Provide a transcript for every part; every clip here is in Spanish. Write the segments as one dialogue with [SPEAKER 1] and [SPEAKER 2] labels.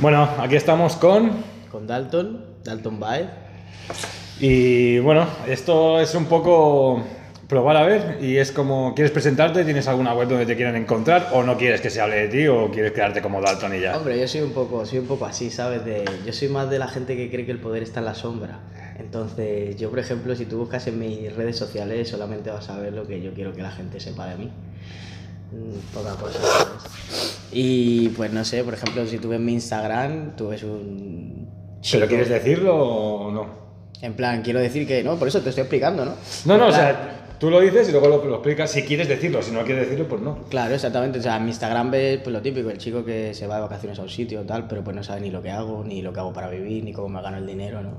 [SPEAKER 1] Bueno, aquí estamos con...
[SPEAKER 2] Con Dalton, Dalton Baez.
[SPEAKER 1] Y bueno, esto es un poco probar a ver y es como, ¿quieres presentarte? ¿Tienes alguna web donde te quieran encontrar? ¿O no quieres que se hable de ti o quieres quedarte como Dalton y ya?
[SPEAKER 2] Hombre, yo soy un poco, soy un poco así, ¿sabes? De, yo soy más de la gente que cree que el poder está en la sombra. Entonces, yo por ejemplo, si tú buscas en mis redes sociales, solamente vas a ver lo que yo quiero que la gente sepa de mí. Mm, Poca cosa. ¿sabes? Y pues no sé, por ejemplo, si tú ves mi Instagram, tú ves un...
[SPEAKER 1] ¿Pero
[SPEAKER 2] chico-
[SPEAKER 1] quieres decirlo o no?
[SPEAKER 2] En plan, quiero decir que no, por eso te estoy explicando, ¿no?
[SPEAKER 1] No, no, o sea, tú lo dices y luego lo, lo explicas si quieres decirlo. Si no quieres decirlo, pues no.
[SPEAKER 2] Claro, exactamente. O sea, en mi Instagram ves pues, lo típico, el chico que se va de vacaciones a un sitio tal, pero pues no sabe ni lo que hago, ni lo que hago para vivir, ni cómo me gano el dinero, ¿no?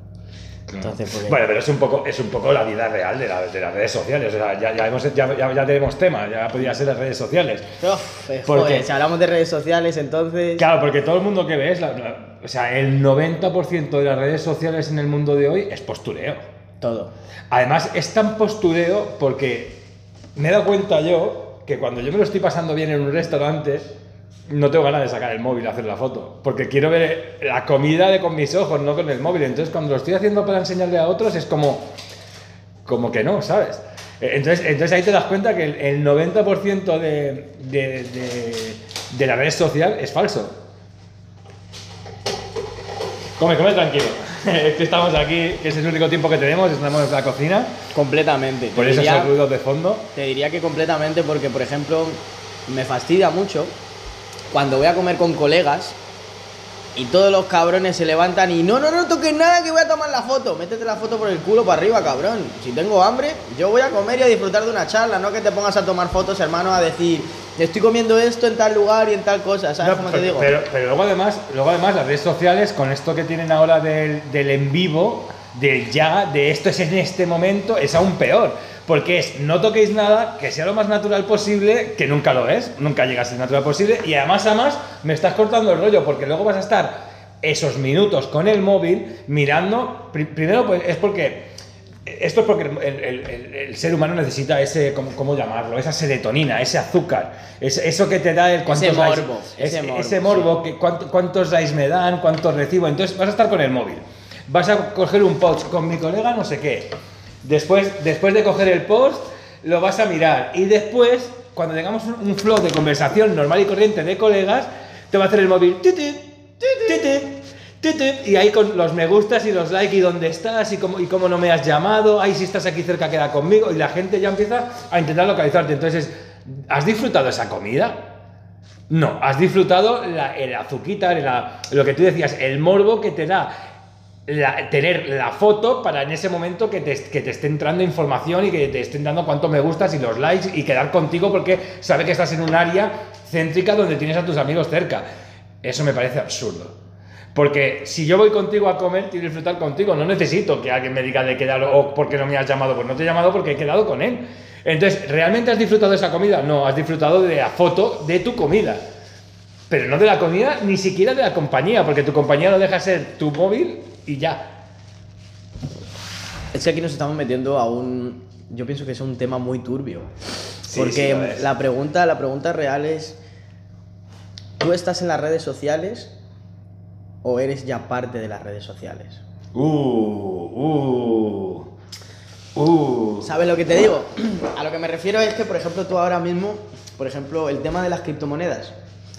[SPEAKER 2] Entonces, porque...
[SPEAKER 1] Bueno, pero es un poco, es un poco la vida real de, la- de las redes sociales. O sea, ya, ya, hemos, ya, ya- ya tenemos tema, ya podría ser las redes sociales.
[SPEAKER 2] Uf, eh,
[SPEAKER 1] ¿Por
[SPEAKER 2] joder,
[SPEAKER 1] qué?
[SPEAKER 2] si hablamos de redes sociales, entonces...
[SPEAKER 1] Claro, porque todo el mundo que ves, la- la- o sea, el 90% de las redes sociales en el mundo de hoy es postureo.
[SPEAKER 2] Todo.
[SPEAKER 1] Además, es tan postureo porque me he dado cuenta yo que cuando yo me lo estoy pasando bien en un restaurante, no tengo ganas de sacar el móvil a hacer la foto. Porque quiero ver la comida de con mis ojos, no con el móvil. Entonces, cuando lo estoy haciendo para enseñarle a otros, es como. como que no, ¿sabes? Eh, Entonces, entonces ahí te das cuenta que el, el 90% de, de, de, de la red social es falso. Come, come tranquilo. Es que estamos aquí, que es el único tiempo que tenemos, estamos en la cocina.
[SPEAKER 2] Completamente.
[SPEAKER 1] Por
[SPEAKER 2] Te diría-
[SPEAKER 1] esos ruidos de fondo.
[SPEAKER 2] Te diría que completamente porque, por ejemplo, me fastidia mucho cuando voy a comer con colegas y todos los cabrones se levantan y no, no, no toques nada que voy a tomar la foto. Métete la foto por el culo para arriba, cabrón. Si tengo hambre, yo voy a comer y a disfrutar de una charla, no que te pongas a tomar fotos, hermano, a decir, estoy comiendo esto en tal lugar y en tal cosa, ¿sabes
[SPEAKER 1] No,
[SPEAKER 2] cómo
[SPEAKER 1] pero,
[SPEAKER 2] te digo?
[SPEAKER 1] Pero, pero luego, además, luego además las redes sociales, con esto que tienen ahora del, del en vivo, del ya, de esto es en este momento, es aún peor. Porque es, no toquéis nada, que sea lo más natural posible, que nunca lo es, nunca llega a ser natural posible, y además, además, me estás cortando el rollo, porque luego vas a estar esos minutos con el móvil mirando, pri- primero pues es porque esto es porque el, el- el- el ser humano necesita ese, ¿cómo, cómo llamarlo? Esa serotonina, ese azúcar, ese- eso que te da el cuántos
[SPEAKER 2] Ese
[SPEAKER 1] likes-
[SPEAKER 2] morbo,
[SPEAKER 1] es-
[SPEAKER 2] ese morbo,
[SPEAKER 1] ese morbo, que cuánto- cuántos likes me dan, cuántos recibo. Entonces vas a estar con el móvil, vas a coger un post con mi colega, no sé qué. Después, después de coger el post, lo vas a mirar y después, cuando tengamos un, flow de conversación normal y corriente de colegas, te va a hacer el móvil. Y ahí con los me gustas y los likes y dónde estás y cómo, y cómo no me has llamado, ahí si estás aquí cerca queda conmigo y la gente ya empieza a intentar localizarte. Entonces, ¿has disfrutado esa comida? No, has disfrutado la- el azuquita, la- lo que tú decías, el morbo que te da la- tener la foto para en ese momento que te, que te esté entrando información y que te estén dando cuánto me gustas y los likes y quedar contigo porque sabe que estás en un área céntrica donde tienes a tus amigos cerca. Eso me parece absurdo. Porque si yo voy contigo a comer, quiero disfrutar contigo. No necesito que alguien me diga de quedar o porque no me has llamado. Pues no te he llamado porque he quedado con él. Entonces, ¿realmente has disfrutado de esa comida? No, has disfrutado de la foto de tu comida. Pero no de la comida, ni siquiera de la compañía, porque tu compañía no deja ser tu móvil y ya.
[SPEAKER 2] Es que aquí nos estamos metiendo a un. Yo pienso que es un tema muy turbio.
[SPEAKER 1] Sí,
[SPEAKER 2] porque
[SPEAKER 1] sí,
[SPEAKER 2] la pregunta, la pregunta real es. ¿Tú estás en las redes sociales o eres ya parte de las redes sociales?
[SPEAKER 1] Uh, uh, uh.
[SPEAKER 2] ¿Sabes lo que te digo? A lo que me refiero es que, por ejemplo, tú ahora mismo, por ejemplo, el tema de las criptomonedas.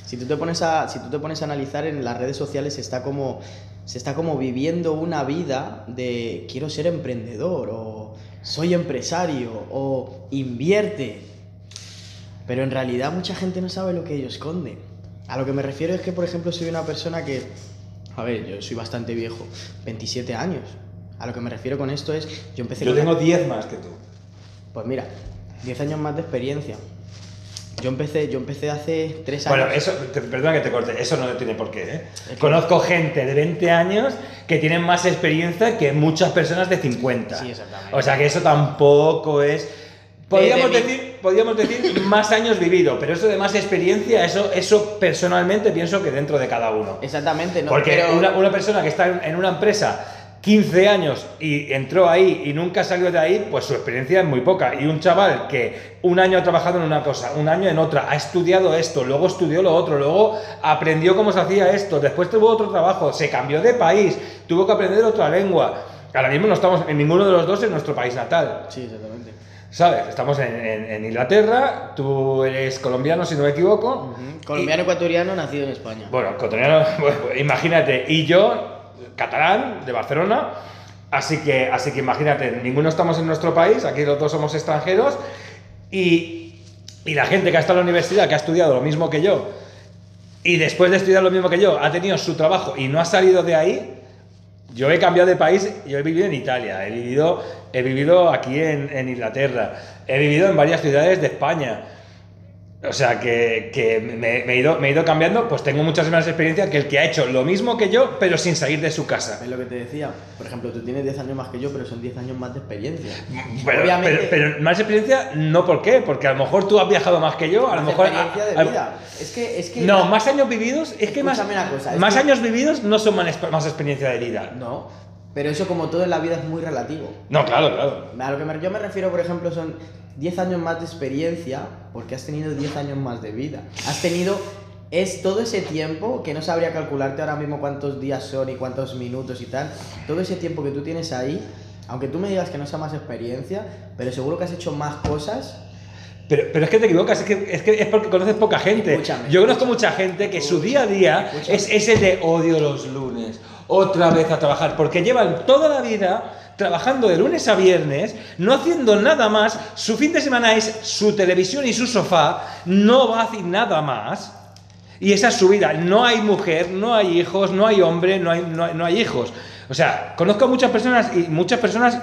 [SPEAKER 2] Si tú te pones a, si tú te pones a analizar en las redes sociales, está como, se está como viviendo una vida de quiero ser emprendedor o soy empresario o invierte. Pero en realidad mucha gente no sabe lo que ello esconde. A lo que me refiero es que, por ejemplo, soy una persona que, a ver, yo soy bastante viejo, 27 años. A lo que me refiero con esto es, yo empecé
[SPEAKER 1] Yo
[SPEAKER 2] con
[SPEAKER 1] tengo 10 más que tú.
[SPEAKER 2] pues mira, 10 años más de experiencia. Yo empecé, yo empecé hace 3 años.
[SPEAKER 1] Bueno, eso, te- perdona que te corte, eso no tiene por qué. ¿eh?
[SPEAKER 2] Es que-
[SPEAKER 1] Conozco gente de 20 años que tienen más experiencia que muchas personas de 50.
[SPEAKER 2] Sí, exactamente.
[SPEAKER 1] O sea que eso tampoco es. Podríamos,
[SPEAKER 2] de
[SPEAKER 1] decir, podríamos decir más años vivido, pero eso de más experiencia, eso, eso personalmente pienso que dentro de cada uno.
[SPEAKER 2] Exactamente, no
[SPEAKER 1] Porque
[SPEAKER 2] pero-
[SPEAKER 1] una, una persona que está en, en una empresa 15 años y entró ahí y nunca salió de ahí, pues su experiencia es muy poca. Y un chaval que un año ha trabajado en una cosa, un año en otra, ha estudiado esto, luego estudió lo otro, luego aprendió cómo se hacía esto, después tuvo otro trabajo, se cambió de país, tuvo que aprender otra lengua. Ahora mismo no estamos en ninguno de los dos en nuestro país natal.
[SPEAKER 2] Sí, exactamente.
[SPEAKER 1] ¿Sabes? Estamos en, en- en Inglaterra, tú eres colombiano, si no me equivoco.
[SPEAKER 2] Ujú. Colombiano ecuatoriano nacido en España.
[SPEAKER 1] Bueno, bueno, imagínate, y yo, catalán, de Barcelona, así que, así que imagínate, ninguno estamos en nuestro país, aquí los dos somos extranjeros, y, y la gente que ha estado en la universidad, que ha estudiado lo mismo que yo, y después de estudiar lo mismo que yo, ha tenido su trabajo y no ha salido de ahí, yo he cambiado de país, yo he vivido en Italia, he vivido, he vivido aquí en, en Inglaterra, he vivido en varias ciudades de España. O sea, que, que me, me he ido, me he ido cambiando, pues tengo muchas más experiencias que el que ha hecho lo mismo que yo, pero sin salir de su casa.
[SPEAKER 2] Es lo que te decía. Por ejemplo, tú tienes 10 años más que yo, pero son 10 años más de experiencia.
[SPEAKER 1] Pero,
[SPEAKER 2] Obviamente,
[SPEAKER 1] pero- pero más experiencia, no por qué, porque a lo mejor tú has viajado más que yo, a lo mejor...
[SPEAKER 2] experiencia de
[SPEAKER 1] a-
[SPEAKER 2] vida. Es que, es que
[SPEAKER 1] No, más años vividos, es que más,
[SPEAKER 2] Escúchame una cosa, es
[SPEAKER 1] más
[SPEAKER 2] que-
[SPEAKER 1] años vividos no son más, más experiencia de vida.
[SPEAKER 2] No, pero eso como todo en la vida es muy relativo.
[SPEAKER 1] No, claro, claro.
[SPEAKER 2] A lo que me- yo me refiero, por ejemplo, son 10 años más de experiencia porque has tenido 10 años más de vida. Has tenido... Es todo ese tiempo que no sabría calcularte ahora mismo cuántos días son y cuántos minutos y tal. Todo ese tiempo que tú tienes ahí, aunque tú me digas que no sea más experiencia, pero seguro que has hecho más cosas.
[SPEAKER 1] Pero, pero es que te equivocas, es que, es que es porque conoces poca gente.
[SPEAKER 2] Escúchame,
[SPEAKER 1] Yo conozco mucha gente que su día a día
[SPEAKER 2] Escúchame.
[SPEAKER 1] es ese de odio los lunes, otra vez a trabajar, porque llevan toda la vida trabajando de lunes a viernes, no haciendo nada más, su fin de semana es su televisión y su sofá, no va a hacer nada más. Y esa es su vida. No hay mujer, no hay hijos, no hay hombre, no hay, no no hay hijos. O sea, conozco a muchas personas y muchas personas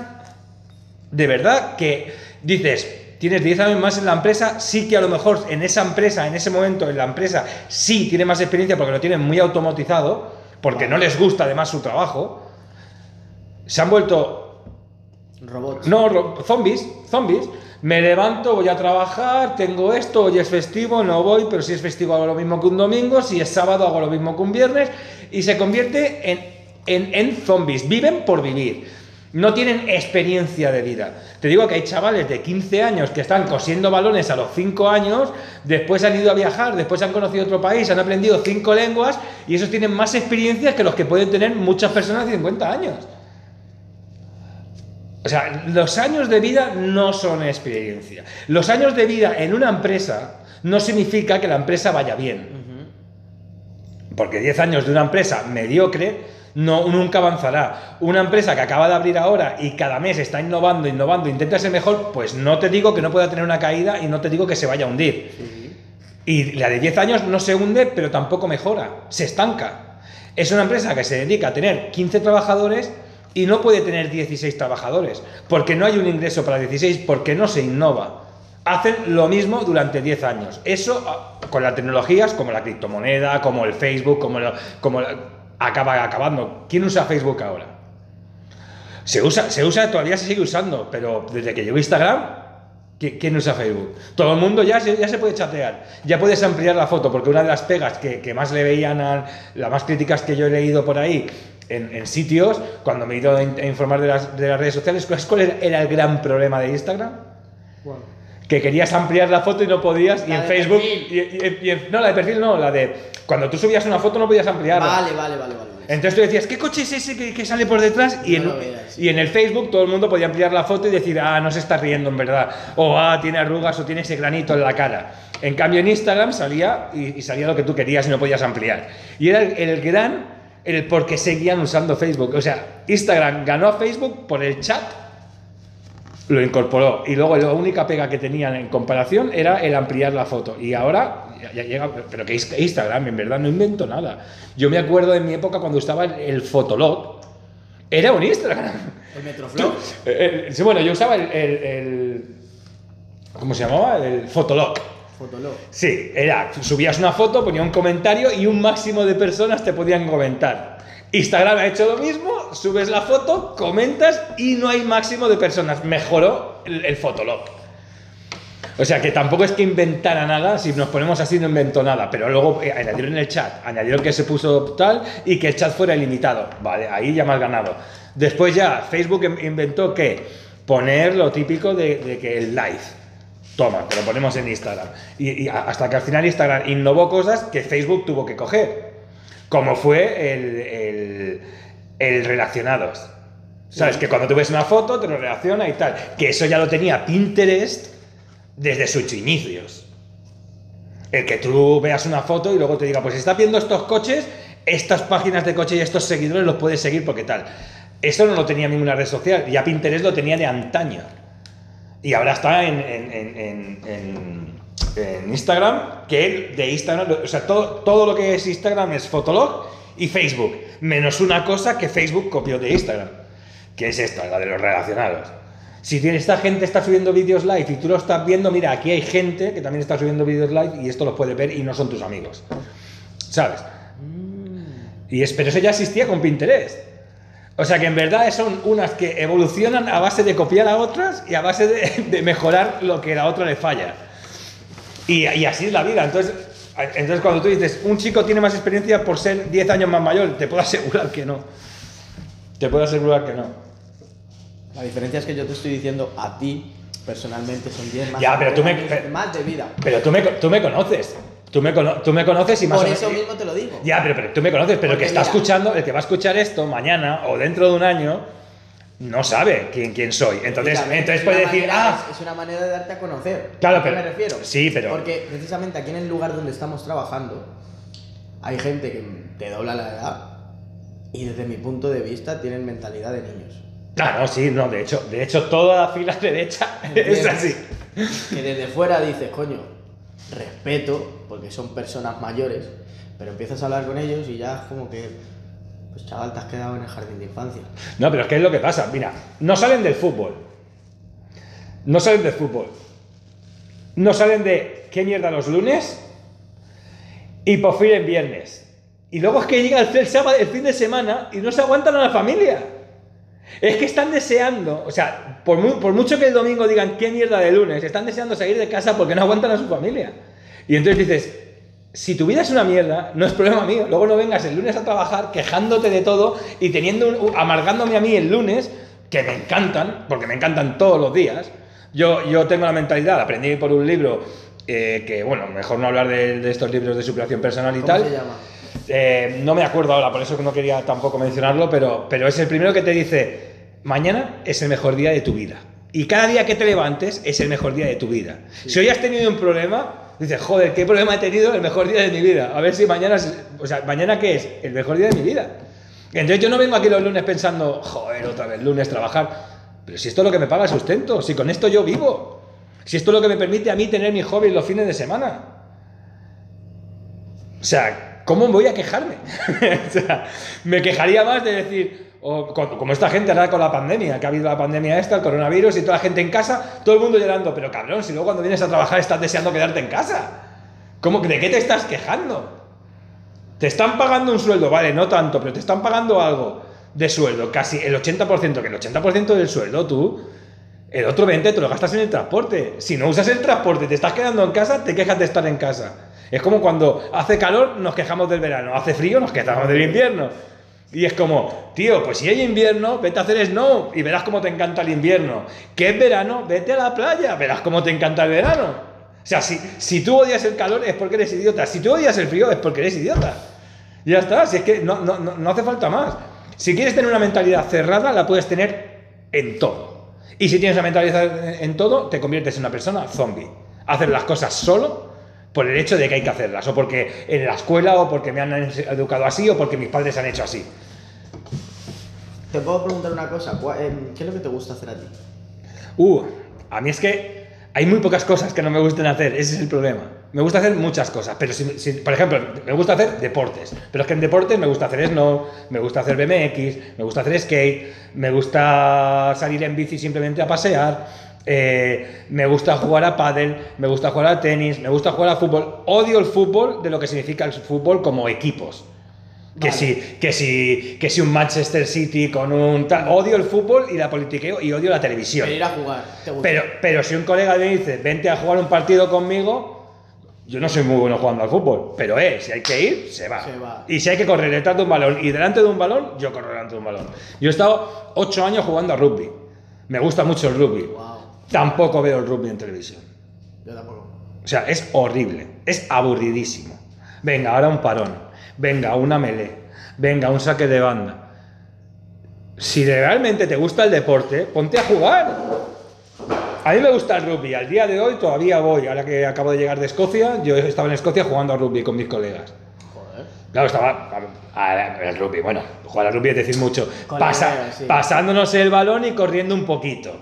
[SPEAKER 1] de verdad que dices, tienes 10 años más en la empresa, sí que a lo mejor en esa empresa, en ese momento en la empresa, sí tiene más experiencia porque lo tienen muy automatizado, porque no les gusta además su trabajo. Se han vuelto,
[SPEAKER 2] Robots.
[SPEAKER 1] no, ro- zombies, zombies. Me levanto, voy a trabajar, tengo esto, hoy es festivo, no voy, pero si es festivo hago lo mismo que un domingo, si es sábado hago lo mismo que un viernes, y se convierte en, en, en zombies, viven por vivir. No tienen experiencia de vida. Te digo que hay chavales de 15 años que están cosiendo balones a los 5 años, después han ido a viajar, después han conocido otro país, han aprendido 5 lenguas y esos tienen más experiencias que los que pueden tener muchas personas de 50 años. O sea, los años de vida no son experiencia. Los años de vida en una empresa no significa que la empresa vaya bien. Porque 10 años de una empresa mediocre no, nunca avanzará. Una empresa que acaba de abrir ahora y cada mes está innovando, innovando, intenta ser mejor, pues no te digo que no pueda tener una caída y no te digo que se vaya a hundir.
[SPEAKER 2] Sí.
[SPEAKER 1] Y la de 10 años no se hunde, pero tampoco mejora, se estanca. Es una empresa que se dedica a tener 15 trabajadores y no puede tener 16 trabajadores, porque no hay un ingreso para 16, porque no se innova. Hacen lo mismo durante 10 años. Eso ah, con las tecnologías como la criptomoneda, como el Facebook, como, lo- como la- acaba acabando. ¿Quién usa Facebook ahora? Se usa, se usa, todavía se sigue usando, pero desde que llegó Instagram, ¿qui- ¿quién usa Facebook? Todo el mundo ya se, ya se puede chatear, ya puedes ampliar la foto, porque una de las pegas que, que más le veían, a, las más críticas que yo he leído por ahí en, en sitios, cuando me he ido a in- a informar de las, de las redes sociales, ¿sabes cuál era- era el gran problema de Instagram?
[SPEAKER 2] ¿Cuál?
[SPEAKER 1] que querías ampliar la foto y no podías, y en
[SPEAKER 2] de
[SPEAKER 1] Facebook,
[SPEAKER 2] perfil.
[SPEAKER 1] y, y- y en- no, la de perfil no, la de cuando tú subías una foto no podías ampliarla.
[SPEAKER 2] Vale, vale, vale, vale.
[SPEAKER 1] Entonces tú decías, ¿qué coche es ese que, que sale por detrás? Y
[SPEAKER 2] No
[SPEAKER 1] en,
[SPEAKER 2] veas.
[SPEAKER 1] y en el Facebook todo el mundo podía ampliar la foto y decir, ah, no se está riendo en verdad. O ah, tiene arrugas o tiene ese granito en la cara. En cambio en Instagram salía y, y salía lo que tú querías y no podías ampliar. Y era el, el gran, el por qué seguían usando Facebook. O sea, Instagram ganó a Facebook por el chat, lo incorporó. Y luego la única pega que tenían en comparación era el ampliar la foto. Y ahora ya, llega, pero que Instagram, en verdad, no invento nada. Yo me acuerdo de mi época cuando estaba el, Fotolog. Era un Instagram.
[SPEAKER 2] El Metroflow.
[SPEAKER 1] Eh, eh, sí, bueno, yo usaba el, el- el- ¿Cómo se llamaba? El Fotolog.
[SPEAKER 2] Fotolog.
[SPEAKER 1] Sí, era, subías una foto, ponía un comentario y un máximo de personas te podían comentar. Instagram ha hecho lo mismo, subes la foto, comentas y no hay máximo de personas. Mejoró el, el Fotolog. O sea que tampoco es que inventara nada, si nos ponemos así no inventó nada, pero luego eh, añadieron el chat, añadieron que se puso tal y que el chat fuera ilimitado. Vale, ahí ya has ganado. Después ya Facebook in- inventó que poner lo típico de, de que el live. Toma, te lo ponemos en Instagram. Y, y hasta que al final Instagram innovó cosas que Facebook tuvo que coger. Como fue el, el, el relacionados. ¿Sabes? Que cuando tú ves una foto te lo relaciona y tal. Que eso ya lo tenía Pinterest desde sus inicios. El que tú veas una foto y luego te diga, pues si estás viendo estos coches, estas páginas de coche y estos seguidores los puedes seguir porque tal. Eso no lo tenía ninguna red social. Ya Pinterest lo tenía de antaño. Y ahora está en, Instagram, que él de Instagram, o sea, todo, todo lo que es Instagram es Fotolog y Facebook, menos una cosa que Facebook copió de Instagram, que es esta, la de los relacionados. Si esta gente está subiendo vídeos live y tú lo estás viendo, mira, aquí hay gente que también está subiendo vídeos live y esto los puedes ver y no son tus amigos. ¿Sabes? Y es, pero eso ya existía con Pinterest. O sea que en verdad son unas que evolucionan a base de copiar a otras y a base de, de mejorar lo que a la otra le falla. Y, y así es la vida. Entonces, entonces, cuando tú dices, un chico tiene más experiencia por ser 10 años más mayor, te puedo asegurar que no. Te puedo asegurar que no.
[SPEAKER 2] La diferencia es que yo te estoy diciendo a ti, personalmente, son 10 más,
[SPEAKER 1] Ya, pero tú me- pero-
[SPEAKER 2] más de vida.
[SPEAKER 1] Pero tú me, tú me conoces. Tú me, cono- tú me conoces y más
[SPEAKER 2] Por
[SPEAKER 1] o
[SPEAKER 2] eso mismo te lo digo.
[SPEAKER 1] Ya, pero, pero tú me conoces, pero el que está
[SPEAKER 2] mira-
[SPEAKER 1] escuchando, el que va a escuchar esto mañana o dentro de un año, no sabe quién, quién soy. Entonces, entonces
[SPEAKER 2] es
[SPEAKER 1] puede decir,
[SPEAKER 2] manera-
[SPEAKER 1] ah,
[SPEAKER 2] Es, una manera de darte a conocer.
[SPEAKER 1] Claro,
[SPEAKER 2] ¿A qué
[SPEAKER 1] pero-
[SPEAKER 2] me refiero?
[SPEAKER 1] sí, pero-
[SPEAKER 2] Porque precisamente aquí en el lugar donde estamos trabajando, hay gente que te dobla la edad y desde mi punto de vista tienen mentalidad de niños.
[SPEAKER 1] Ah, no, sí, no, de hecho, de hecho toda la fila derecha es así.
[SPEAKER 2] Que desde fuera dices, coño, respeto, porque son personas mayores, pero empiezas a hablar con ellos y ya es como que, pues chaval, te has quedado en el jardín de infancia.
[SPEAKER 1] No, pero es que es lo que pasa. Mira, no salen del fútbol. No salen del fútbol. No salen de qué mierda los lunes y por fin en viernes. Y luego es que llega el, el sábado, el fin de semana y no se aguantan a la familia. Es que están deseando, o sea, por, mu- por mucho que el domingo digan qué mierda de lunes, están deseando salir de casa porque no aguantan a su familia. Y entonces dices, si tu vida es una mierda, no es problema mío. Luego no vengas el lunes a trabajar quejándote de todo y teniendo un- amargándome a mí el lunes, que me encantan, porque me encantan todos los días. Yo, yo tengo la mentalidad, aprendí por un libro eh, que, bueno, mejor no hablar de, de estos libros de superación personal y
[SPEAKER 2] ¿Cómo
[SPEAKER 1] tal.
[SPEAKER 2] se llama?
[SPEAKER 1] Eh, no me acuerdo ahora, por eso que no quería tampoco mencionarlo, pero, pero es el primero que te dice, mañana es el mejor día de tu vida. Y cada día que te levantes es el mejor día de tu vida. Si hoy has tenido un problema, dices, joder, ¿qué problema he tenido? El mejor día de mi vida. A ver si mañana, es- o sea, mañana qué es? El mejor día de mi vida. Entonces yo no vengo aquí los lunes pensando, joder, otra vez lunes trabajar. Pero si esto es lo que me paga el sustento, si con esto yo vivo, si esto es lo que me permite a mí tener mis hobbies los fines de semana. O sea, ¿cómo voy a quejarme? o sea, me quejaría más de decir, o co- como esta gente ahora con la pandemia, que ha habido la pandemia esta, el coronavirus y toda la gente en casa, todo el mundo llorando, pero cabrón, si luego cuando vienes a trabajar estás deseando quedarte en casa. ¿Cómo, ¿De qué te estás quejando? Te están pagando un sueldo, vale, no tanto, pero te están pagando algo de sueldo, casi el 80%, que el 80% del sueldo tú, el otro 20% te lo gastas en el transporte. Si no usas el transporte, te estás quedando en casa, te quejas de estar en casa. Es como cuando hace calor, nos quejamos del verano, hace frío, nos quejamos del invierno. Y es como, tío, pues si hay invierno, vete a hacer snow y verás cómo te encanta el invierno. ¿Qué es verano? Vete a la playa, verás cómo te encanta el verano. O sea, si, si tú odias el calor es porque eres idiota. Si tú odias el frío es porque eres idiota. Ya está, si es que no, no, no, hace falta más. Si quieres tener una mentalidad cerrada, la puedes tener en todo. Y si tienes una mentalidad en, todo, te conviertes en una persona zombie. Hacer las cosas solo por el hecho de que hay que hacerlas, o porque en la escuela, o porque me han educado así, o porque mis padres han hecho así.
[SPEAKER 2] Te puedo preguntar una cosa, ¿cuál- em, ¿qué es lo que te gusta hacer a ti?
[SPEAKER 1] Uh, a mí es que hay muy pocas cosas que no me gusten hacer, ese es el problema. Me gusta hacer muchas cosas, pero si, si- por ejemplo, me gusta hacer deportes, pero es que en deportes me gusta hacer snow, me gusta hacer BMX, me gusta hacer skate, me gusta salir en bici simplemente a pasear, eh, me gusta jugar a pádel, me gusta jugar a tenis, me gusta jugar a fútbol. Odio el fútbol de lo que significa el fútbol como equipos. Que,
[SPEAKER 2] Vale.
[SPEAKER 1] si, que, si, que si un Manchester City con un... tal- Odio el fútbol y la politiqueo y odio la televisión.
[SPEAKER 2] Pero ir a jugar, ¿te gusta?
[SPEAKER 1] Pero, pero si un colega me dice, vente a jugar un partido conmigo, Yo no soy muy bueno jugando al fútbol, pero eh, si hay que ir, se va.
[SPEAKER 2] Se va.
[SPEAKER 1] Y si hay que correr detrás de un balón y delante de un balón, yo corro delante de un balón. Yo he estado ocho años jugando a rugby. Me gusta mucho el rugby.
[SPEAKER 2] Wow.
[SPEAKER 1] Tampoco veo el rugby en televisión.
[SPEAKER 2] Yo tampoco.
[SPEAKER 1] O sea, es horrible, es aburridísimo. Venga, ahora un parón. Venga, una melee. Venga, un saque de banda. Si realmente te gusta el deporte, ponte a jugar. A mí me gusta el rugby. Al día de hoy todavía voy. Ahora que acabo de llegar de Escocia, yo estaba en Escocia jugando al rugby con mis colegas.
[SPEAKER 2] Joder.
[SPEAKER 1] Claro, estaba a- el rugby. Bueno, jugar al rugby es decir mucho. Pasa-. Pasándonos el balón y corriendo un poquito.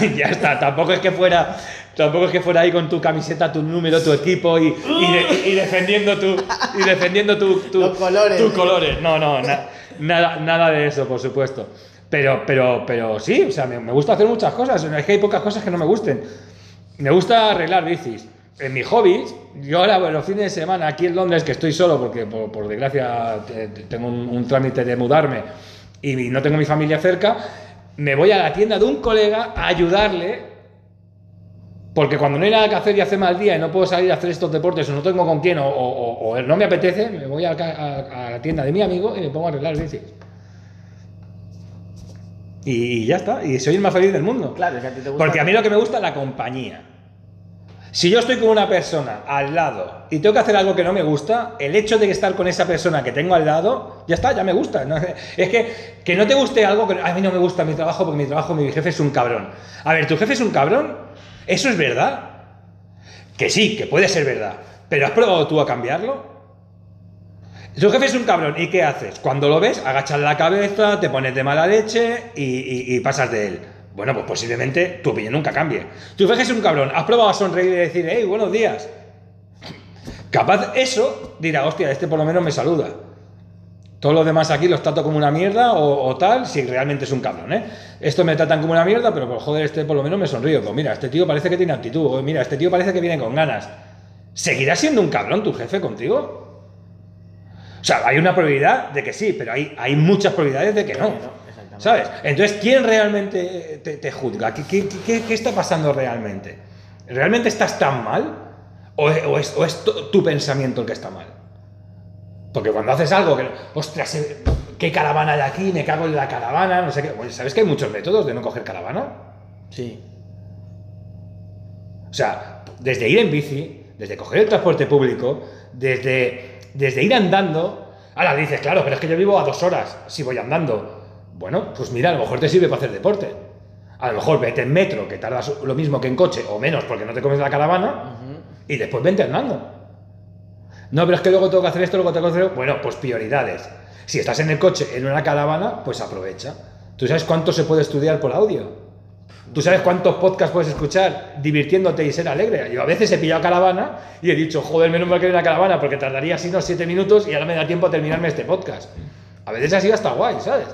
[SPEAKER 1] ya está. Tampoco es que fuera, tampoco es que fuera ahí con tu camiseta, tu número, tu equipo y, y de- y defendiendo tu, y defendiendo tu, tu-
[SPEAKER 2] Los colores.
[SPEAKER 1] tus colores. No, no, na- nada, nada de eso, por supuesto. Pero, pero, pero sí, o sea, me, me gusta hacer muchas cosas. Es que hay pocas cosas que no me gusten. Me gusta arreglar bicis. En mis hobbies, yo ahora, bueno, los fines de semana aquí en Londres, que estoy solo porque por, por desgracia te- te- tengo un, un trámite de mudarme y no tengo mi familia cerca, me voy a la tienda de un colega a ayudarle. Porque cuando no hay nada que hacer y hace mal día y no puedo salir a hacer estos deportes o no tengo con quién o, o- o- o no me apetece, me voy a, ca- a- a la tienda de mi amigo y me pongo a arreglar bicis. Y, y ya está, y soy el más feliz del mundo.
[SPEAKER 2] Claro, es que a ti te gusta.
[SPEAKER 1] Porque a mí lo que me gusta es la compañía. Si yo estoy con una persona al lado y tengo que hacer algo que no me gusta, el hecho de estar con esa persona que tengo al lado, ya está, ya me gusta. Es que que no te guste algo que a mí no me gusta mi trabajo porque mi trabajo, mi jefe es un cabrón. A ver, ¿tu jefe es un cabrón? ¿Eso es verdad? Que sí, que puede ser verdad. ¿Pero has probado tú a cambiarlo? Tu jefe es un cabrón, ¿y qué haces? Cuando lo ves, agachas la cabeza, te pones de mala leche y pasas de él. Bueno, pues posiblemente tu opinión nunca cambie. Tu jefe es un cabrón, has probado a sonreír y decir, hey, buenos días. Capaz eso dirá, hostia, este por lo menos me saluda. Todos los demás aquí los trato como una mierda o, tal, si realmente es un cabrón, ¿eh? Estos me tratan como una mierda, pero pues, joder, este por lo menos me sonrío. Pues mira, este tío parece que tiene actitud, o mira, este tío parece que viene con ganas. ¿Seguirá siendo un cabrón tu jefe contigo? O sea, hay una probabilidad de que sí, pero hay, hay muchas probabilidades de que no. ¿Sabes? Entonces, ¿quién realmente te, te juzga? ¿Qué, qué, qué- qué está pasando realmente? ¿Realmente estás tan mal? ¿O, es- o es, o es tu, tu pensamiento el que está mal? Porque cuando haces algo que, ostras, eh, ¿qué caravana hay aquí? Me cago en la caravana, no sé qué. Oye, ¿sabes que hay muchos métodos de no coger caravana?
[SPEAKER 2] Sí.
[SPEAKER 1] O sea, desde ir en bici, desde coger el transporte público, desde, desde ir andando. Ahora dices, claro, pero es que yo vivo a dos horas si voy andando. Bueno, pues mira, a lo mejor te sirve para hacer deporte. A lo mejor vete en metro, que tardas lo mismo que en coche, o menos porque no te comes la caravana, y después vente andando. No, pero es que luego tengo que hacer esto, luego tengo que hacer... Bueno, pues prioridades. Si estás en el coche, en una caravana, pues aprovecha. ¿Tú sabes cuánto se puede estudiar por audio? ¿Tú sabes cuántos podcasts puedes escuchar divirtiéndote y ser alegre? Yo a veces he pillado caravana y he dicho, joder, menos mal que hay una caravana porque tardaría así unos 7 minutos y ahora me da tiempo a terminarme este podcast. A veces así hasta guay, ¿sabes?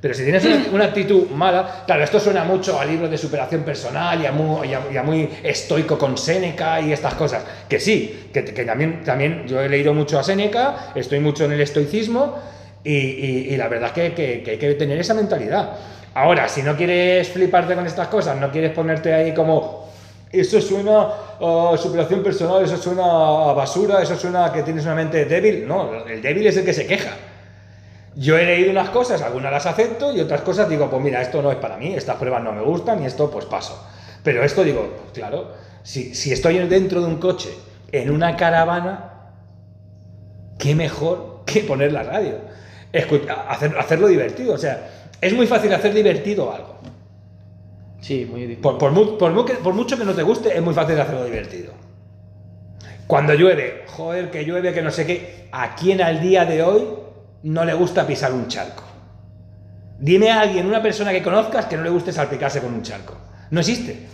[SPEAKER 1] Pero si tienes una, una actitud mala, claro, esto suena mucho a libros de superación personal y a muy, y a- y a muy estoico con Séneca y estas cosas. Que sí, que, que también, también yo he leído mucho a Séneca, estoy mucho en el estoicismo y, y- y la verdad es que, que- que hay que tener esa mentalidad. Ahora, si no quieres fliparte con estas cosas, no quieres ponerte ahí como eso suena a superación personal, eso suena a basura, eso suena a que tienes una mente débil. No, el débil es el que se queja. Yo he leído unas cosas, algunas las acepto y otras cosas digo, pues mira, esto no es para mí, estas pruebas no me gustan y esto pues paso. Pero esto digo, pues claro, si, si estoy dentro de un coche, en una caravana, qué mejor que poner la radio. Hacer- hacerlo divertido, o sea, es muy fácil hacer divertido algo.
[SPEAKER 2] Sí, muy difícil.
[SPEAKER 1] Por, por mu- por mu- que- por mucho que no te guste, es muy fácil hacerlo divertido. Cuando llueve, joder, que llueve, que no sé qué. ¿A quién al día de hoy no le gusta pisar un charco? Dime a alguien, una persona que conozcas, que no le guste salpicarse con un charco. No existe.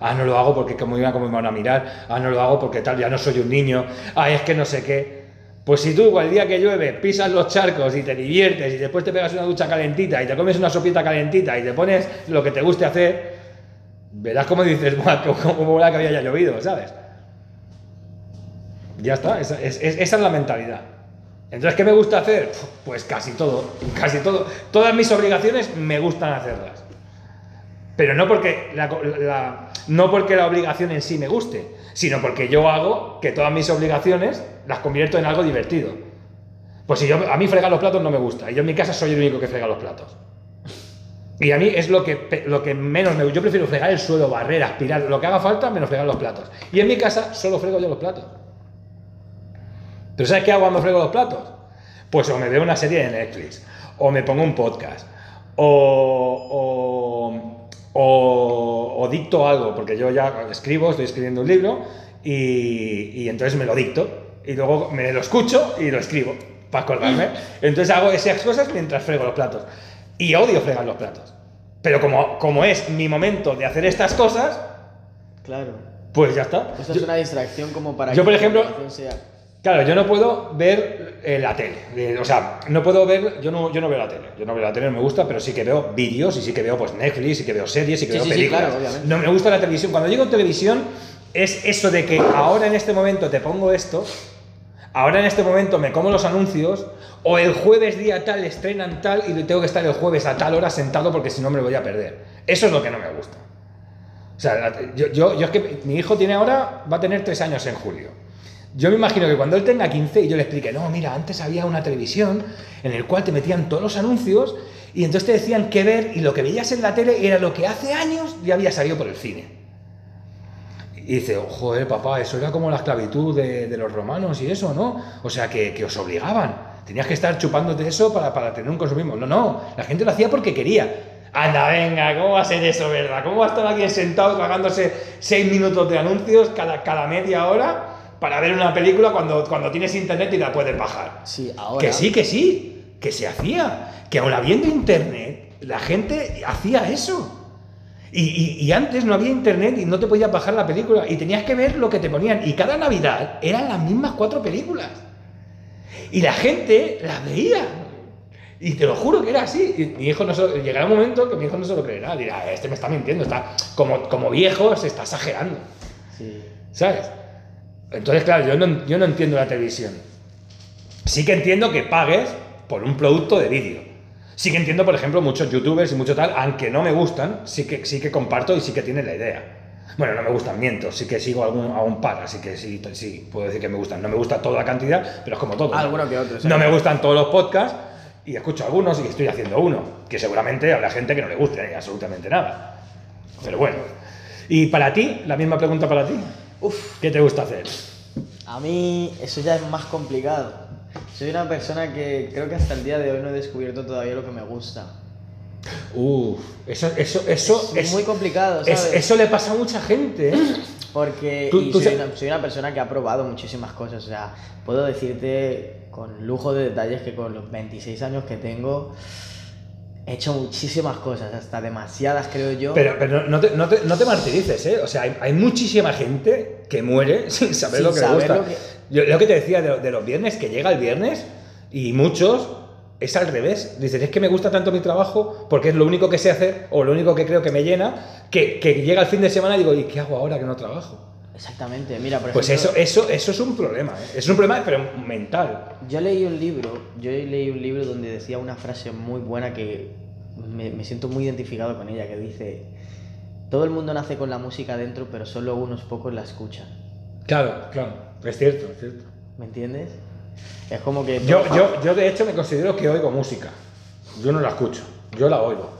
[SPEAKER 1] Ah, no lo hago porque como iba, como me van a mirar. Ah, no lo hago porque tal, ya no soy un niño. Ah, es que no sé qué. Pues si tú el día que llueve pisas los charcos y te diviertes y después te pegas una ducha calentita y te comes una sopita calentita y te pones lo que te guste hacer, verás como dices, "Buah, cómo cómo que había ya llovido, ¿sabes? Ya está, esa es, es- esa es la mentalidad. Entonces, ¿qué me gusta hacer? Pues casi todo, casi todo. Todas mis obligaciones me gustan hacerlas. Pero no porque la, no porque la obligación en sí me guste, sino porque yo hago que todas mis obligaciones las convierto en algo divertido. Pues si yo, a mí fregar los platos no me gusta, y yo en mi casa soy el único que frega los platos. Y a mí es lo que, lo que menos me Yo prefiero fregar el suelo, barrer, aspirar, lo que haga falta, menos fregar los platos. Y en mi casa solo frego yo los platos. ¿Pero sabes qué hago cuando frego los platos? Pues o me veo una serie de Netflix, o me pongo un podcast, o, o, o- o dicto algo, porque yo ya escribo, estoy escribiendo un libro, y, y entonces me lo dicto, y luego me lo escucho y lo escribo, para acordarme. Entonces hago esas cosas mientras frego los platos. Y odio fregar los platos. Pero como, como es mi momento de hacer estas cosas,
[SPEAKER 2] Claro.
[SPEAKER 1] pues ya está.
[SPEAKER 2] Esto
[SPEAKER 1] Yo-
[SPEAKER 2] es una distracción como para
[SPEAKER 1] yo,
[SPEAKER 2] que
[SPEAKER 1] por
[SPEAKER 2] la
[SPEAKER 1] ejemplo,
[SPEAKER 2] sea-
[SPEAKER 1] Claro, yo no puedo ver eh, la tele. Eh, o sea, no puedo ver. Yo no, yo no veo la tele. Yo no veo la tele, no me gusta, pero sí que veo vídeos y sí que veo pues Netflix y que veo series y que
[SPEAKER 2] Sí,
[SPEAKER 1] veo
[SPEAKER 2] sí, sí,
[SPEAKER 1] películas.
[SPEAKER 2] claro,
[SPEAKER 1] no me gusta la televisión. Cuando digo televisión, es eso de que ahora en este momento te pongo esto, ahora en este momento me como los anuncios, o el jueves día tal estrenan tal y tengo que estar el jueves a tal hora sentado porque si no me lo voy a perder. Eso es lo que no me gusta. O sea, yo, yo, yo es que mi hijo tiene ahora, va a tener tres años en julio. Yo me imagino que cuando él tenga 15 y yo le explique, no, mira, antes había una televisión en el cual te metían todos los anuncios y entonces te decían qué ver y lo que veías en la tele era lo que hace años ya había salido por el cine. Y dice, "Oh, joder, papá, eso era como la esclavitud de, los romanos y eso, ¿no? O sea, que, os obligaban. Tenías que estar chupándote eso para, para tener un consumismo. No, no, la gente lo hacía porque quería. Anda, venga, ¿cómo va a ser eso, verdad? ¿Cómo va a estar alguien sentado tragándose seis minutos de anuncios cada, cada media hora para ver una película cuando, cuando tienes internet y la puedes bajar?
[SPEAKER 2] Sí, ahora.
[SPEAKER 1] Que sí, que sí, que se hacía. Que aun habiendo internet, la gente hacía eso. Y, y- y antes no había internet y no te podías bajar la película y tenías que ver lo que te ponían. Y cada Navidad eran las mismas cuatro películas. Y la gente las veía. Y te lo juro que era así. Y mi hijo no se lo- llegará un momento que mi hijo no se lo creerá. Dirá, este me está mintiendo, está como, como viejo, se está exagerando.
[SPEAKER 2] Sí.
[SPEAKER 1] ¿Sabes? Entonces, claro, yo no, yo no entiendo la televisión. Sí que entiendo que pagues por un producto de vídeo. Sí que entiendo, por ejemplo, muchos youtubers y mucho tal, aunque no me gustan, sí que, sí que comparto y sí que tienen la idea. Bueno, no me gustan, miento, sí que sigo algún, a un par, así que sí, sí, puedo decir que me gustan. No me gusta toda la cantidad, pero es como todo. ¿no?
[SPEAKER 2] Alguno que otro, sí.
[SPEAKER 1] No me gustan todos los podcasts y escucho algunos y estoy haciendo uno, que seguramente habrá gente que no le guste ni absolutamente nada. Pero bueno. Y para ti, la misma pregunta para ti.
[SPEAKER 2] Uf,
[SPEAKER 1] ¿Qué te gusta hacer?
[SPEAKER 2] a mí eso ya es más complicado. Soy una persona que creo que hasta el día de hoy no he descubierto todavía lo que me gusta.
[SPEAKER 1] Uf, eso, eso, eso
[SPEAKER 2] es, muy complicado,
[SPEAKER 1] es-
[SPEAKER 2] ¿sabes?
[SPEAKER 1] eso le pasa a mucha gente, ¿eh?
[SPEAKER 2] Porque
[SPEAKER 1] Tú-
[SPEAKER 2] y
[SPEAKER 1] tú
[SPEAKER 2] soy, una, soy una persona que ha probado muchísimas cosas. O sea, puedo decirte con lujo de detalles que con los 26 años que tengo he hecho muchísimas cosas, hasta demasiadas creo yo.
[SPEAKER 1] Pero, pero no, te, no, te, no te martirices, ¿eh? O sea, hay, hay muchísima gente que muere sin saber
[SPEAKER 2] Sin
[SPEAKER 1] lo que le
[SPEAKER 2] saber
[SPEAKER 1] gusta.
[SPEAKER 2] lo que-
[SPEAKER 1] Yo, lo que te decía de, de los viernes, que llega el viernes y muchos es al revés. Dicen, es que me gusta tanto mi trabajo porque es lo único que sé hacer o lo único que creo que me llena, que, que llega el fin de semana y digo, ¿y qué hago ahora que no trabajo?
[SPEAKER 2] Exactamente, mira, por
[SPEAKER 1] Pues eso,
[SPEAKER 2] ejemplo,
[SPEAKER 1] eso, eso es un problema, ¿eh? Es un problema, pero mental.
[SPEAKER 2] yo leí un libro, yo leí un libro donde decía una frase muy buena que me, me siento muy identificado con ella, que dice, todo el mundo nace con la música dentro, pero solo unos pocos la escuchan.
[SPEAKER 1] Claro, claro, es cierto, es cierto.
[SPEAKER 2] ¿Me entiendes? Es como que...
[SPEAKER 1] Yo, yo, yo de hecho me considero que oigo música. Yo no la escucho, yo la oigo.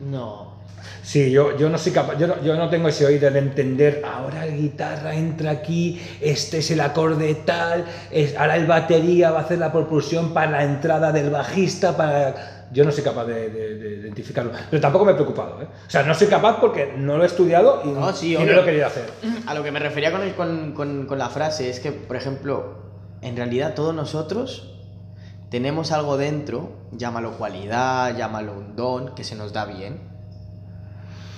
[SPEAKER 2] No.
[SPEAKER 1] Sí, yo, yo no soy capaz, yo no, yo no tengo ese oído de entender, ahora la guitarra entra aquí, este es el acorde tal, es, ahora el batería va a hacer la propulsión para la entrada del bajista, para... Yo no soy capaz de, de- de identificarlo, pero tampoco me he preocupado, ¿eh? O sea, no soy capaz porque no lo he estudiado y,
[SPEAKER 2] No, sí,
[SPEAKER 1] y no
[SPEAKER 2] obvio.
[SPEAKER 1] lo he querido hacer.
[SPEAKER 2] A lo que me refería con, el- con, con- con la frase es que, por ejemplo, en realidad todos nosotros tenemos algo dentro, llámalo cualidad, llámalo un don, que se nos da bien.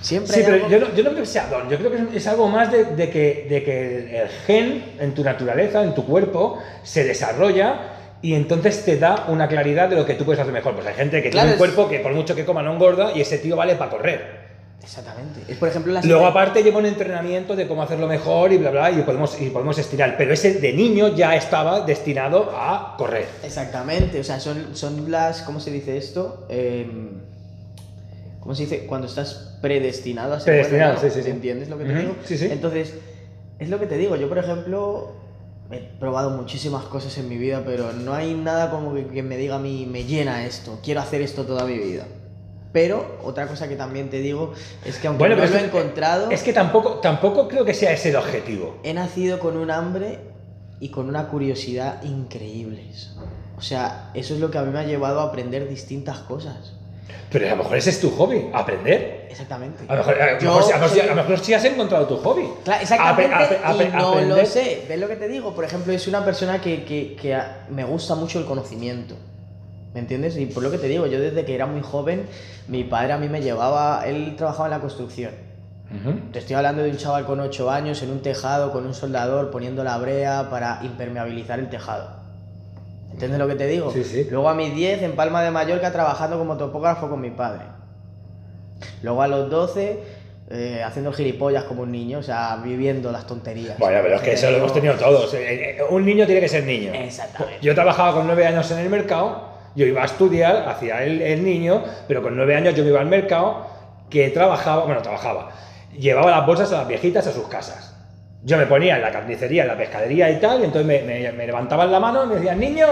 [SPEAKER 2] Siempre
[SPEAKER 1] Sí, pero
[SPEAKER 2] algo-
[SPEAKER 1] yo no, yo no creo que sea don, yo creo que es, algo más de, de que, de que el gen en tu naturaleza, en tu cuerpo, se desarrolla y entonces te da una claridad de lo que tú puedes hacer mejor. Pues hay gente que
[SPEAKER 2] Claro,
[SPEAKER 1] tiene un cuerpo que por mucho que coma no engorda y ese tío vale para correr.
[SPEAKER 2] Exactamente. Es por ejemplo la
[SPEAKER 1] Luego aparte lleva un entrenamiento de cómo hacerlo mejor y bla bla y podemos, y podemos estirar, pero ese de niño ya estaba destinado a correr.
[SPEAKER 2] Exactamente, o sea, son, son las, ¿cómo se dice esto? Em, ¿Cómo se dice? Cuando estás predestinado a ser
[SPEAKER 1] Predestinado,
[SPEAKER 2] bueno, ¿no?
[SPEAKER 1] sí, sí, sí.
[SPEAKER 2] ¿Entiendes lo que te digo?
[SPEAKER 1] sí, sí.
[SPEAKER 2] Entonces, es lo que te digo. Yo, por ejemplo, he probado muchísimas cosas en mi vida, pero no hay nada como que, que me diga a mí, me llena esto, quiero hacer esto toda mi vida. Pero otra cosa que también te digo es que aunque
[SPEAKER 1] Bueno,
[SPEAKER 2] no lo he encontrado,
[SPEAKER 1] Es que tampoco, tampoco creo que sea ese el objetivo.
[SPEAKER 2] he nacido con un hambre y con una curiosidad increíbles. O sea, eso es lo que a mí me ha llevado a aprender distintas cosas.
[SPEAKER 1] Pero a lo mejor ese es tu hobby, aprender.
[SPEAKER 2] Exactamente.
[SPEAKER 1] A lo mejor, a lo mejor, a lo mejor
[SPEAKER 2] soy-
[SPEAKER 1] a lo mejor sí has encontrado tu hobby.
[SPEAKER 2] Claro, exactamente,
[SPEAKER 1] apre-
[SPEAKER 2] y no
[SPEAKER 1] aprender-
[SPEAKER 2] lo sé. ¿Ves lo que te digo? Por ejemplo, es una persona que, que- que a- me gusta mucho el conocimiento. ¿Me entiendes? Y por lo que te digo, yo desde que era muy joven, mi padre a mí me llevaba, él trabajaba en la construcción. Te estoy hablando de un chaval con 8 años en un tejado con un soldador poniendo la brea para impermeabilizar el tejado. ¿Entiendes lo que te digo?
[SPEAKER 1] Sí, sí.
[SPEAKER 2] Luego a mis 10 en Palma de Mallorca trabajando como topógrafo con mi padre. Luego a los 12 eh, haciendo gilipollas como un niño, o sea, viviendo las tonterías.
[SPEAKER 1] Bueno, pero es que eso lo hemos tenido todos. Eh, eh, Un niño tiene que ser niño.
[SPEAKER 2] Exactamente.
[SPEAKER 1] Yo trabajaba con nueve años en el mercado, yo iba a estudiar, hacía el, el niño, pero con nueve años yo me iba al mercado, que trabajaba, bueno, trabajaba, llevaba las bolsas a las viejitas a sus casas. Yo me ponía en la carnicería, en la pescadería y tal, y entonces me, levantaban la mano y me decían, niño,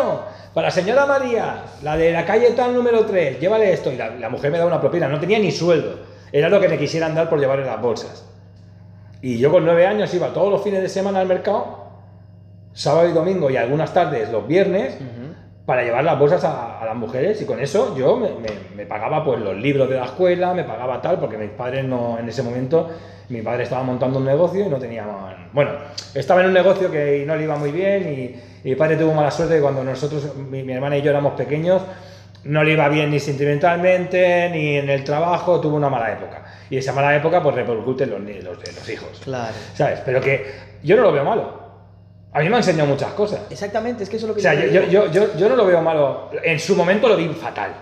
[SPEAKER 1] para la señora María, la de la calle tal número 3, llévale esto. Y la, mujer me daba una propina, no tenía ni sueldo, era lo que me quisieran dar por llevarle las bolsas. Y yo con nueve años iba todos los fines de semana al mercado, sábado y domingo y algunas tardes los viernes. Para llevar las bolsas a, a las mujeres y con eso yo me, me- me pagaba pues los libros de la escuela, me pagaba tal, porque mis padres no, en ese momento, mi padre estaba montando un negocio y no tenían, bueno, estaba en un negocio que no le iba muy bien y, y mi padre tuvo mala suerte que cuando nosotros, mi, mi hermana y yo éramos pequeños, no le iba bien ni sentimentalmente, ni en el trabajo, tuvo una mala época. Y esa mala época pues repercute en los, los, en los hijos.
[SPEAKER 2] Claro.
[SPEAKER 1] ¿Sabes? Pero que yo no lo veo malo. A mí me ha enseñado muchas cosas.
[SPEAKER 2] Exactamente, es que eso es lo que
[SPEAKER 1] O sea, yo, yo, yo, yo, yo no lo veo malo. En su momento lo vi fatal.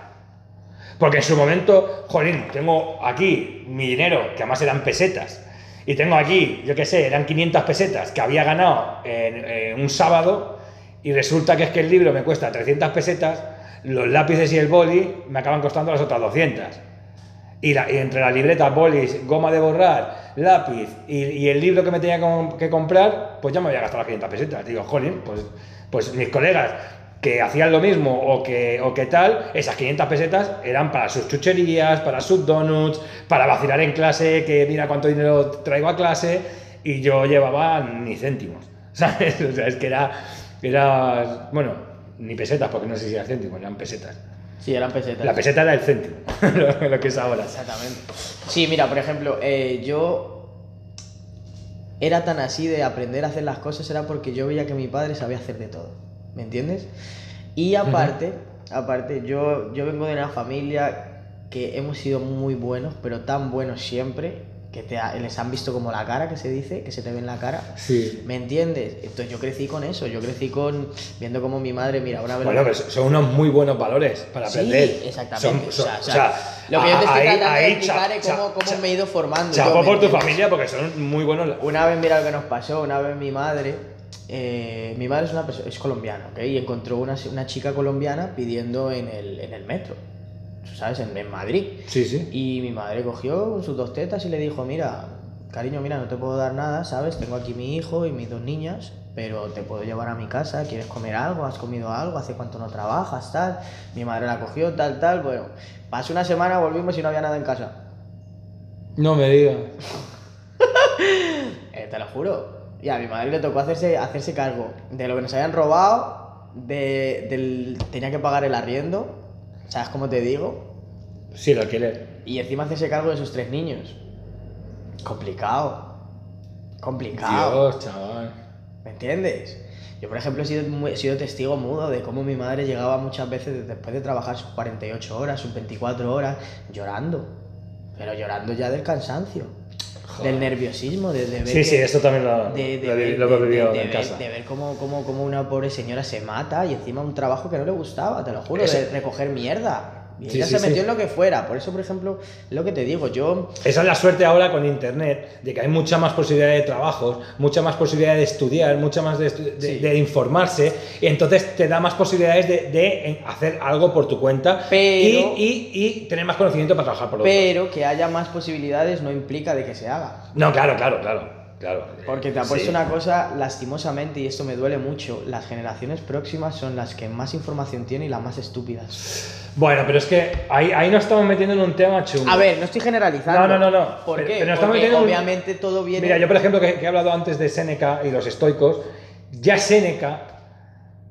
[SPEAKER 1] Porque en su momento, jolín, tengo aquí mi dinero, que además eran pesetas, y tengo aquí, yo qué sé, eran 500 pesetas que había ganado en, en un sábado, y resulta que es que el libro me cuesta 300 pesetas, los lápices y el boli me acaban costando las otras 200. Y, la- y entre las libretas, bolis, goma de borrar, lápiz y, y el libro que me tenía com- que comprar, pues ya me había gastado las 500 pesetas. Digo, jolín, pues, pues mis colegas que hacían lo mismo o que, o que tal, esas 500 pesetas eran para sus chucherías, para sus donuts, para vacilar en clase, que mira cuánto dinero traigo a clase, y yo llevaba ni céntimos, ¿sabes? O sea, es que era, era bueno, ni pesetas, porque no sé si eran céntimos, eran pesetas.
[SPEAKER 2] Sí, eran pesetas.
[SPEAKER 1] La peseta era el céntimo, lo que es ahora.
[SPEAKER 2] Exactamente. Sí, mira, por ejemplo, eh, yo era tan así de aprender a hacer las cosas, era porque yo veía que mi padre sabía hacer de todo. ¿Me entiendes? Y aparte, aparte, yo, yo vengo de una familia que hemos sido muy buenos, pero tan buenos siempre, que te ha- les han visto como la cara, que se dice, que se te ve en la cara.
[SPEAKER 1] Sí.
[SPEAKER 2] ¿Me entiendes? Entonces yo crecí con eso, yo crecí con viendo como mi madre, mira, una vez...
[SPEAKER 1] Bueno, pero son unos muy buenos valores para
[SPEAKER 2] Sí,
[SPEAKER 1] aprender.
[SPEAKER 2] exactamente.
[SPEAKER 1] Son-
[SPEAKER 2] o sea,
[SPEAKER 1] son-
[SPEAKER 2] o sea, lo que yo te estoy
[SPEAKER 1] ahí-
[SPEAKER 2] tratando de
[SPEAKER 1] ahí,
[SPEAKER 2] explicar
[SPEAKER 1] cha-
[SPEAKER 2] es cómo, cómo me he ido formando.
[SPEAKER 1] Chapo
[SPEAKER 2] yo, ¿me
[SPEAKER 1] por tu familia porque son muy buenos.
[SPEAKER 2] Una vez, mira lo que nos pasó, una vez mi madre, eh, mi madre es, una perso- es colombiana, ¿ok? Y encontró una, una chica colombiana pidiendo en el, en el metro, ¿sabes? En, en Madrid.
[SPEAKER 1] Sí, sí.
[SPEAKER 2] Y mi madre cogió sus dos tetas y le dijo, mira, cariño, mira, no te puedo dar nada, ¿sabes? Tengo aquí mi hijo y mis dos niñas, pero te puedo llevar a mi casa, ¿quieres comer algo? ¿Has comido algo? ¿Hace cuánto no trabajas? Tal. Mi madre la cogió, tal, tal. Bueno, pasó una semana, volvimos y no había nada en casa.
[SPEAKER 1] No me digas.
[SPEAKER 2] Eh, te lo juro. Y a mi madre le tocó hacerse, hacerse cargo de lo que nos habían robado, de, del, tenía que pagar el arriendo, ¿sabes cómo te digo?
[SPEAKER 1] Sí, el alquiler.
[SPEAKER 2] Y encima hacerse cargo de sus tres niños. Complicado. Complicado.
[SPEAKER 1] Dios, chaval.
[SPEAKER 2] ¿Me entiendes? Yo, por ejemplo, he sido, he sido testigo mudo de cómo mi madre llegaba muchas veces después de trabajar sus 48 horas, sus 24 horas, llorando. Pero llorando ya del cansancio. Del nerviosismo, de, de ver
[SPEAKER 1] Sí,
[SPEAKER 2] que-
[SPEAKER 1] sí, esto también lo,
[SPEAKER 2] de, de
[SPEAKER 1] lo,
[SPEAKER 2] ver,
[SPEAKER 1] lo he vivido en
[SPEAKER 2] ver-
[SPEAKER 1] casa.
[SPEAKER 2] de ver cómo, cómo, cómo una pobre señora se mata y encima un trabajo que no le gustaba, te lo juro,
[SPEAKER 1] Eso-
[SPEAKER 2] de recoger mierda. Y ella
[SPEAKER 1] sí,
[SPEAKER 2] se
[SPEAKER 1] sí.
[SPEAKER 2] metió en lo que fuera. Por eso, por ejemplo, es lo que te digo, yo
[SPEAKER 1] Esa es la suerte ahora con internet, de que hay mucha más posibilidad de trabajos, mucha más posibilidad de estudiar, mucha más de, de- informarse, y entonces te da más posibilidades de, de, hacer algo por tu cuenta
[SPEAKER 2] Pero-
[SPEAKER 1] y, y- y tener más conocimiento para trabajar por otro.
[SPEAKER 2] Pero que haya más posibilidades no implica de que se haga.
[SPEAKER 1] No, claro, claro, claro. Claro.
[SPEAKER 2] Porque te apuesto
[SPEAKER 1] Sí.
[SPEAKER 2] una cosa, lastimosamente, y esto me duele mucho, las generaciones próximas son las que más información tienen y las más estúpidas.
[SPEAKER 1] Bueno, pero es que ahí, ahí nos estamos metiendo en un tema chungo.
[SPEAKER 2] A ver, no estoy generalizando.
[SPEAKER 1] No, no, no, no.
[SPEAKER 2] ¿Por
[SPEAKER 1] Pero-
[SPEAKER 2] qué?
[SPEAKER 1] pero nos estamos
[SPEAKER 2] Porque
[SPEAKER 1] metiendo en un-
[SPEAKER 2] obviamente todo viene...
[SPEAKER 1] Mira, yo por ejemplo, que, que he hablado antes de Séneca y los estoicos, ya Séneca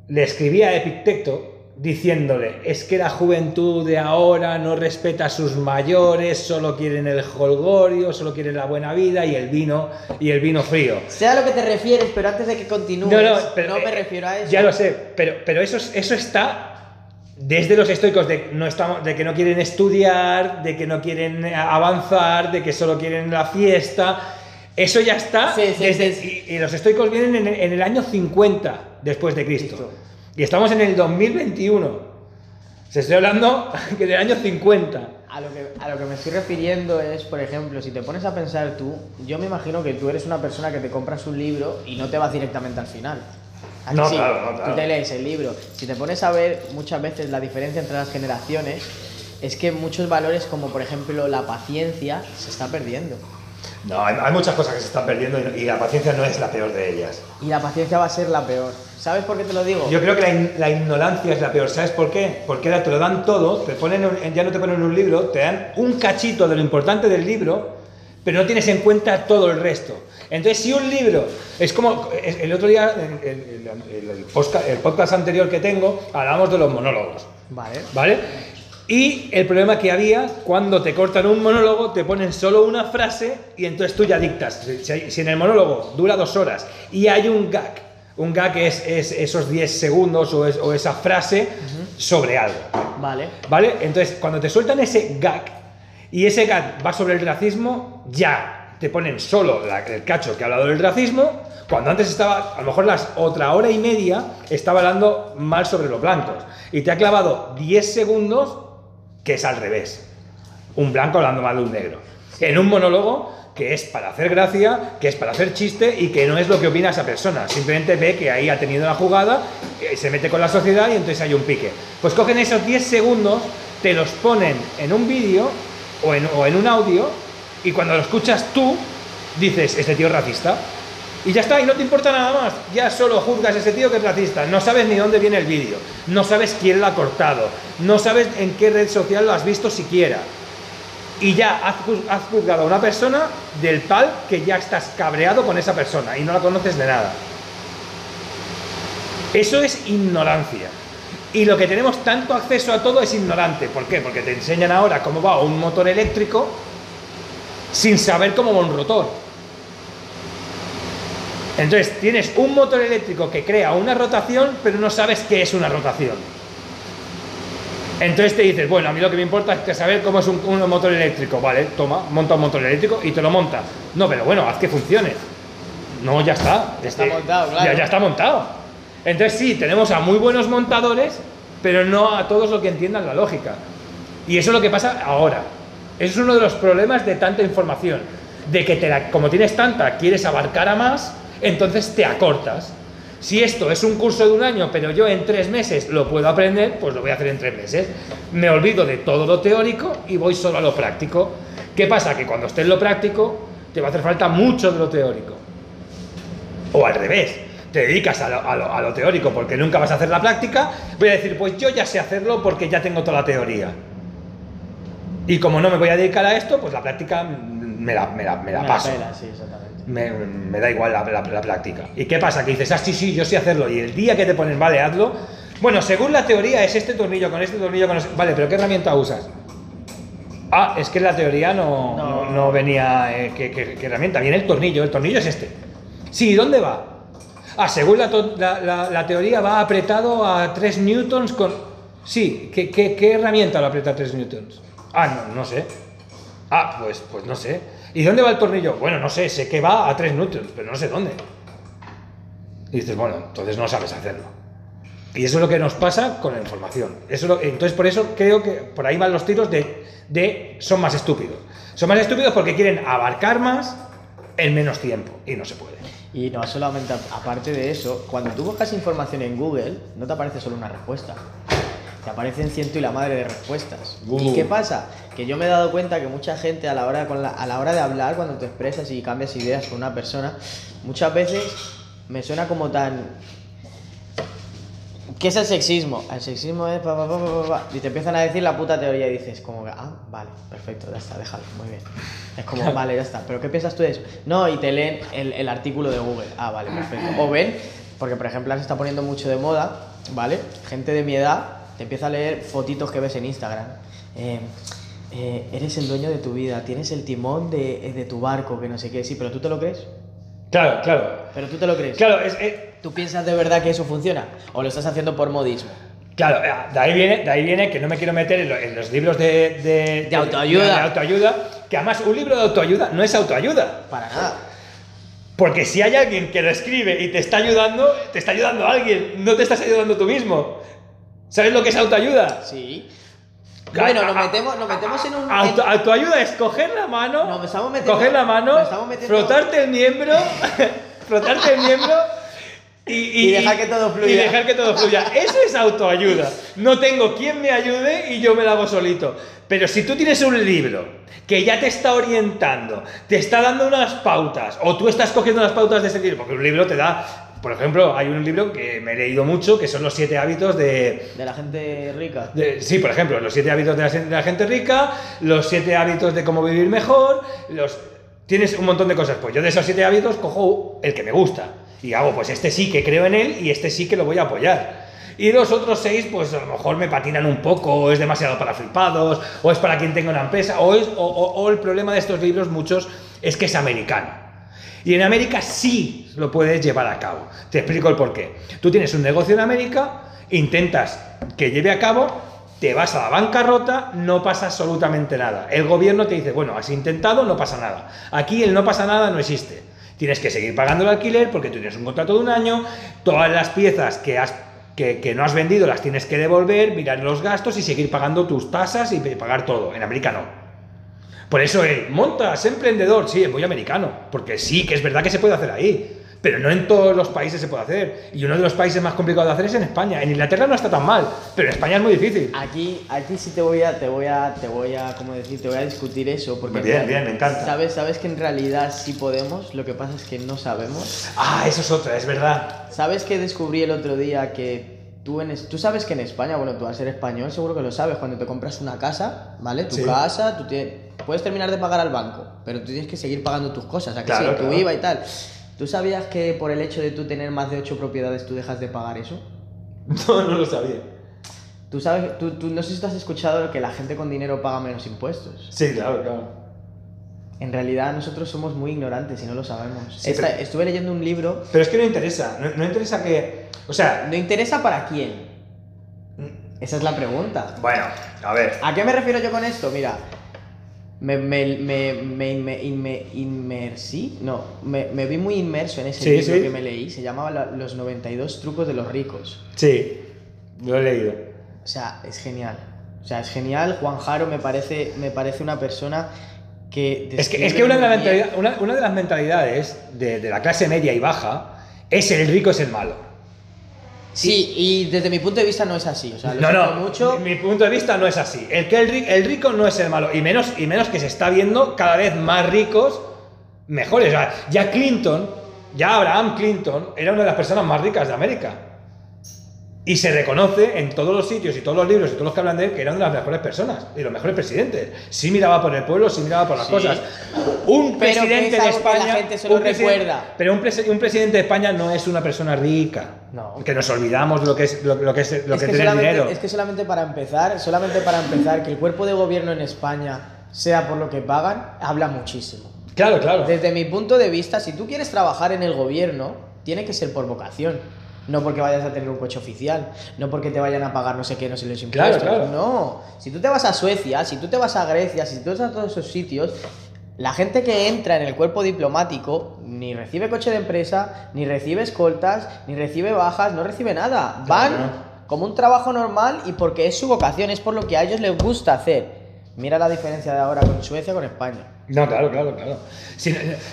[SPEAKER 1] le escribía a Epicteto diciéndole, es que la juventud de ahora no respeta a sus mayores, solo quieren el holgorio, solo quieren la buena vida y el vino y el vino frío.
[SPEAKER 2] Sé a lo que te refieres, pero antes de que continúes,
[SPEAKER 1] No,
[SPEAKER 2] no,
[SPEAKER 1] no, pero,
[SPEAKER 2] me
[SPEAKER 1] eh,
[SPEAKER 2] refiero a eso.
[SPEAKER 1] Ya lo sé, pero, pero eso, es- eso está desde los estoicos de, no estamos, de que no quieren estudiar, de que no quieren eh, avanzar, de que solo quieren la fiesta. Eso ya está.
[SPEAKER 2] Sí, sí,
[SPEAKER 1] desde-
[SPEAKER 2] sí.
[SPEAKER 1] Y, y los estoicos vienen en, el- en el año 50 después de Cristo.
[SPEAKER 2] Cristo.
[SPEAKER 1] Y estamos en el 2021. Se estoy hablando que del año 50.
[SPEAKER 2] A lo, que, a lo que me estoy refiriendo es, por ejemplo, si te pones a pensar tú, yo me imagino que tú eres una persona que te compras un libro y no te vas directamente al final. ¿A que
[SPEAKER 1] No, claro, no, claro.
[SPEAKER 2] Tú te lees el libro. Si te pones a ver muchas veces la diferencia entre las generaciones, es que muchos valores como por ejemplo la paciencia se está perdiendo.
[SPEAKER 1] No, hay, hay muchas cosas que se están perdiendo y, y la paciencia no es la peor de ellas.
[SPEAKER 2] Y la paciencia va a ser la peor. ¿Sabes por qué te lo digo?
[SPEAKER 1] Yo creo que la, in- la ignorancia es la peor. ¿Sabes por qué? Porque te lo dan todo, te ponen un- ya no te ponen un libro, te dan un cachito de lo importante del libro, pero no tienes en cuenta todo el resto. Entonces, si un libro es como el otro día, el, el- podcast anterior que tengo, hablábamos de los monólogos.
[SPEAKER 2] Vale.
[SPEAKER 1] ¿Vale? Y el problema que había, cuando te cortan un monólogo, te ponen solo una frase y entonces tú ya dictas. Si, en el monólogo dura dos horas y hay un gag, un gag es, es esos 10 segundos o, es- o esa frase sobre algo.
[SPEAKER 2] Vale.
[SPEAKER 1] ¿Vale? Entonces, cuando te sueltan ese gag y ese gag va sobre el racismo, ya te ponen solo la- el cacho que ha hablado del racismo, cuando antes estaba, a lo mejor las otra hora y media, estaba hablando mal sobre los blancos. Y te ha clavado 10 segundos que es al revés. Un blanco hablando mal de un negro. En un monólogo que es para hacer gracia, que es para hacer chiste y que no es lo que opina esa persona. Simplemente ve que ahí ha tenido la jugada, eh, se mete con la sociedad y entonces hay un pique. Pues cogen esos 10 segundos, te los ponen en un vídeo o en, o en un audio y cuando lo escuchas tú dices, este tío es racista. Y ya está, y no te importa nada más. Ya solo juzgas a ese tío que es racista. No sabes ni dónde viene el vídeo. No sabes quién lo ha cortado. No sabes en qué red social lo has visto siquiera. Y ya has, juz- has juzgado a una persona del tal que ya estás cabreado con esa persona y no la conoces de nada. Eso es ignorancia. Y lo que tenemos tanto acceso a todo es ignorante. ¿Por qué? Porque te enseñan ahora cómo va un motor eléctrico sin saber cómo va un rotor. Entonces tienes un motor eléctrico que crea una rotación, pero no sabes qué es una rotación. Entonces te dices, bueno, a mí lo que me importa es que saber cómo es un, un motor eléctrico. Vale, toma, monta un motor eléctrico y te lo monta. No, pero bueno, haz que funcione. No, ya está.
[SPEAKER 2] Ya está montado, claro.
[SPEAKER 1] Ya, ya está montado. Entonces sí, tenemos a muy buenos montadores, pero no a todos los que entiendan la lógica. Y eso es lo que pasa ahora. Eso es uno de los problemas de tanta información. De que te la- como tienes tanta, quieres abarcar a más, entonces te acortas. Si esto es un curso de un año, pero yo en tres meses lo puedo aprender, pues lo voy a hacer en tres meses. Me olvido de todo lo teórico y voy solo a lo práctico. ¿Qué pasa? Que cuando esté en lo práctico, te va a hacer falta mucho de lo teórico. O al revés, te dedicas a lo, a lo- a lo teórico porque nunca vas a hacer la práctica, voy a decir, pues yo ya sé hacerlo porque ya tengo toda la teoría. Y como no me voy a dedicar a esto, pues la práctica me la, me la- me la
[SPEAKER 2] Me
[SPEAKER 1] paso.
[SPEAKER 2] pela, sí, exactamente.
[SPEAKER 1] Me, me da igual la, la- la práctica. ¿Y qué pasa? Que dices, ah, sí, sí, yo sé hacerlo. Y el día que te ponen, vale, hazlo. Bueno, según la teoría es este tornillo con este tornillo con ese- Vale, pero ¿qué herramienta usas? Ah, es que en la teoría no,
[SPEAKER 2] No.
[SPEAKER 1] no, no venía. eh, ¿qué, qué- qué herramienta? Viene el tornillo. El tornillo es este. Sí, ¿dónde va? Ah, según la, to- la- la- la teoría va apretado a 3 newtons con... Sí, ¿qué, qué, qué herramienta lo aprieta a 3 newtons? Ah, no, no sé. Ah, pues, pues no sé. ¿Y dónde va el tornillo? Bueno, no sé, sé que va a 3 newtons, pero no sé dónde. Y dices, bueno, entonces no sabes hacerlo. Y eso es lo que nos pasa con la información. Eso es lo- entonces, por eso creo que por ahí van los tiros de, de son más estúpidos. Son más estúpidos porque quieren abarcar más en menos tiempo. Y no se puede.
[SPEAKER 2] Y no solamente, aparte de eso, cuando tú buscas información en Google, no te aparece solo una respuesta. Te aparecen ciento y la madre de respuestas.
[SPEAKER 1] Uh.
[SPEAKER 2] ¿Y qué pasa? Que yo me he dado cuenta que mucha gente a la, hora, con la- a la hora de hablar, cuando te expresas y cambias ideas con una persona, muchas veces me suena como tan... ¿Qué es el sexismo? El sexismo es... pa, pa, pa, y te empiezan a decir la puta teoría y dices como que, ah, vale, perfecto, ya está, déjalo, muy bien. Es como, vale, ya está. ¿Pero qué piensas tú de eso? No, y te leen el, el artículo de Google. Ah, vale, perfecto. O ven, porque por ejemplo ahora se está poniendo mucho de moda, ¿vale? Gente de mi edad te empieza a leer fotitos que ves en Instagram. Eh, eh, eres el dueño de tu vida, tienes el timón de, de tu barco, que no sé qué. Sí, pero tú te lo crees.
[SPEAKER 1] Claro, claro.
[SPEAKER 2] Pero tú te lo crees.
[SPEAKER 1] Claro, es, es-
[SPEAKER 2] ¿Tú piensas de verdad que eso funciona? ¿O lo estás haciendo por modismo?
[SPEAKER 1] Claro, eh, de ahí viene, de ahí viene que no me quiero meter en, lo- en los libros de, de,
[SPEAKER 2] De autoayuda.
[SPEAKER 1] de autoayuda, que además un libro de autoayuda no es autoayuda.
[SPEAKER 2] Para nada.
[SPEAKER 1] Porque si hay alguien que lo escribe y te está ayudando, te está ayudando alguien, no te estás ayudando tú mismo. ¿Sabes lo que es autoayuda?
[SPEAKER 2] Sí. Bueno, nos metemos, nos metemos en un...
[SPEAKER 1] Auto-
[SPEAKER 2] en-
[SPEAKER 1] autoayuda es coger la mano,
[SPEAKER 2] Nos estamos metiendo-
[SPEAKER 1] coger la mano,
[SPEAKER 2] estamos metiendo-
[SPEAKER 1] frotarte el miembro, frotarte el miembro y,
[SPEAKER 2] Y dejar que todo fluya.
[SPEAKER 1] Y dejar que todo fluya. Eso es autoayuda. No tengo quien me ayude y yo me la hago solito. Pero si tú tienes un libro que ya te está orientando, te está dando unas pautas, o tú estás cogiendo las pautas de ese libro, porque un libro te da. Por ejemplo, hay un libro que me he leído mucho, que son los siete hábitos de,
[SPEAKER 2] De la gente rica.
[SPEAKER 1] de- sí, por ejemplo, los siete hábitos de la, de la gente rica, los siete hábitos de cómo vivir mejor, los... Tienes un montón de cosas. Pues yo de esos siete hábitos cojo el que me gusta. Y hago, pues este sí que creo en él y este sí que lo voy a apoyar. Y los otros seis, pues a lo mejor me patinan un poco, o es demasiado para flipados, o es para quien tenga una empresa, o, es, o, o- o el problema de estos libros, muchos, es que es americano. Y en América sí lo puedes llevar a cabo. Te explico el porqué. Tú tienes un negocio en América, intentas que lleve a cabo, te vas a la bancarrota, no pasa absolutamente nada. El gobierno te dice, bueno, has intentado, no pasa nada. Aquí el no pasa nada no existe. Tienes que seguir pagando el alquiler porque tú tienes un contrato de un año, todas las piezas que has que, que no has vendido las tienes que devolver, mirar los gastos y seguir pagando tus tasas y pagar todo. En América no. Por eso el montas, emprendedor, sí, voy americano, porque sí, que es verdad que se puede hacer ahí, pero no en todos los países se puede hacer. Y uno de los países más complicados de hacer es en España. En Inglaterra no está tan mal, pero en España es muy difícil.
[SPEAKER 2] Aquí, aquí sí te voy a, te voy a, te voy a, ¿cómo decir? Te voy a discutir eso porque
[SPEAKER 1] Bien, bien, me encanta.
[SPEAKER 2] Sabes, sabes que en realidad sí podemos. Lo que pasa es que no sabemos.
[SPEAKER 1] Ah, eso es otra, es verdad.
[SPEAKER 2] ¿Sabes que descubrí el otro día que tú en, tú sabes que en España, bueno, tú al ser español seguro que lo sabes, cuando te compras una casa, ¿vale? Tu
[SPEAKER 1] Sí.
[SPEAKER 2] casa, tú te- puedes terminar de pagar al banco, pero tú tienes que seguir pagando tus cosas, ¿a que
[SPEAKER 1] Claro,
[SPEAKER 2] sí? Tu
[SPEAKER 1] claro.
[SPEAKER 2] IVA y tal. ¿Tú sabías que por el hecho de tú tener más de 8 propiedades tú dejas de pagar eso?
[SPEAKER 1] No, no lo sabía.
[SPEAKER 2] Tú sabes, tú, tú- no sé si tú has escuchado que la gente con dinero paga menos impuestos.
[SPEAKER 1] Sí, claro, claro.
[SPEAKER 2] En realidad nosotros somos muy ignorantes y no lo sabemos.
[SPEAKER 1] Sí,
[SPEAKER 2] Esta-
[SPEAKER 1] pero-
[SPEAKER 2] Estuve leyendo un libro.
[SPEAKER 1] Pero es que no interesa, no, no interesa que... O sea,
[SPEAKER 2] ¿No interesa para quién? Esa es la pregunta.
[SPEAKER 1] bueno, a ver.
[SPEAKER 2] ¿A qué me refiero yo con esto? Mira, me, me, me, me, me- me inmersí, no, me, me vi muy inmerso en ese
[SPEAKER 1] Sí,
[SPEAKER 2] libro
[SPEAKER 1] sí.
[SPEAKER 2] que me leí, se llamaba La- Los 92 trucos de los ricos.
[SPEAKER 1] Sí, lo he leído.
[SPEAKER 2] O sea, es genial. O sea, es genial. Juan Jaro me parece, me parece una persona que...
[SPEAKER 1] Es que, es que una, de las
[SPEAKER 2] bien-
[SPEAKER 1] mentalidad- una- una de las mentalidades de, de la clase media y baja es el rico es el malo.
[SPEAKER 2] Sí, y desde mi punto de vista no es así. O sea, lo
[SPEAKER 1] No, no,
[SPEAKER 2] mucho.
[SPEAKER 1] mi, mi punto de vista no es así. El, que el, el rico no es el malo, y menos, y menos que se está viendo cada vez más ricos, mejores. O sea, ya Clinton, ya Abraham Clinton, era una de las personas más ricas de América. Y se reconoce en todos los sitios y todos los libros y todos los que hablan de él que era una de las mejores personas y los mejores presidentes. Sí miraba por el pueblo, sí miraba por las
[SPEAKER 2] Sí.
[SPEAKER 1] cosas. Un
[SPEAKER 2] Pero
[SPEAKER 1] presidente
[SPEAKER 2] es
[SPEAKER 1] de
[SPEAKER 2] que la
[SPEAKER 1] España.
[SPEAKER 2] gente se lo recuerda.
[SPEAKER 1] Pero un, presi- un presidente de España no es una persona rica.
[SPEAKER 2] No.
[SPEAKER 1] Que nos olvidamos lo que es lo, lo que es lo
[SPEAKER 2] es,
[SPEAKER 1] que,
[SPEAKER 2] que
[SPEAKER 1] tener dinero.
[SPEAKER 2] es que solamente para empezar, solamente para empezar, que el cuerpo de gobierno en España sea por lo que pagan, habla muchísimo.
[SPEAKER 1] Claro, claro.
[SPEAKER 2] Desde mi punto de vista, si tú quieres trabajar en el gobierno, tiene que ser por vocación. No porque vayas a tener un coche oficial, no porque te vayan a pagar no sé qué, no sé los impuestos.
[SPEAKER 1] Claro, claro.
[SPEAKER 2] No. Si tú te vas a Suecia, si tú te vas a Grecia, si tú te vas a todos esos sitios, la gente que entra en el cuerpo diplomático ni recibe coche de empresa, ni recibe escoltas, ni recibe bajas, no recibe nada. Van como un trabajo normal y porque es su vocación, es por lo que a ellos les gusta hacer. Mira la diferencia de ahora con Suecia con España.
[SPEAKER 1] No, claro, claro, claro.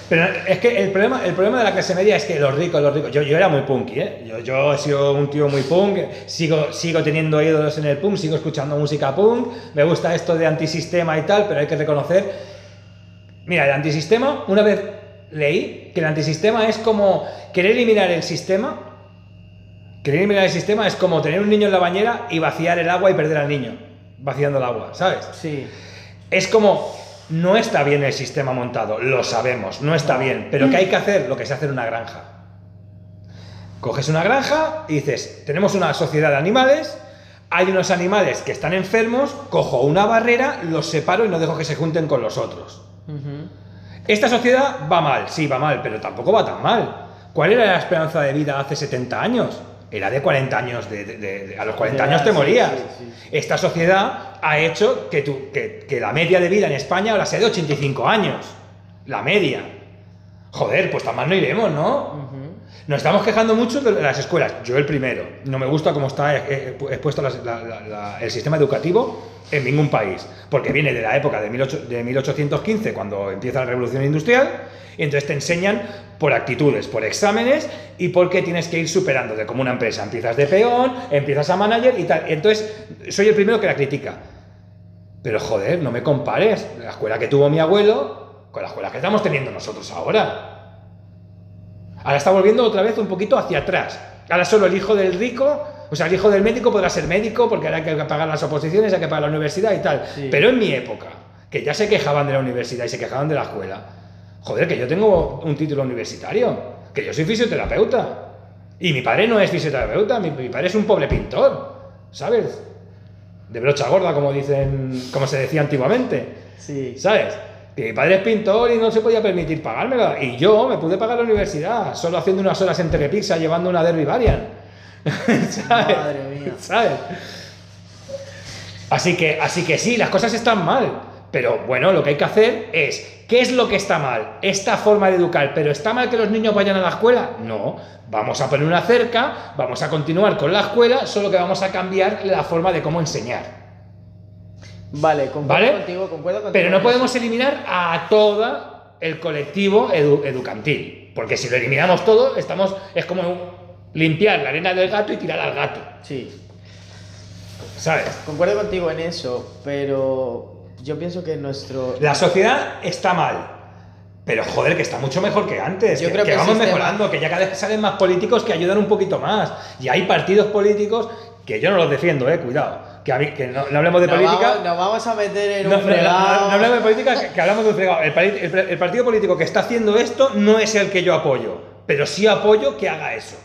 [SPEAKER 1] Pero es que el problema, el problema de la clase media es que los ricos, los ricos. Yo, yo era muy punky, ¿eh? Yo, yo he sido un tío muy punk, sigo, sigo teniendo ídolos en el punk, sigo escuchando música punk, me gusta esto de antisistema y tal, pero hay que reconocer. Mira, el antisistema, una vez leí que el antisistema es como querer eliminar el sistema. Querer eliminar el sistema es como tener un niño en la bañera y vaciar el agua y perder al niño, vaciando el agua, ¿sabes?
[SPEAKER 2] Sí.
[SPEAKER 1] Es como, no está bien el sistema montado, lo sabemos, no está bien, pero ¿qué hay que hacer? Lo que se hace en una granja. Coges una granja y dices, tenemos una sociedad de animales, hay unos animales que están enfermos, cojo una barrera, los separo y no dejo que se junten con los otros. Esta sociedad va mal, sí, va mal, pero tampoco va tan mal. ¿Cuál era la esperanza de vida hace 70 años? Era de 40 años, de, de- de- a los 40
[SPEAKER 2] Ya,
[SPEAKER 1] años te
[SPEAKER 2] sí,
[SPEAKER 1] morías.
[SPEAKER 2] sí, sí.
[SPEAKER 1] Esta sociedad ha hecho que, tu- que- que la media de vida en España ahora sea de 85 años. La media. Joder, pues tan mal no iremos, ¿no? Nos estamos quejando mucho de las escuelas. Yo el primero. No me gusta cómo está expuesto el sistema educativo en ningún país. Porque viene de la época de, 18 de 1815, cuando empieza la revolución industrial. Y entonces te enseñan por actitudes, por exámenes y porque tienes que ir superando de como una empresa. Empiezas de peón, empiezas a manager y tal. Entonces, soy el primero que la critica. Pero joder, no me compares la escuela que tuvo mi abuelo con la escuela que estamos teniendo nosotros ahora. Ahora está volviendo otra vez un poquito hacia atrás. Ahora solo el hijo del rico, o sea, el hijo del médico podrá ser médico porque ahora hay que pagar las oposiciones, hay que pagar la universidad y tal.
[SPEAKER 2] Sí.
[SPEAKER 1] Pero en mi época, que ya se quejaban de la universidad y se quejaban de la escuela, joder, que yo tengo un título universitario, que yo soy fisioterapeuta. Y mi padre no es fisioterapeuta, mi, mi padre es un pobre pintor, ¿sabes? De brocha gorda, como dicen, como se decía antiguamente.
[SPEAKER 2] Sí.
[SPEAKER 1] ¿Sabes? Mi padre es pintor y no se podía permitir pagármela. Y yo me pude pagar la universidad, solo haciendo unas horas en Telepizza llevando una Derby Varian. ¿Sabes?
[SPEAKER 2] Madre mía.
[SPEAKER 1] ¿Sabes? Así que, así que sí, las cosas están mal. Pero bueno, lo que hay que hacer es, ¿qué es lo que está mal? Esta forma de educar, pero ¿está mal que los niños vayan a la escuela? No, vamos a poner una cerca, vamos a continuar con la escuela, solo que vamos a cambiar la forma de cómo enseñar.
[SPEAKER 2] Vale, concuerdo
[SPEAKER 1] ¿Vale?
[SPEAKER 2] contigo, concuerdo contigo.
[SPEAKER 1] Pero no podemos eliminar a todo el colectivo edu- educantil. Porque si lo eliminamos todo, estamos, es como limpiar la arena del gato y tirar al gato.
[SPEAKER 2] Sí,
[SPEAKER 1] ¿Sabes?
[SPEAKER 2] concuerdo contigo en eso, pero yo pienso que nuestro...
[SPEAKER 1] La sociedad está mal. Pero joder, que está mucho mejor que antes.
[SPEAKER 2] Yo
[SPEAKER 1] que,
[SPEAKER 2] creo
[SPEAKER 1] que
[SPEAKER 2] que
[SPEAKER 1] vamos
[SPEAKER 2] sistema-
[SPEAKER 1] mejorando, que ya cada vez salen más políticos que ayudan un poquito más. Y hay partidos políticos que yo no los defiendo, eh, cuidado. Que, a mí- que no, no hablemos de
[SPEAKER 2] nos,
[SPEAKER 1] política.
[SPEAKER 2] vamos, nos vamos a meter en
[SPEAKER 1] No,
[SPEAKER 2] un fregado.
[SPEAKER 1] no, no hablamos de política, que, que hablamos de un fregado. El, el- el partido político que está haciendo esto no es el que yo apoyo, pero sí apoyo que haga eso.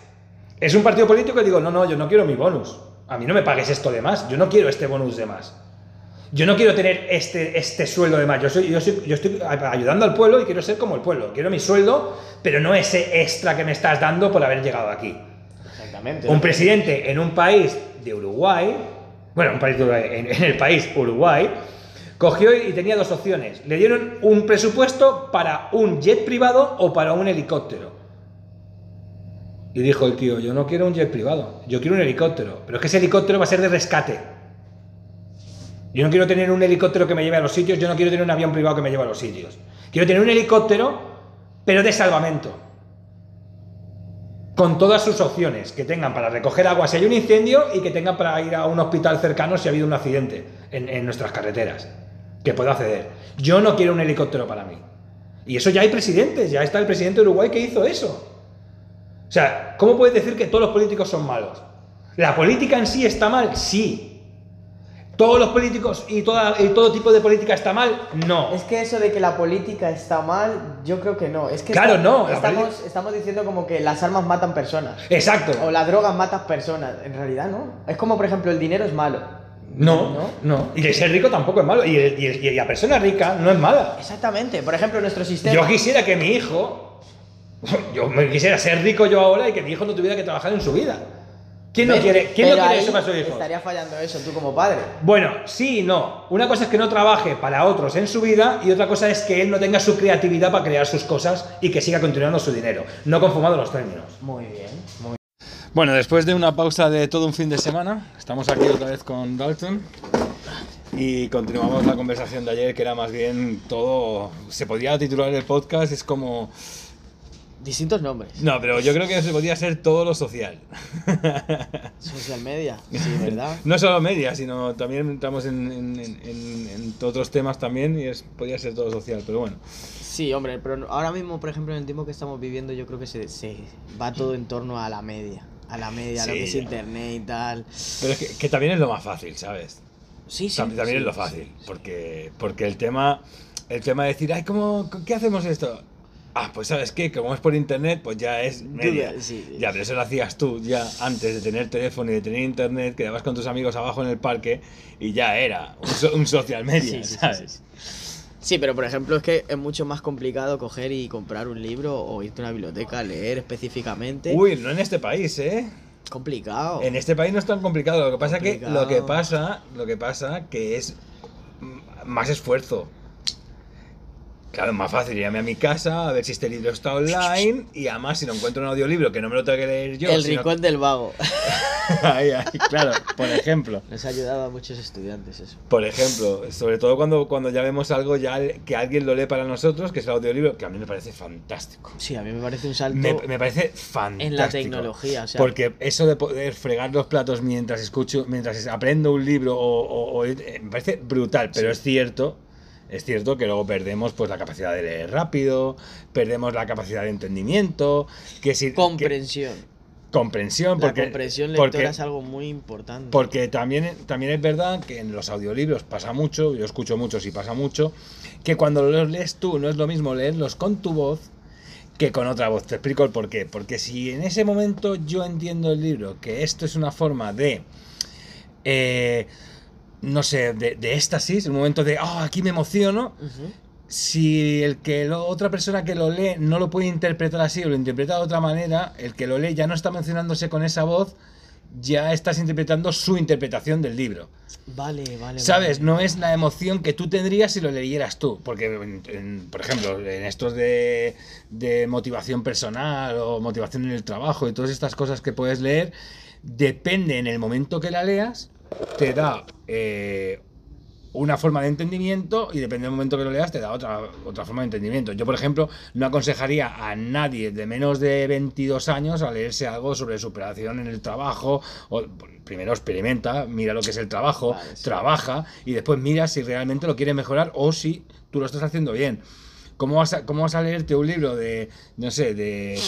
[SPEAKER 1] Es un partido político que digo, no, no, yo no quiero mi bonus. A mí no me pagues esto de más. Yo no quiero este bonus de más. Yo no quiero tener este, este sueldo de más. Yo, soy, yo, soy- yo estoy ayudando al pueblo y quiero ser como el pueblo. Quiero mi sueldo, pero no ese extra que me estás dando por haber llegado aquí.
[SPEAKER 2] Exactamente.
[SPEAKER 1] Un presidente en un país de Uruguay, bueno, un país de Uruguay, en, en el país Uruguay, cogió y tenía dos opciones. Le dieron un presupuesto para un jet privado o para un helicóptero. Y dijo el tío, yo no quiero un jet privado, yo quiero un helicóptero. Pero es que ese helicóptero va a ser de rescate. Yo no quiero tener un helicóptero que me lleve a los sitios, yo no quiero tener un avión privado que me lleve a los sitios. Quiero tener un helicóptero, pero de salvamento con todas sus opciones, que tengan para recoger agua si hay un incendio y que tengan para ir a un hospital cercano si ha habido un accidente en, en nuestras carreteras, que pueda acceder. Yo no quiero un helicóptero para mí. Y eso ya hay presidentes, ya está el presidente de Uruguay que hizo eso. O sea, ¿cómo puedes decir que todos los políticos son malos? ¿La política en sí está mal? Sí. ¿Todos los políticos y, toda- y todo tipo de política está mal? No.
[SPEAKER 2] Es que eso de que la política está mal, yo creo que no. Es que
[SPEAKER 1] Claro,
[SPEAKER 2] está-
[SPEAKER 1] no,
[SPEAKER 2] Estamos, estamos diciendo como que las armas matan personas.
[SPEAKER 1] Exacto.
[SPEAKER 2] O las drogas matan personas. En realidad no. Es como, por ejemplo, el dinero es malo.
[SPEAKER 1] No,
[SPEAKER 2] ¿No?
[SPEAKER 1] no. Y el ser rico tampoco es malo. Y, el- y el- y la persona rica no es mala.
[SPEAKER 2] Exactamente. Por ejemplo, nuestro sistema.
[SPEAKER 1] Yo quisiera que mi hijo, yo me quisiera ser rico yo ahora y que mi hijo no tuviera que trabajar en su vida. ¿Quién no quiere, quién no quiere eso para sus hijos?
[SPEAKER 2] Estaría fallando eso tú como padre.
[SPEAKER 1] Bueno, sí y no. Una cosa es que no trabaje para otros en su vida y otra cosa es que él no tenga su creatividad para crear sus cosas y que siga continuando su dinero. No confumando los términos.
[SPEAKER 2] Muy bien. Muy
[SPEAKER 1] Bueno, después de una pausa de todo un fin de semana, estamos aquí otra vez con Dalton y continuamos la conversación de ayer, que era más bien todo. Se podía titular el podcast, es como.
[SPEAKER 2] Distintos nombres.
[SPEAKER 1] No, pero yo creo que se podía ser todo lo social.
[SPEAKER 2] Social media, sí, ¿verdad?
[SPEAKER 1] No solo media, sino también entramos en, en- en- en otros temas también y es, podía ser todo social, pero bueno.
[SPEAKER 2] Sí, hombre, pero ahora mismo, por ejemplo, en el tiempo que estamos viviendo, yo creo que se, se va todo en torno a la media. A la media, a lo que es internet y tal.
[SPEAKER 1] Pero es que, que también es lo más fácil, ¿sabes?
[SPEAKER 2] Sí, sí.
[SPEAKER 1] Tam- también
[SPEAKER 2] sí,
[SPEAKER 1] es lo fácil,
[SPEAKER 2] sí.
[SPEAKER 1] porque, porque el tema el tema de decir, ay, ¿cómo, ¿qué hacemos esto? Ah, pues sabes qué, como es por internet, pues ya es media.
[SPEAKER 2] Sí.
[SPEAKER 1] Ya, pero eso lo hacías tú ya antes de tener teléfono y de tener internet, quedabas con tus amigos abajo en el parque y ya era un, so- un social media,
[SPEAKER 2] Sí,
[SPEAKER 1] ¿sabes?
[SPEAKER 2] sí, pero por ejemplo es que es mucho más complicado coger y comprar un libro o irte a una biblioteca a leer específicamente.
[SPEAKER 1] Uy, no en este país, ¿eh?
[SPEAKER 2] complicado.
[SPEAKER 1] En este país no es tan complicado. Lo que pasa que lo que
[SPEAKER 2] Complicado.
[SPEAKER 1] pasa, lo que pasa que es más esfuerzo. Claro, es más fácil irme a mi casa a ver si este libro está online y además si no encuentro un audiolibro que no me lo tengo que leer yo.
[SPEAKER 2] el
[SPEAKER 1] sino-
[SPEAKER 2] rincón del vago.
[SPEAKER 1] Ahí, ahí, claro, por ejemplo.
[SPEAKER 2] Nos ha ayudado a muchos estudiantes eso.
[SPEAKER 1] Por ejemplo, sobre todo cuando, cuando ya vemos algo ya que alguien lo lee para nosotros, que es el audiolibro, que a mí me parece fantástico.
[SPEAKER 2] Sí, a mí me parece un salto
[SPEAKER 1] Me, me parece fantástico.
[SPEAKER 2] en la tecnología. O sea,
[SPEAKER 1] Porque eso de poder fregar los platos mientras escucho, mientras aprendo un libro, o, o- o- eh, me parece brutal, pero
[SPEAKER 2] Sí.
[SPEAKER 1] es cierto, es cierto que luego perdemos pues la capacidad de leer rápido, perdemos la capacidad de entendimiento, que si que-
[SPEAKER 2] comprensión.
[SPEAKER 1] comprensión,
[SPEAKER 2] La
[SPEAKER 1] porque,
[SPEAKER 2] comprensión lectora
[SPEAKER 1] porque,
[SPEAKER 2] es algo muy importante.
[SPEAKER 1] porque también, también es verdad que en los audiolibros pasa mucho, yo escucho muchos y pasa mucho, que cuando los lees tú no es lo mismo leerlos con tu voz que con otra voz. Te explico el por qué. Porque si en ese momento yo entiendo el libro, que esto es una forma de... eh, no sé, de, de éxtasis, un momento de, ah, aquí me emociono, si el que lo- otra persona que lo lee no lo puede interpretar así o lo interpreta de otra manera, el que lo lee ya no está mencionándose con esa voz, ya estás interpretando su interpretación del libro.
[SPEAKER 2] Vale, vale.
[SPEAKER 1] ¿Sabes?
[SPEAKER 2] vale.
[SPEAKER 1] No es la emoción que tú tendrías si lo leyeras tú. Porque, en- en- por ejemplo, en estos de, de motivación personal o motivación en el trabajo y todas estas cosas que puedes leer, depende en el momento que la leas, te da eh, una forma de entendimiento y depende del momento que lo leas, te da otra, otra forma de entendimiento. Yo, por ejemplo, no aconsejaría a nadie de menos de 22 años a leerse algo sobre superación en el trabajo. O, primero experimenta, mira lo que es el trabajo,
[SPEAKER 2] Vale, sí.
[SPEAKER 1] trabaja y después mira si realmente lo quieres mejorar o si tú lo estás haciendo bien. ¿Cómo vas a, cómo vas a leerte un libro de, no sé, de,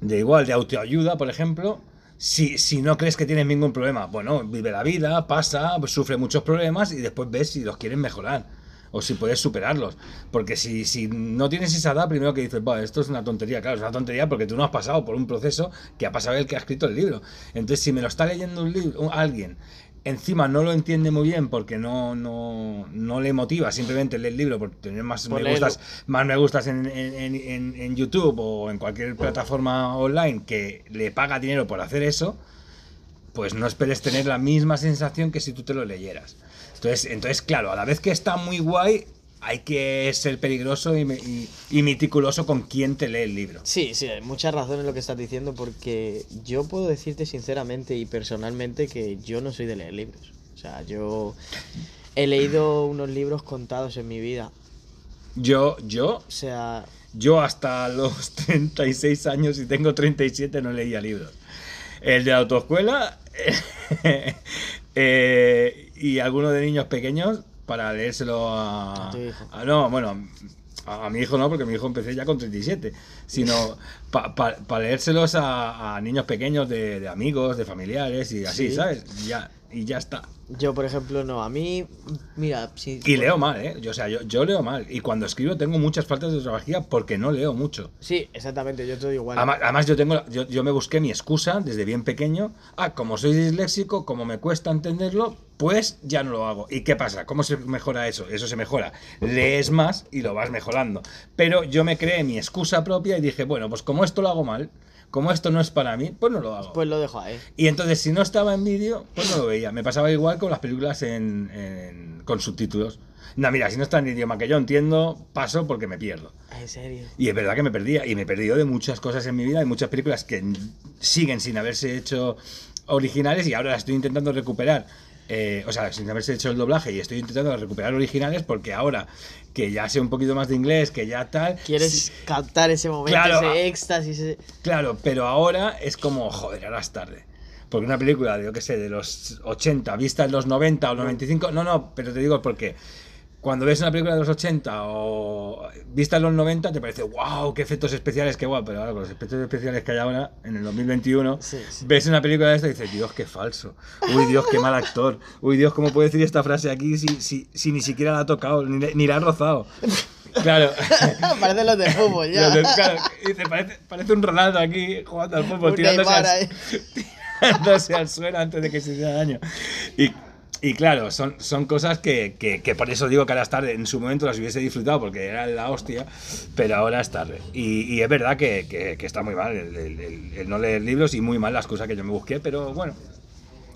[SPEAKER 1] de igual, de autoayuda, por ejemplo, si, si no crees que tienes ningún problema? Bueno, vive la vida, pasa, sufre muchos problemas y después ves si los quieres mejorar o si puedes superarlos. Porque si, si no tienes esa edad, primero que dices, "Buah, esto es una tontería. Claro, es una tontería porque tú no has pasado por un proceso que ha pasado el que ha escrito el libro. Entonces, si me lo está leyendo un libro, alguien, encima no lo entiende muy bien porque no, no, no le motiva simplemente leer el libro por tener más
[SPEAKER 2] Por
[SPEAKER 1] me
[SPEAKER 2] leerlo.
[SPEAKER 1] gustas, más me gustas en, en- en- en- YouTube o en cualquier plataforma online que le paga dinero por hacer eso, pues no esperes tener la misma sensación que si tú te lo leyeras. Entonces, entonces claro, a la vez que está muy guay, hay que ser peligroso y, y- y meticuloso con quién te lee el libro.
[SPEAKER 2] Sí, sí, hay muchas razones lo que estás diciendo porque yo puedo decirte sinceramente y personalmente que yo no soy de leer libros. O sea, yo he leído unos libros contados en mi vida.
[SPEAKER 1] Yo, yo,
[SPEAKER 2] O sea,
[SPEAKER 1] yo hasta los 36 años y tengo 37 no leía libros. El de la autoescuela eh, y alguno de niños pequeños para leérselo a...
[SPEAKER 2] A tu hijo.
[SPEAKER 1] a- no, bueno, a, mi hijo no, porque mi hijo empecé ya con 37, sino para leérselos a, a niños pequeños de, de amigos, de familiares y así,
[SPEAKER 2] Sí.
[SPEAKER 1] ¿sabes? Ya, y ya está.
[SPEAKER 2] yo por ejemplo no, a mí, mira, si...
[SPEAKER 1] Y leo mal, ¿eh? Yo, o sea, yo, yo leo mal. Y cuando escribo tengo muchas faltas de ortografía porque no leo mucho.
[SPEAKER 2] Sí, exactamente, yo te igual.
[SPEAKER 1] Además, además yo tengo, yo, yo me busqué mi excusa desde bien pequeño. Ah, como soy disléxico, como me cuesta entenderlo, pues ya no lo hago. ¿Y qué pasa? ¿Cómo se mejora eso? Eso se mejora. Lees más y lo vas mejorando. Pero yo me creé mi excusa propia y dije, bueno, pues como esto lo hago mal, como esto no es para mí, pues no lo hago.
[SPEAKER 2] Pues lo dejo ahí.
[SPEAKER 1] Y entonces, si no estaba en vídeo, pues no lo veía. Me pasaba igual con las películas en, en- con subtítulos. No, mira, si no está en idioma que yo entiendo, paso porque me pierdo.
[SPEAKER 2] En serio.
[SPEAKER 1] Y es verdad que me perdía. Y me he perdido de muchas cosas en mi vida. Hay muchas películas que siguen sin haberse hecho originales y ahora las estoy intentando recuperar. Eh, o sea, sin haberse hecho el doblaje y estoy intentando recuperar originales porque ahora que ya sé un poquito más de inglés, que ya tal...
[SPEAKER 2] Quieres
[SPEAKER 1] sí,
[SPEAKER 2] captar ese momento,
[SPEAKER 1] Claro,
[SPEAKER 2] ese
[SPEAKER 1] ah.
[SPEAKER 2] éxtasis. ese-
[SPEAKER 1] Claro, pero ahora es como, joder, ahora es tarde. Porque una película de, yo qué sé, de los 80, vista en los 90 o 95, no, no, pero te digo porque cuando ves una película de los 80 o vista en los 90 te parece, wow, qué efectos especiales, qué guau, pero ahora con los efectos especiales que hay ahora, en el 2021,
[SPEAKER 2] Sí, sí.
[SPEAKER 1] ves una película de esta y dices, Dios, qué falso. Uy, Dios, qué mal actor. Uy, Dios, ¿cómo puede decir esta frase aquí si, si, si ni siquiera la ha tocado, ni, ni la ha rozado? Claro.
[SPEAKER 2] Parecen los de fútbol ya.
[SPEAKER 1] De- claro, dice, parece, parece un Ronaldo aquí jugando al fútbol, tirándose al, tirándose al suelo antes de que se hiciera daño. Y, y claro, son, son cosas que, que- que por eso digo que ahora es tarde. En su momento las hubiese disfrutado porque era la hostia, pero ahora es tarde. Y, y es verdad que, que- está muy mal el, el- el- no leer libros y muy mal las cosas que yo me busqué, pero bueno.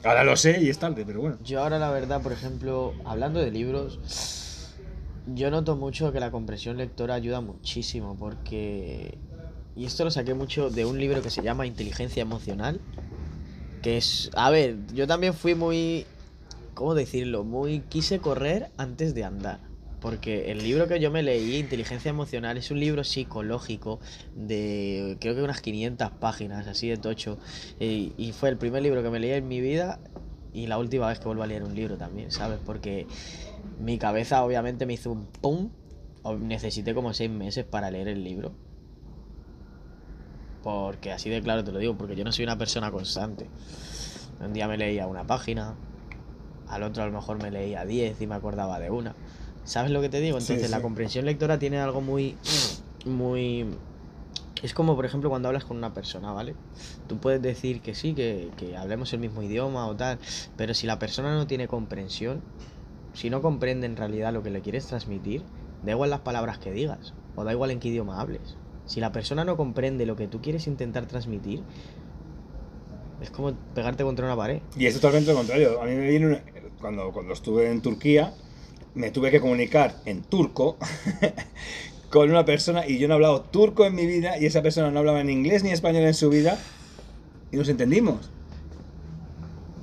[SPEAKER 1] Ahora lo sé y es tarde, pero bueno.
[SPEAKER 2] Yo ahora la verdad, por ejemplo, hablando de libros, yo noto mucho que la comprensión lectora ayuda muchísimo porque... Y esto lo saqué mucho de un libro que se llama Inteligencia Emocional, que es... A ver, yo también fui muy... ¿Cómo decirlo? Muy... Quise correr antes de andar. Porque el libro que yo me leí, Inteligencia Emocional, es un libro psicológico de creo que unas 500 páginas, así de tocho. Y, fue el primer libro que me leí en mi vida y la última vez que vuelvo a leer un libro también, ¿sabes? Porque mi cabeza obviamente me hizo un pum. Necesité como seis meses para leer el libro. Porque así de claro te lo digo, porque yo no soy una persona constante. Un día me leía una página, al otro a lo mejor me leía 10 y me acordaba de una. ¿Sabes lo que te digo?
[SPEAKER 1] Sí,
[SPEAKER 2] Entonces la comprensión lectora tiene algo muy... muy... Es como, por ejemplo, cuando hablas con una persona, ¿vale? Tú puedes decir que sí, que, que hablemos el mismo idioma o tal, pero si la persona no tiene comprensión, si no comprende en realidad lo que le quieres transmitir, da igual las palabras que digas, o da igual en qué idioma hables. Si la persona no comprende lo que tú quieres intentar transmitir, es como pegarte contra una pared.
[SPEAKER 1] Y es totalmente lo contrario. A mí me viene una- cuando, cuando estuve en Turquía, me tuve que comunicar en turco con una persona y yo no he hablado turco en mi vida y esa persona no hablaba ni inglés ni español en su vida y nos entendimos.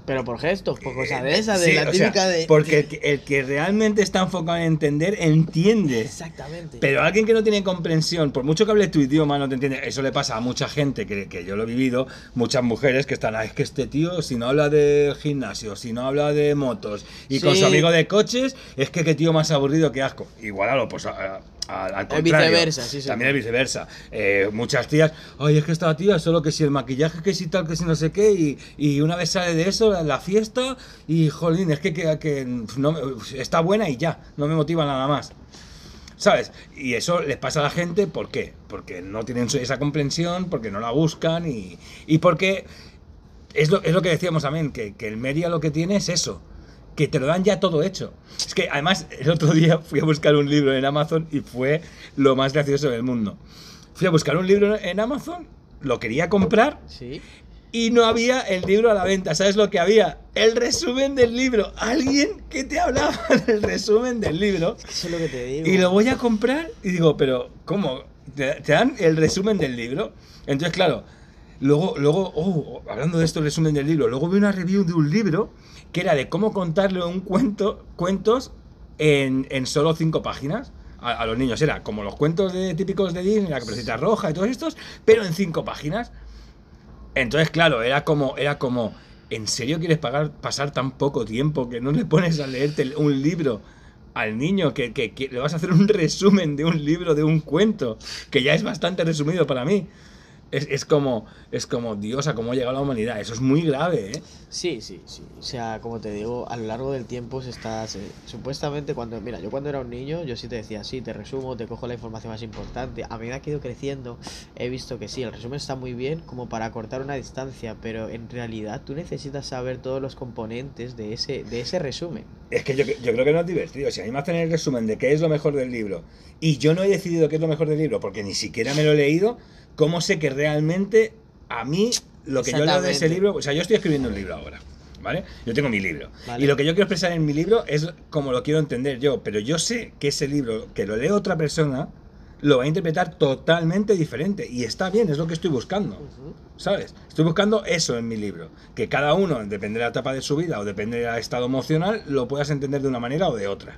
[SPEAKER 2] Pero por gestos, por cosas de esas, de
[SPEAKER 1] Sí,
[SPEAKER 2] la
[SPEAKER 1] sea,
[SPEAKER 2] típica de...
[SPEAKER 1] Porque el que, el que realmente está enfocado en entender, entiende.
[SPEAKER 2] Exactamente.
[SPEAKER 1] Pero alguien que no tiene comprensión, por mucho que hable tu idioma, no te entiende. Eso le pasa a mucha gente que, que yo lo he vivido, muchas mujeres que están, "Ah, es que este tío, si no habla de gimnasio, si no habla de motos y con su amigo de coches, es que qué tío más aburrido, que asco. Igual a lo, pues, a- a- al contrario.
[SPEAKER 2] viceversa, sí, sí.
[SPEAKER 1] También el viceversa. Eh, muchas tías, ay, es que esta tía, solo que si el maquillaje, que si tal, que si no sé qué, y, y una vez sale de eso, la, la fiesta, y jolín, es que, que, que no está buena y ya, no me motiva nada más. ¿Sabes? Y eso les pasa a la gente, ¿por qué? Porque no tienen esa comprensión, porque no la buscan y, y porque es lo, es lo que decíamos también, que, que el media lo que tiene es eso, que te lo dan ya todo hecho. Es que además el otro día fui a buscar un libro en Amazon y fue lo más gracioso del mundo. Fui a buscar un libro en Amazon, lo quería comprar
[SPEAKER 2] Sí.
[SPEAKER 1] y no había el libro a la venta. ¿Sabes lo que había? El resumen del libro. Alguien que te hablaba del resumen del libro.
[SPEAKER 2] Eso es lo que te digo.
[SPEAKER 1] Y lo voy a comprar y digo, pero ¿cómo? ¿Te, te dan el resumen del libro? Entonces, claro, luego, luego oh, hablando de esto, el resumen del libro, luego vi una review de un libro que era de cómo contarle un cuento, cuentos en, en solo cinco páginas. A, los niños era como los cuentos de, típicos de Disney, la caperucita roja y todos estos, pero en cinco páginas. Entonces, claro, era como, era como, ¿en serio quieres pagar, pasar tan poco tiempo que no le pones a leerte un libro al niño? Que- que le vas a hacer un resumen de un libro, de un cuento, que ya es bastante resumido para mí. Es, es como, es como, Dios, a cómo ha llegado la humanidad. Eso es muy grave, ¿eh?
[SPEAKER 2] Sí, sí, sí. O sea, como te digo, a lo largo del tiempo se está... se- supuestamente cuando... Mira, yo cuando era un niño, yo sí te decía, sí, te resumo, te cojo la información más importante. A medida que he ido creciendo, he visto que sí, el resumen está muy bien como para cortar una distancia, pero en realidad tú necesitas saber todos los componentes de ese, de ese resumen.
[SPEAKER 1] Es que yo, yo creo que no es divertido. Si a mí me hacen el resumen de qué es lo mejor del libro y yo no he decidido qué es lo mejor del libro porque ni siquiera me lo he leído, ¿cómo sé que realmente a mí, lo que yo leo de ese libro, o sea, yo estoy escribiendo un libro ahora. ¿Vale? Yo tengo mi libro.
[SPEAKER 2] Vale.
[SPEAKER 1] Y lo que yo quiero expresar en mi libro es como lo quiero entender yo. Pero yo sé que ese libro, que lo lee otra persona, lo va a interpretar totalmente diferente. Y está bien, es lo que estoy buscando. ¿Sabes? Estoy buscando eso en mi libro. Que cada uno, depende de la etapa de su vida o depende del estado emocional, lo puedas entender de una manera o de otra.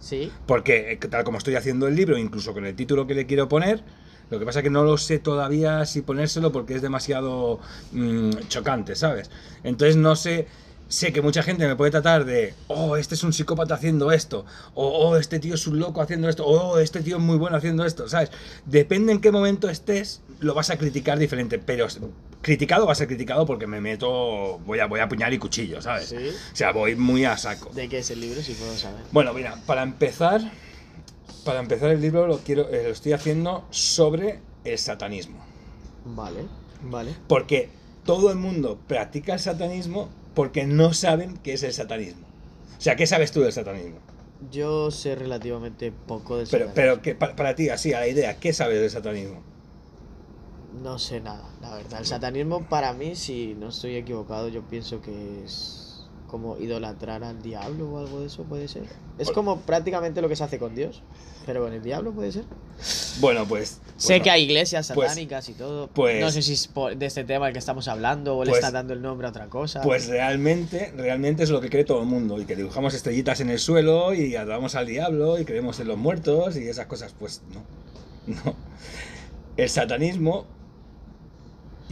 [SPEAKER 2] Sí.
[SPEAKER 1] Porque eh, tal como estoy haciendo el libro, incluso con el título que le quiero poner, lo que pasa es que no lo sé todavía si ponérselo porque es demasiado mm, chocante, ¿sabes? Entonces no sé, sé que mucha gente me puede tratar de, oh, este es un psicópata haciendo esto, o oh, este tío es un loco haciendo esto, o oh, este tío es muy bueno haciendo esto, ¿sabes? Depende en qué momento estés, lo vas a criticar diferente, pero criticado va a ser criticado porque me meto, voy a, voy a puñal y cuchillo, ¿sabes?
[SPEAKER 2] Sí.
[SPEAKER 1] O sea, voy muy a saco.
[SPEAKER 2] ¿De qué es el libro, si puedo saber?
[SPEAKER 1] Bueno, mira, para empezar, para empezar el libro lo quiero, eh, lo estoy haciendo sobre el satanismo,
[SPEAKER 2] Vale, vale.
[SPEAKER 1] porque todo el mundo practica el satanismo porque no saben qué es el satanismo. O sea, ¿qué sabes tú del satanismo?
[SPEAKER 2] Yo sé relativamente poco de
[SPEAKER 1] Pero,
[SPEAKER 2] satanismo.
[SPEAKER 1] pero que para, para ti, así, a la idea, ¿qué sabes del satanismo?
[SPEAKER 2] No sé nada, la verdad. El satanismo para mí, si no estoy equivocado, yo pienso que es como idolatrar al diablo o algo de eso, puede ser. Es como prácticamente lo que se hace con Dios, pero con el diablo puede ser.
[SPEAKER 1] Bueno, pues...
[SPEAKER 2] sé que hay iglesias
[SPEAKER 1] Pues-
[SPEAKER 2] satánicas y todo.
[SPEAKER 1] pues-
[SPEAKER 2] no sé si es por- de este tema el que estamos hablando o le
[SPEAKER 1] Pues-
[SPEAKER 2] está dando el nombre a otra cosa.
[SPEAKER 1] Pues realmente, realmente es lo que cree todo el mundo. Y que dibujamos estrellitas en el suelo y adoramos al diablo y creemos en los muertos y esas cosas. Pues no. No. El satanismo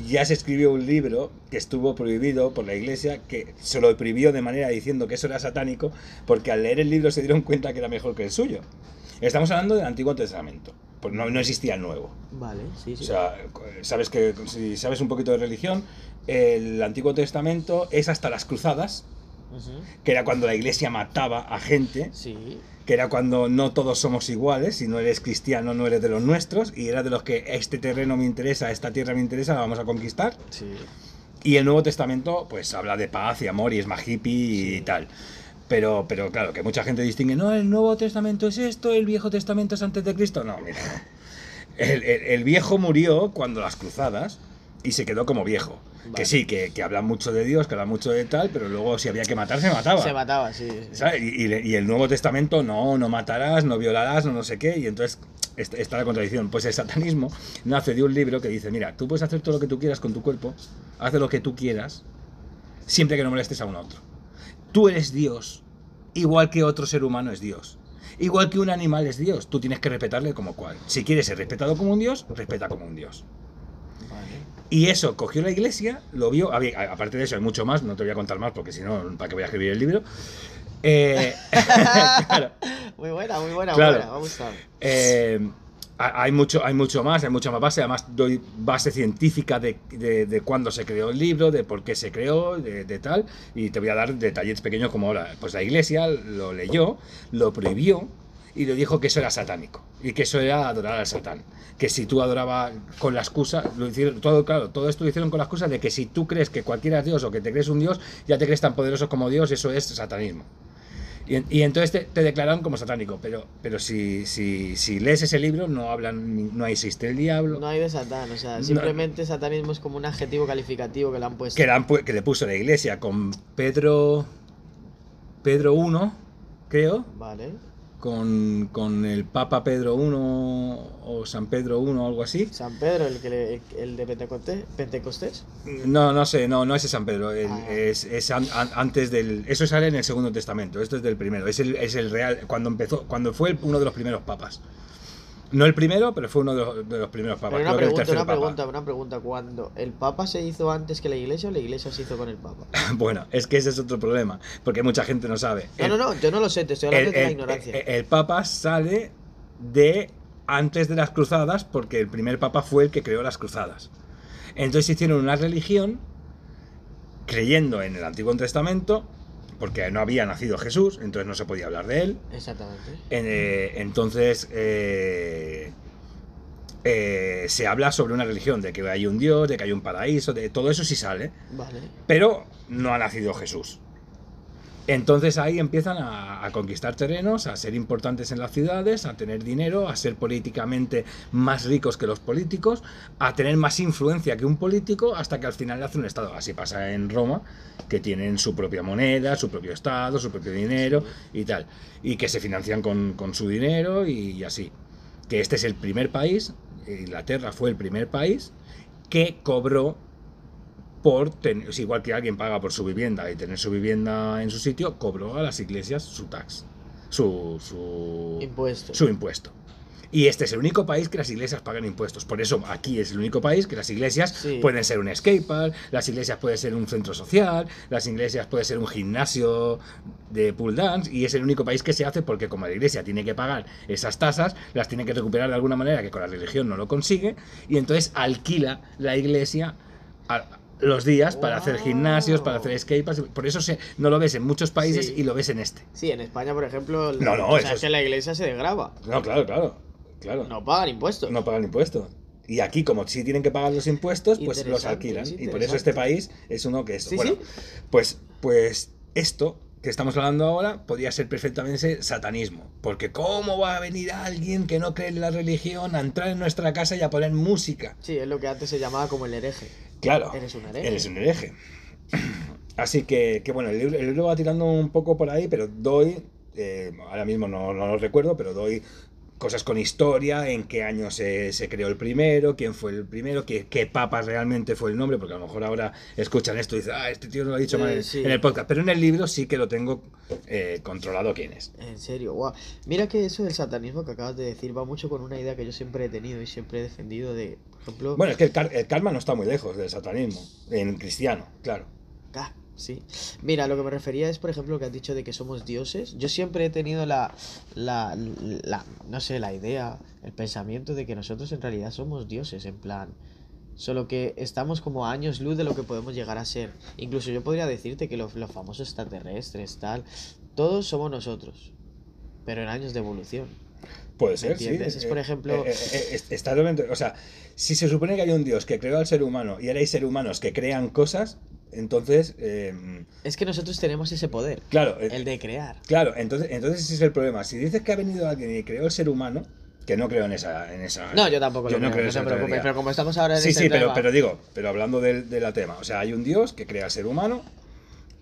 [SPEAKER 1] ya se escribió un libro que estuvo prohibido por la iglesia, que se lo prohibió de manera diciendo que eso era satánico, porque al leer el libro se dieron cuenta que era mejor que el suyo. Estamos hablando del Antiguo Testamento, porque no, no existía el Nuevo.
[SPEAKER 2] Vale, sí, sí.
[SPEAKER 1] O sea, sabes que si sabes un poquito de religión, el Antiguo Testamento es hasta las cruzadas, que era cuando la iglesia mataba a gente,
[SPEAKER 2] Sí,
[SPEAKER 1] que era cuando no todos somos iguales, si no eres cristiano no eres de los nuestros, y era de los que este terreno me interesa, esta tierra me interesa, la vamos a conquistar.
[SPEAKER 2] sí.
[SPEAKER 1] Y el Nuevo Testamento, pues habla de paz y amor y es más hippie y tal. Pero, pero claro, que mucha gente distingue, no, el Nuevo Testamento es esto, el Viejo Testamento es antes de Cristo. No, mira. El, el- el viejo murió cuando las cruzadas y se quedó como viejo.
[SPEAKER 2] Vale.
[SPEAKER 1] Que sí, que, que habla mucho de Dios, que habla mucho de tal, pero luego si había que matar, se mataba.
[SPEAKER 2] Se mataba, sí. sí.
[SPEAKER 1] ¿sabes? Y, y y el Nuevo Testamento, no, no matarás, no violarás, no no sé qué, y entonces est- está la contradicción. Pues el satanismo nace de un libro que dice, mira, tú puedes hacer todo lo que tú quieras con tu cuerpo, haz lo que tú quieras, siempre que no molestes a un otro. Tú eres Dios, igual que otro ser humano es Dios. Igual que un animal es Dios, tú tienes que respetarle como cual. Si quieres ser respetado como un Dios, respeta como un Dios. Y eso cogió la iglesia, lo vio. había- aparte de eso, hay mucho más, no te voy a contar más porque si no, ¿para qué voy a escribir el libro? Eh, claro,
[SPEAKER 2] Muy buena, muy buena,
[SPEAKER 1] Claro.
[SPEAKER 2] buena. Vamos a
[SPEAKER 1] eh, ha- hay, mucho, hay mucho más, hay mucha más base. Además, doy base científica de, de, de cuándo se creó el libro, de por qué se creó, de, de tal. Y te voy a dar detalles pequeños como ahora. Pues la iglesia lo leyó, lo prohibió y le dijo que eso era satánico y que eso era adorar al satán. Que si tú adorabas con la excusa, lo hicieron todo, claro, todo esto lo hicieron con la excusa de que si tú crees que cualquiera es Dios o que te crees un Dios, ya te crees tan poderoso como Dios, eso es satanismo. Y, y entonces te, te declararon como satánico, pero, pero si, si, si lees ese libro no hablan, no existe el diablo,
[SPEAKER 2] No hay de Satán, o sea,
[SPEAKER 1] No.
[SPEAKER 2] simplemente satanismo es como un adjetivo calificativo que le han puesto.
[SPEAKER 1] que, le han que le puso la iglesia con Pedro, Pedro I, creo,
[SPEAKER 2] Vale.
[SPEAKER 1] Con, con el Papa Pedro I o San Pedro I o algo así.
[SPEAKER 2] San Pedro, el, que le- el de Pentecostés, Pentecostés.
[SPEAKER 1] No, no sé, no, no es San Pedro, el-
[SPEAKER 2] Ah.
[SPEAKER 1] es, es an- an- antes del... Eso sale en el Segundo Testamento, esto es del primero, es el, es el real, cuando empezó, cuando fue uno de los primeros papas. No el primero, pero fue uno de los, de los primeros papas.
[SPEAKER 2] Pero una pregunta, una pregunta, una pregunta. ¿Cuándo el Papa se hizo antes que la Iglesia o la Iglesia se hizo con el Papa?
[SPEAKER 1] Bueno, es que ese es otro problema, porque mucha gente no sabe.
[SPEAKER 2] No,
[SPEAKER 1] El-
[SPEAKER 2] no, no, yo no lo sé, te estoy hablando
[SPEAKER 1] el,
[SPEAKER 2] de la
[SPEAKER 1] el-
[SPEAKER 2] ignorancia.
[SPEAKER 1] el Papa sale de antes de las cruzadas, porque el primer Papa fue el que creó las cruzadas. Entonces hicieron una religión creyendo en el Antiguo Testamento, porque no había nacido Jesús, entonces no se podía hablar de él.
[SPEAKER 2] Exactamente.
[SPEAKER 1] En, eh, entonces eh, eh, se habla sobre una religión, de que hay un Dios, de que hay un paraíso, de todo eso sí sale,
[SPEAKER 2] Vale.
[SPEAKER 1] pero no ha nacido Jesús. Entonces ahí empiezan a, conquistar terrenos, a ser importantes en las ciudades, a tener dinero, a ser políticamente más ricos que los políticos, a tener más influencia que un político, hasta que al final le hace un Estado. Así pasa en Roma, que tienen su propia moneda, su propio Estado, su propio dinero y tal. Y que se financian con, con su dinero y, y así. Que este es el primer país, Inglaterra fue el primer país, que cobró por tener, es igual que alguien paga por su vivienda y tener su vivienda en su sitio, cobró a las iglesias su tax, su, su
[SPEAKER 2] Impuesto.
[SPEAKER 1] su impuesto. Y este es el único país que las iglesias pagan impuestos. Por eso aquí es el único país que las iglesias
[SPEAKER 2] Sí.
[SPEAKER 1] pueden ser un skatepark, las iglesias pueden ser un centro social, las iglesias pueden ser un gimnasio de pool dance. Y es el único país que se hace porque como la iglesia tiene que pagar esas tasas, las tiene que recuperar de alguna manera que con la religión no lo consigue. Y entonces alquila la iglesia a- los días para hacer
[SPEAKER 2] Wow.
[SPEAKER 1] gimnasios, para hacer skateparks. Por eso se, no lo ves en muchos países
[SPEAKER 2] Sí.
[SPEAKER 1] y lo ves en este.
[SPEAKER 2] Sí, en España, por ejemplo,
[SPEAKER 1] No, no,
[SPEAKER 2] o sea,
[SPEAKER 1] es-
[SPEAKER 2] que la iglesia se desgraba.
[SPEAKER 1] No, claro, claro. claro.
[SPEAKER 2] No pagan impuestos.
[SPEAKER 1] no pagan impuestos. Y aquí, como sí tienen que pagar los impuestos, pues los alquilan. Y por eso este país es uno que es.
[SPEAKER 2] Sí,
[SPEAKER 1] bueno,
[SPEAKER 2] sí.
[SPEAKER 1] Pues, pues esto que estamos hablando ahora podría ser perfectamente satanismo. Porque ¿cómo va a venir alguien que no cree en la religión a entrar en nuestra casa y a poner música?
[SPEAKER 2] Sí, es lo que antes se llamaba como el hereje.
[SPEAKER 1] Claro.
[SPEAKER 2] Eres un hereje.
[SPEAKER 1] Eres un hereje. Así que, que bueno, el libro, el libro va tirando un poco por ahí, pero doy, eh, ahora mismo no, no lo recuerdo, pero doy cosas con historia, en qué año se, se creó el primero, quién fue el primero, qué, qué papa realmente fue el nombre, porque a lo mejor ahora escuchan esto y dicen, ah, este tío no lo ha dicho
[SPEAKER 2] Eh,
[SPEAKER 1] mal en,
[SPEAKER 2] sí.
[SPEAKER 1] en el podcast, pero en el libro sí que lo tengo eh, controlado quién es.
[SPEAKER 2] En serio, guau. Mira que eso del satanismo que acabas de decir va mucho con una idea que yo siempre he tenido y siempre he defendido de, por ejemplo...
[SPEAKER 1] Bueno, es que el, el karma no está muy lejos del satanismo, en cristiano, claro.
[SPEAKER 2] Ah, sí. Mira, lo que me refería es, por ejemplo, lo que has dicho de que somos dioses. Yo siempre he tenido la, la, la, no sé, la idea, el pensamiento de que nosotros en realidad somos dioses, en plan. Solo que estamos como a años luz de lo que podemos llegar a ser. Incluso yo podría decirte que los, los famosos extraterrestres, tal, todos somos nosotros. Pero en años de evolución.
[SPEAKER 1] Puede
[SPEAKER 2] ¿Me
[SPEAKER 1] ser, sí.
[SPEAKER 2] entiendes? Es, por ejemplo-
[SPEAKER 1] eh, eh, eh, está totalmente- o sea, si se supone que hay un Dios que creó al ser humano y ahora hay seres humanos que crean cosas, entonces, eh,
[SPEAKER 2] Es que nosotros tenemos ese poder,
[SPEAKER 1] claro, eh,
[SPEAKER 2] el de crear.
[SPEAKER 1] claro, entonces, entonces ese es el problema. Si dices que ha venido alguien y creó el ser humano, que no creo en esa, en esa.
[SPEAKER 2] No, yo tampoco
[SPEAKER 1] yo
[SPEAKER 2] lo
[SPEAKER 1] no
[SPEAKER 2] creo, no te preocupes,
[SPEAKER 1] teoría.
[SPEAKER 2] pero como estamos ahora en
[SPEAKER 1] Sí,
[SPEAKER 2] este
[SPEAKER 1] sí, pero,
[SPEAKER 2] tema-
[SPEAKER 1] pero digo, pero hablando del, de la tema, o sea, hay un Dios que crea al ser humano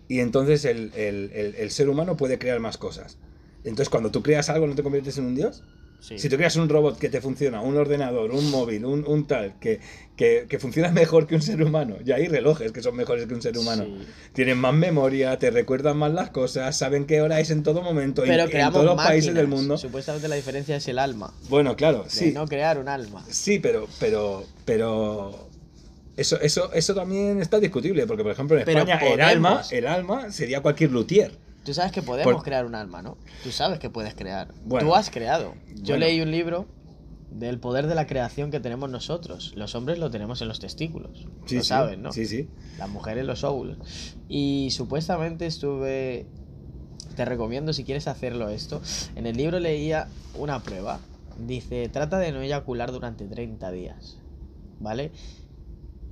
[SPEAKER 1] y entonces el, el- el- el ser humano puede crear más cosas. Entonces, cuando tú creas algo, ¿no te conviertes en un Dios?
[SPEAKER 2] Sí.
[SPEAKER 1] Si tú creas un robot que te funciona, un ordenador, un móvil, un, un tal, que, que, que funciona mejor que un ser humano, y hay relojes que son mejores que un ser humano,
[SPEAKER 2] Sí.
[SPEAKER 1] tienen más memoria, te recuerdan más las cosas, saben qué hora es en todo momento, y-
[SPEAKER 2] Pero
[SPEAKER 1] en todos los países del mundo.
[SPEAKER 2] Supuestamente la diferencia es el alma.
[SPEAKER 1] Bueno, claro,
[SPEAKER 2] de
[SPEAKER 1] sí.
[SPEAKER 2] no crear un alma.
[SPEAKER 1] Sí, pero, pero, pero eso, eso, eso también está discutible, porque por ejemplo en España el alma, el alma sería cualquier luthier.
[SPEAKER 2] Tú sabes que podemos
[SPEAKER 1] Por-
[SPEAKER 2] crear un alma, ¿no? Tú sabes que puedes crear.
[SPEAKER 1] Bueno.
[SPEAKER 2] Tú has creado. Yo
[SPEAKER 1] Bueno.
[SPEAKER 2] leí un libro del poder de la creación que tenemos nosotros. Los hombres lo tenemos en los testículos.
[SPEAKER 1] Sí,
[SPEAKER 2] lo
[SPEAKER 1] sí,
[SPEAKER 2] saben, ¿no?
[SPEAKER 1] Sí, sí.
[SPEAKER 2] Las mujeres los óvulos. Y supuestamente estuve... Te recomiendo si quieres hacerlo esto. En el libro leía una prueba. Dice, trata de no eyacular durante 30 días. ¿Vale?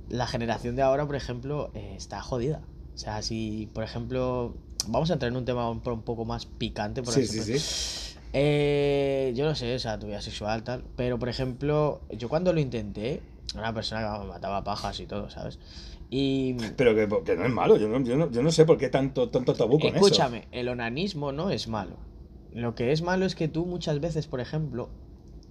[SPEAKER 2] La generación de ahora, por ejemplo, eh, está jodida. O sea, si, por ejemplo, vamos a entrar en un tema un, un poco más picante, por
[SPEAKER 1] Sí, sí,
[SPEAKER 2] ejemplo.
[SPEAKER 1] sí.
[SPEAKER 2] Eh, yo no sé, o sea, tu vida sexual, tal. Pero, por ejemplo, yo cuando lo intenté, una persona que vamos, mataba pajas y todo, ¿sabes? Y.
[SPEAKER 1] Pero que, que no es malo, yo no, yo, no, yo no sé por qué tanto, tanto tabú con eso.
[SPEAKER 2] Escúchame, el onanismo no es malo. Lo que es malo es que tú muchas veces, por ejemplo,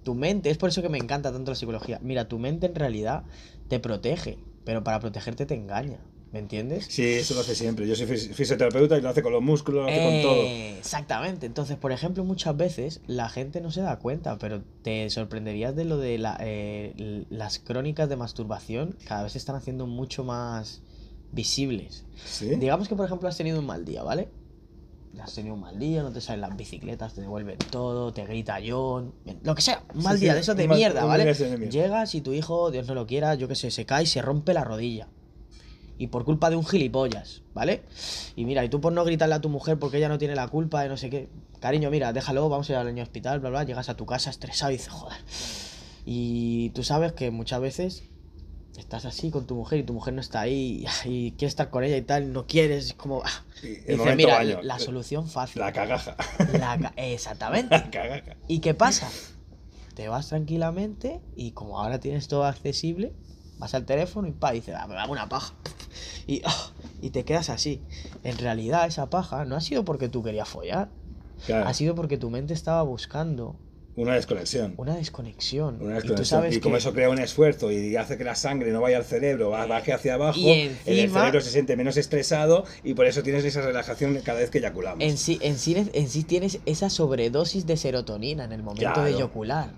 [SPEAKER 2] tu mente, es por eso que me encanta tanto la psicología. Mira, tu mente en realidad te protege, pero para protegerte te engaña. ¿Me entiendes?
[SPEAKER 1] Sí, eso lo hace siempre. Yo soy fis- fisioterapeuta y lo hace con los músculos, lo hace con todo.
[SPEAKER 2] Eh, Exactamente. Entonces, por ejemplo, muchas veces la gente no se da cuenta, pero te sorprenderías de lo de la, eh, las crónicas de masturbación. Cada vez se están haciendo mucho más visibles.
[SPEAKER 1] Sí.
[SPEAKER 2] Digamos que, por ejemplo, has tenido un mal día, ¿vale? Has tenido un mal día, no te salen las bicicletas, te devuelven todo, te grita John, lo que sea, un mal
[SPEAKER 1] Sí,
[SPEAKER 2] día
[SPEAKER 1] sí,
[SPEAKER 2] de esos de
[SPEAKER 1] mal-
[SPEAKER 2] mierda, ¿vale?
[SPEAKER 1] de mierda.
[SPEAKER 2] Llegas y tu hijo, Dios no lo quiera, yo que sé, se cae y se rompe la rodilla. Y por culpa de un gilipollas, ¿vale? Y mira, y tú por no gritarle a tu mujer porque ella no tiene la culpa de no sé qué. Cariño, mira, déjalo, vamos a ir al niño hospital, bla, bla. Llegas a tu casa estresado y dices, joder. Y tú sabes que muchas veces estás así con tu mujer y tu mujer no está ahí y quieres estar con ella y tal, no quieres, es como... ah.
[SPEAKER 1] Sí, el
[SPEAKER 2] Dice,
[SPEAKER 1] momento
[SPEAKER 2] mira,
[SPEAKER 1] baño.
[SPEAKER 2] la solución fácil.
[SPEAKER 1] La cagaja.
[SPEAKER 2] La ca- Exactamente.
[SPEAKER 1] La cagaja.
[SPEAKER 2] ¿Y qué pasa? Te vas tranquilamente y como ahora tienes todo accesible, vas al teléfono y pa, dices, "Ah, me dame una paja. Y, ah, y te quedas así. En realidad esa paja no ha sido porque tú querías follar,
[SPEAKER 1] Claro,
[SPEAKER 2] ha sido porque tu mente estaba buscando
[SPEAKER 1] una desconexión.
[SPEAKER 2] una desconexión.
[SPEAKER 1] Una
[SPEAKER 2] y tú
[SPEAKER 1] desconexión.
[SPEAKER 2] sabes
[SPEAKER 1] Y como
[SPEAKER 2] que-
[SPEAKER 1] eso crea un esfuerzo y hace que la sangre no vaya al cerebro, va- baje hacia abajo,
[SPEAKER 2] Y
[SPEAKER 1] el cerebro se siente menos estresado y por eso tienes esa relajación cada vez que eyaculamos.
[SPEAKER 2] en sí, en, sí, en sí tienes esa sobredosis de serotonina en el momento de eyacular.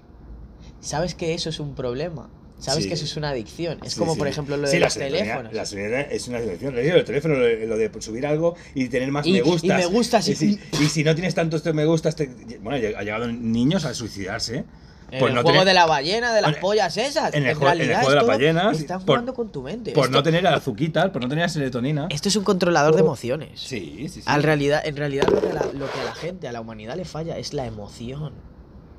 [SPEAKER 2] ¿Sabes que eso es un problema? ¿Sabes
[SPEAKER 1] Sí.
[SPEAKER 2] que eso es una adicción? Es
[SPEAKER 1] Sí,
[SPEAKER 2] como,
[SPEAKER 1] sí.
[SPEAKER 2] por ejemplo, lo de
[SPEAKER 1] la
[SPEAKER 2] los teléfonos.
[SPEAKER 1] La serotonina es una adicción. Lo teléfono, lo, de subir algo y tener más
[SPEAKER 2] Y-
[SPEAKER 1] me
[SPEAKER 2] y
[SPEAKER 1] gustas.
[SPEAKER 2] me gustas y-
[SPEAKER 1] Y si, y si no tienes tantos me gustas, te- bueno, ha llegado niños a suicidarse.
[SPEAKER 2] En
[SPEAKER 1] por
[SPEAKER 2] el
[SPEAKER 1] no
[SPEAKER 2] juego
[SPEAKER 1] tener-
[SPEAKER 2] de la ballena, de las
[SPEAKER 1] en-
[SPEAKER 2] pollas esas.
[SPEAKER 1] en el
[SPEAKER 2] en
[SPEAKER 1] juego- en el
[SPEAKER 2] realidad
[SPEAKER 1] juego de
[SPEAKER 2] todo-
[SPEAKER 1] ballenas,
[SPEAKER 2] Están
[SPEAKER 1] por-
[SPEAKER 2] jugando con tu mente.
[SPEAKER 1] Por
[SPEAKER 2] Esto-
[SPEAKER 1] no tener azuquitas, por no tener serotonina.
[SPEAKER 2] Esto es un controlador de emociones.
[SPEAKER 1] Sí, sí, sí.
[SPEAKER 2] Al realidad, en realidad lo que, la, lo que a la gente, a la humanidad le falla es la emoción.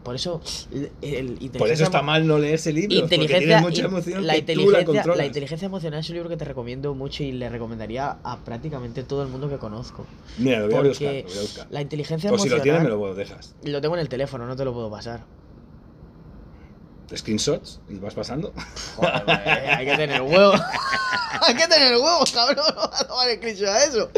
[SPEAKER 2] Por eso el, el
[SPEAKER 1] Por eso está mal no leerse libros.
[SPEAKER 2] Inteligencia,
[SPEAKER 1] mucha emoción
[SPEAKER 2] la,
[SPEAKER 1] que tú la
[SPEAKER 2] inteligencia, la inteligencia emocional es un libro que te recomiendo mucho y le recomendaría a prácticamente todo el mundo que conozco.
[SPEAKER 1] Mira, lo voy a buscar, lo voy a buscar.
[SPEAKER 2] la inteligencia
[SPEAKER 1] O si lo
[SPEAKER 2] emocional
[SPEAKER 1] tienes, me lo dejas.
[SPEAKER 2] lo tengo en el teléfono, no te lo puedo pasar.
[SPEAKER 1] Screenshots y vas pasando.
[SPEAKER 2] Joder, hay que tener huevo. hay que tener huevo, cabrón. No vas a tomar screenshot a eso.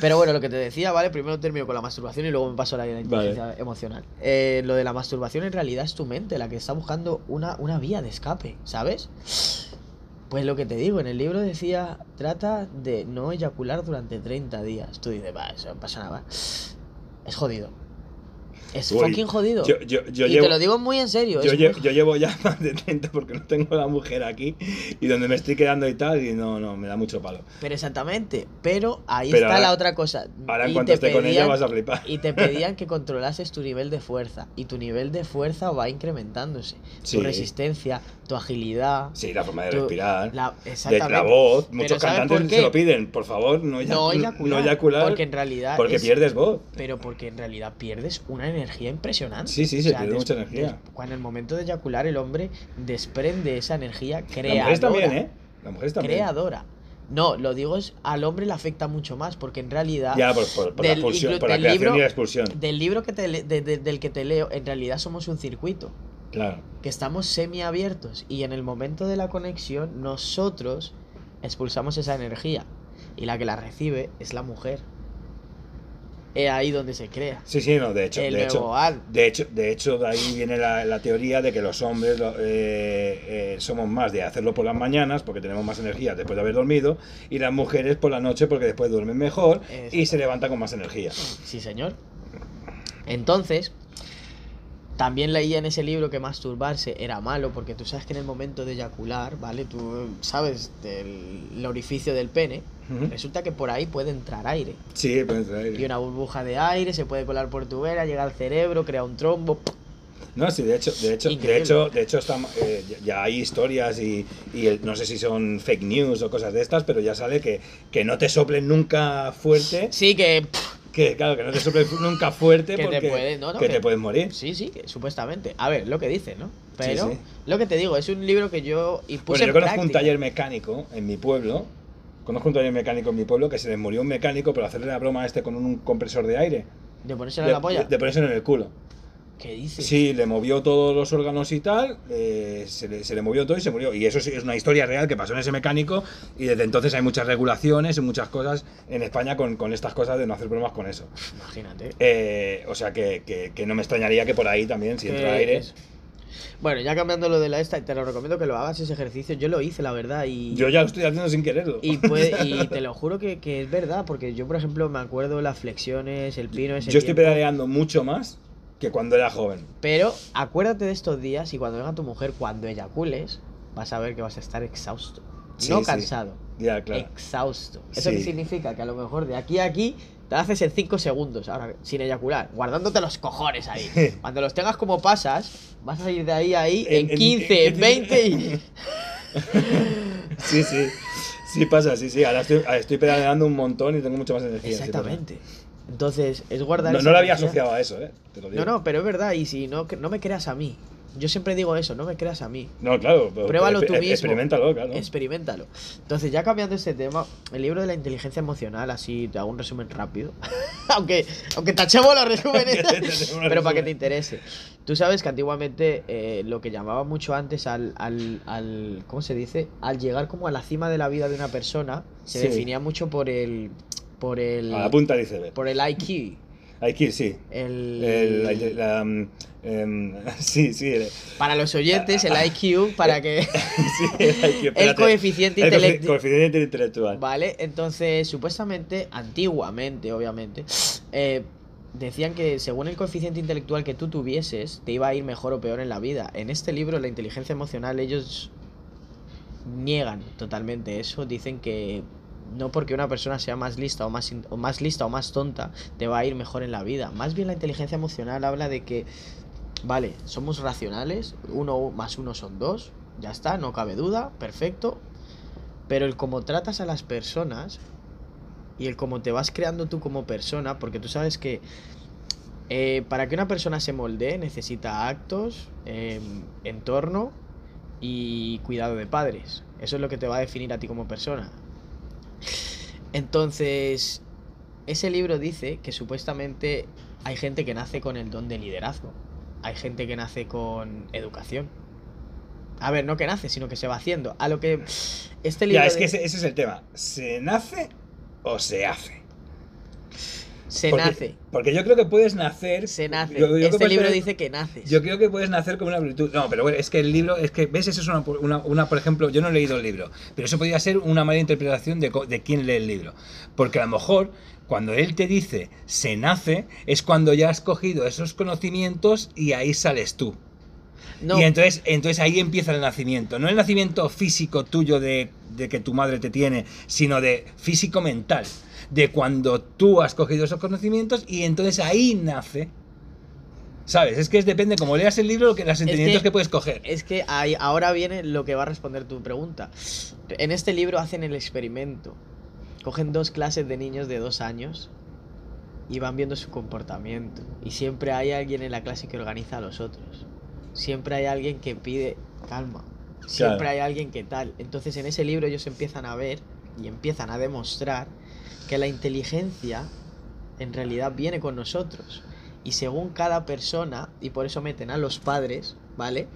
[SPEAKER 2] Pero bueno, lo que te decía, ¿vale? Primero termino con la masturbación y luego me paso a la inteligencia emocional. Eh, lo de la masturbación en realidad es tu mente la que está buscando una, una vía de escape, ¿sabes? Pues lo que te digo, en el libro decía, trata de no eyacular durante 30 días. Tú dices, va, eso no pasa nada. Es jodido. Es
[SPEAKER 1] Uy,
[SPEAKER 2] fucking jodido.
[SPEAKER 1] Yo, yo, yo
[SPEAKER 2] y
[SPEAKER 1] llevo,
[SPEAKER 2] te lo digo muy en serio.
[SPEAKER 1] yo,
[SPEAKER 2] muy
[SPEAKER 1] yo llevo ya más de 30 porque no tengo la mujer aquí y donde me estoy quedando y tal y no, no, me da mucho palo.
[SPEAKER 2] Pero exactamente, pero ahí
[SPEAKER 1] Pero
[SPEAKER 2] está
[SPEAKER 1] ahora-
[SPEAKER 2] la otra cosa.
[SPEAKER 1] Ahora en cuanto esté con ella vas a flipar.
[SPEAKER 2] Y te pedían que controlases tu nivel de fuerza. Y tu nivel de fuerza va incrementándose.
[SPEAKER 1] Sí.
[SPEAKER 2] Tu resistencia, tu agilidad.
[SPEAKER 1] Sí, la forma de
[SPEAKER 2] tu-
[SPEAKER 1] respirar.
[SPEAKER 2] la-
[SPEAKER 1] de
[SPEAKER 2] exactamente.
[SPEAKER 1] la voz.
[SPEAKER 2] Pero
[SPEAKER 1] Muchos
[SPEAKER 2] ¿sabes
[SPEAKER 1] cantantes se lo piden. Por favor, no,
[SPEAKER 2] No
[SPEAKER 1] eyacu-
[SPEAKER 2] eyacular.
[SPEAKER 1] no eyacular
[SPEAKER 2] Porque en realidad.
[SPEAKER 1] porque
[SPEAKER 2] es-
[SPEAKER 1] pierdes voz.
[SPEAKER 2] Pero porque en realidad pierdes una energía impresionante.
[SPEAKER 1] Sí, sí, se pierde mucha energía.
[SPEAKER 2] cuando en el momento de eyacular el hombre desprende esa energía creadora.
[SPEAKER 1] mujeres también, ¿eh? Las mujeres también.
[SPEAKER 2] Creadora. No, lo digo es al hombre le afecta mucho más porque en realidad
[SPEAKER 1] Ya, por, por- por la
[SPEAKER 2] Del-
[SPEAKER 1] por la creación
[SPEAKER 2] libro-
[SPEAKER 1] y la expulsión.
[SPEAKER 2] del libro que te de- de- del que te leo, en realidad somos un circuito,
[SPEAKER 1] Claro.
[SPEAKER 2] que estamos semiabiertos y en el momento de la conexión nosotros expulsamos esa energía y la que la recibe es la mujer. Es ahí donde se crea.
[SPEAKER 1] Sí, sí, no, de hecho,
[SPEAKER 2] el
[SPEAKER 1] de hecho,
[SPEAKER 2] nuevo
[SPEAKER 1] de hecho, de hecho, de ahí viene la, la teoría de que los hombres eh, eh, somos más de hacerlo por las mañanas porque tenemos más energía después de haber dormido y las mujeres por la noche porque después duermen mejor y se levantan con más energía.
[SPEAKER 2] Sí, señor. Entonces, también leía en ese libro que masturbarse era malo porque tú sabes que en el momento de eyacular, ¿vale? Tú sabes del el orificio del pene, resulta que por ahí puede entrar aire.
[SPEAKER 1] Sí, puede ser.
[SPEAKER 2] Y una burbuja de aire se puede colar por tu vena, llega al cerebro, crea un trombo.
[SPEAKER 1] No, sí, de hecho, de hecho, de hecho, de hecho está, eh, ya- ya hay historias y, y el- no sé si son fake news o cosas de estas, pero ya sale que, que no te soplen nunca fuerte,
[SPEAKER 2] Sí, que... pff,
[SPEAKER 1] que claro, que no te soplen nunca fuerte
[SPEAKER 2] Que te
[SPEAKER 1] porque
[SPEAKER 2] puede- no, no,
[SPEAKER 1] que
[SPEAKER 2] que-
[SPEAKER 1] te puedes morir.
[SPEAKER 2] Sí, sí, que supuestamente. A ver, lo que dice, ¿no? Pero
[SPEAKER 1] sí.
[SPEAKER 2] lo que te digo, es un libro que yo y puse
[SPEAKER 1] Bueno, yo
[SPEAKER 2] en
[SPEAKER 1] conozco un taller mecánico en mi pueblo. Conozco un taller mecánico en mi pueblo que se les murió un mecánico por hacerle la broma a este con un compresor de aire.
[SPEAKER 2] ¿De ponérselo en la polla?
[SPEAKER 1] de, de ponérselo en el culo.
[SPEAKER 2] ¿Qué dices?
[SPEAKER 1] Sí, le movió todos los órganos y tal, eh, se, le, se le movió todo y se murió. Y eso es una historia real que pasó en ese mecánico y desde entonces hay muchas regulaciones y muchas cosas en España con, con estas cosas de no hacer bromas con eso.
[SPEAKER 2] Imagínate.
[SPEAKER 1] Eh, o sea que, que- que no me extrañaría que por ahí también, si entra aire...
[SPEAKER 2] es- Bueno, ya cambiando lo de la esta, te lo recomiendo que lo hagas ese ejercicio. Yo lo hice, la verdad, y.
[SPEAKER 1] Yo ya lo estoy haciendo sin quererlo.
[SPEAKER 2] Y, puede- y te lo juro que, que es verdad, porque yo, por ejemplo, me acuerdo las flexiones, el pino, ese
[SPEAKER 1] Yo estoy pedaleando mucho más que cuando era joven.
[SPEAKER 2] Pero acuérdate de estos días y cuando venga tu mujer, cuando eyacules, vas a ver que vas a estar exhausto.
[SPEAKER 1] Sí,
[SPEAKER 2] no
[SPEAKER 1] sí.
[SPEAKER 2] cansado,
[SPEAKER 1] Ya, claro.
[SPEAKER 2] exhausto. ¿Eso
[SPEAKER 1] Sí.
[SPEAKER 2] qué significa? Que a lo mejor de aquí a aquí te haces en 5 segundos, ahora sin eyacular, guardándote los cojones ahí. Cuando los tengas como pasas, vas a ir de ahí a ahí en,
[SPEAKER 1] En- en-
[SPEAKER 2] 15,
[SPEAKER 1] en-
[SPEAKER 2] 20 y...
[SPEAKER 1] Sí, sí. Sí pasa, sí, sí. Ahora estoy, ahora estoy pedaleando un montón y tengo mucho más energía. sí,
[SPEAKER 2] Exactamente. Entonces, es guardar
[SPEAKER 1] No,
[SPEAKER 2] esa
[SPEAKER 1] no lo había asociado a eso, ¿eh? Te lo digo.
[SPEAKER 2] No, no, pero es verdad, y si no, no me creas a mí. Yo siempre digo eso, no me creas a mí.
[SPEAKER 1] No, claro. pero
[SPEAKER 2] Pruébalo tú mismo.
[SPEAKER 1] Experimentalo, claro.
[SPEAKER 2] Experimentalo. Entonces, ya cambiando este tema, el libro de la inteligencia emocional, así te hago un resumen rápido. aunque, aunque tachemos los resúmenes, pero para que te interese. Tú sabes que antiguamente eh, lo que llamaba mucho antes al, al, al- ¿Cómo se dice? Al llegar como a la cima de la vida de una persona, se
[SPEAKER 1] Sí.
[SPEAKER 2] definía mucho por el. Por el.
[SPEAKER 1] A la punta del iceberg.
[SPEAKER 2] Por el IQ.
[SPEAKER 1] Ir, sí.
[SPEAKER 2] El,
[SPEAKER 1] El, la- la, mm, em, sí, sí. el-
[SPEAKER 2] para los oyentes, el IQ, para que.
[SPEAKER 1] sí, el IQ,
[SPEAKER 2] coeficiente
[SPEAKER 1] El coefici-
[SPEAKER 2] intelectual.
[SPEAKER 1] coeficiente intelectual.
[SPEAKER 2] Vale, entonces supuestamente, antiguamente obviamente, eh, decían que según el coeficiente intelectual que tú tuvieses, te iba a ir mejor o peor en la vida. En este libro, la inteligencia emocional, ellos niegan totalmente eso, dicen que no porque una persona sea más lista o más, o más lista o más tonta, te va a ir mejor en la vida. Más bien la inteligencia emocional habla de que, vale, somos racionales, uno más uno son dos, ya está, no cabe duda, perfecto, pero el cómo tratas a las personas y el cómo te vas creando tú como persona, porque tú sabes que eh, para que una persona se moldee necesita actos, em, entorno y cuidado de padres. Eso es lo que te va a definir a ti como persona. Entonces, ese libro dice que supuestamente hay gente que nace con el don de liderazgo. Hay gente que nace con educación. A ver, no que nace, sino que se va haciendo. A lo que este libro
[SPEAKER 1] Ya, es
[SPEAKER 2] de-
[SPEAKER 1] que ese, ese es el tema. ¿Se nace o se hace?
[SPEAKER 2] Se
[SPEAKER 1] Porque-
[SPEAKER 2] nace.
[SPEAKER 1] Porque yo creo que puedes nacer.
[SPEAKER 2] Se nace.
[SPEAKER 1] yo-
[SPEAKER 2] este libro
[SPEAKER 1] tener-
[SPEAKER 2] dice que naces.
[SPEAKER 1] Yo creo que puedes nacer con una virtud. No, pero bueno, es que el libro, es que, ¿ves? Eso es una, una, una, por ejemplo, yo no he leído el libro, pero eso podría ser una mala interpretación de, de quién lee el libro. Porque a lo mejor, cuando él te dice se nace, es cuando ya has cogido esos conocimientos y ahí sales tú.
[SPEAKER 2] no,
[SPEAKER 1] Y entonces, entonces ahí empieza el nacimiento. No el nacimiento físico tuyo de, de que tu madre te tiene, sino de físico mental. De cuando tú has cogido esos conocimientos y entonces ahí nace. ¿Sabes? Es que es, depende, como leas el libro, lo que, los entendimientos que,
[SPEAKER 2] que-
[SPEAKER 1] puedes coger.
[SPEAKER 2] es que ahí, ahora viene lo que va a responder tu pregunta. En este libro hacen el experimento. Cogen dos clases de niños de dos años y van viendo su comportamiento. Y siempre hay alguien en la clase que organiza a los otros. Siempre hay alguien que pide calma. Siempre
[SPEAKER 1] Claro.
[SPEAKER 2] hay alguien que tal. Entonces en ese libro ellos empiezan a ver y empiezan a demostrar que la inteligencia en realidad viene con nosotros. Y según cada persona, y por eso meten a los padres, ¿vale?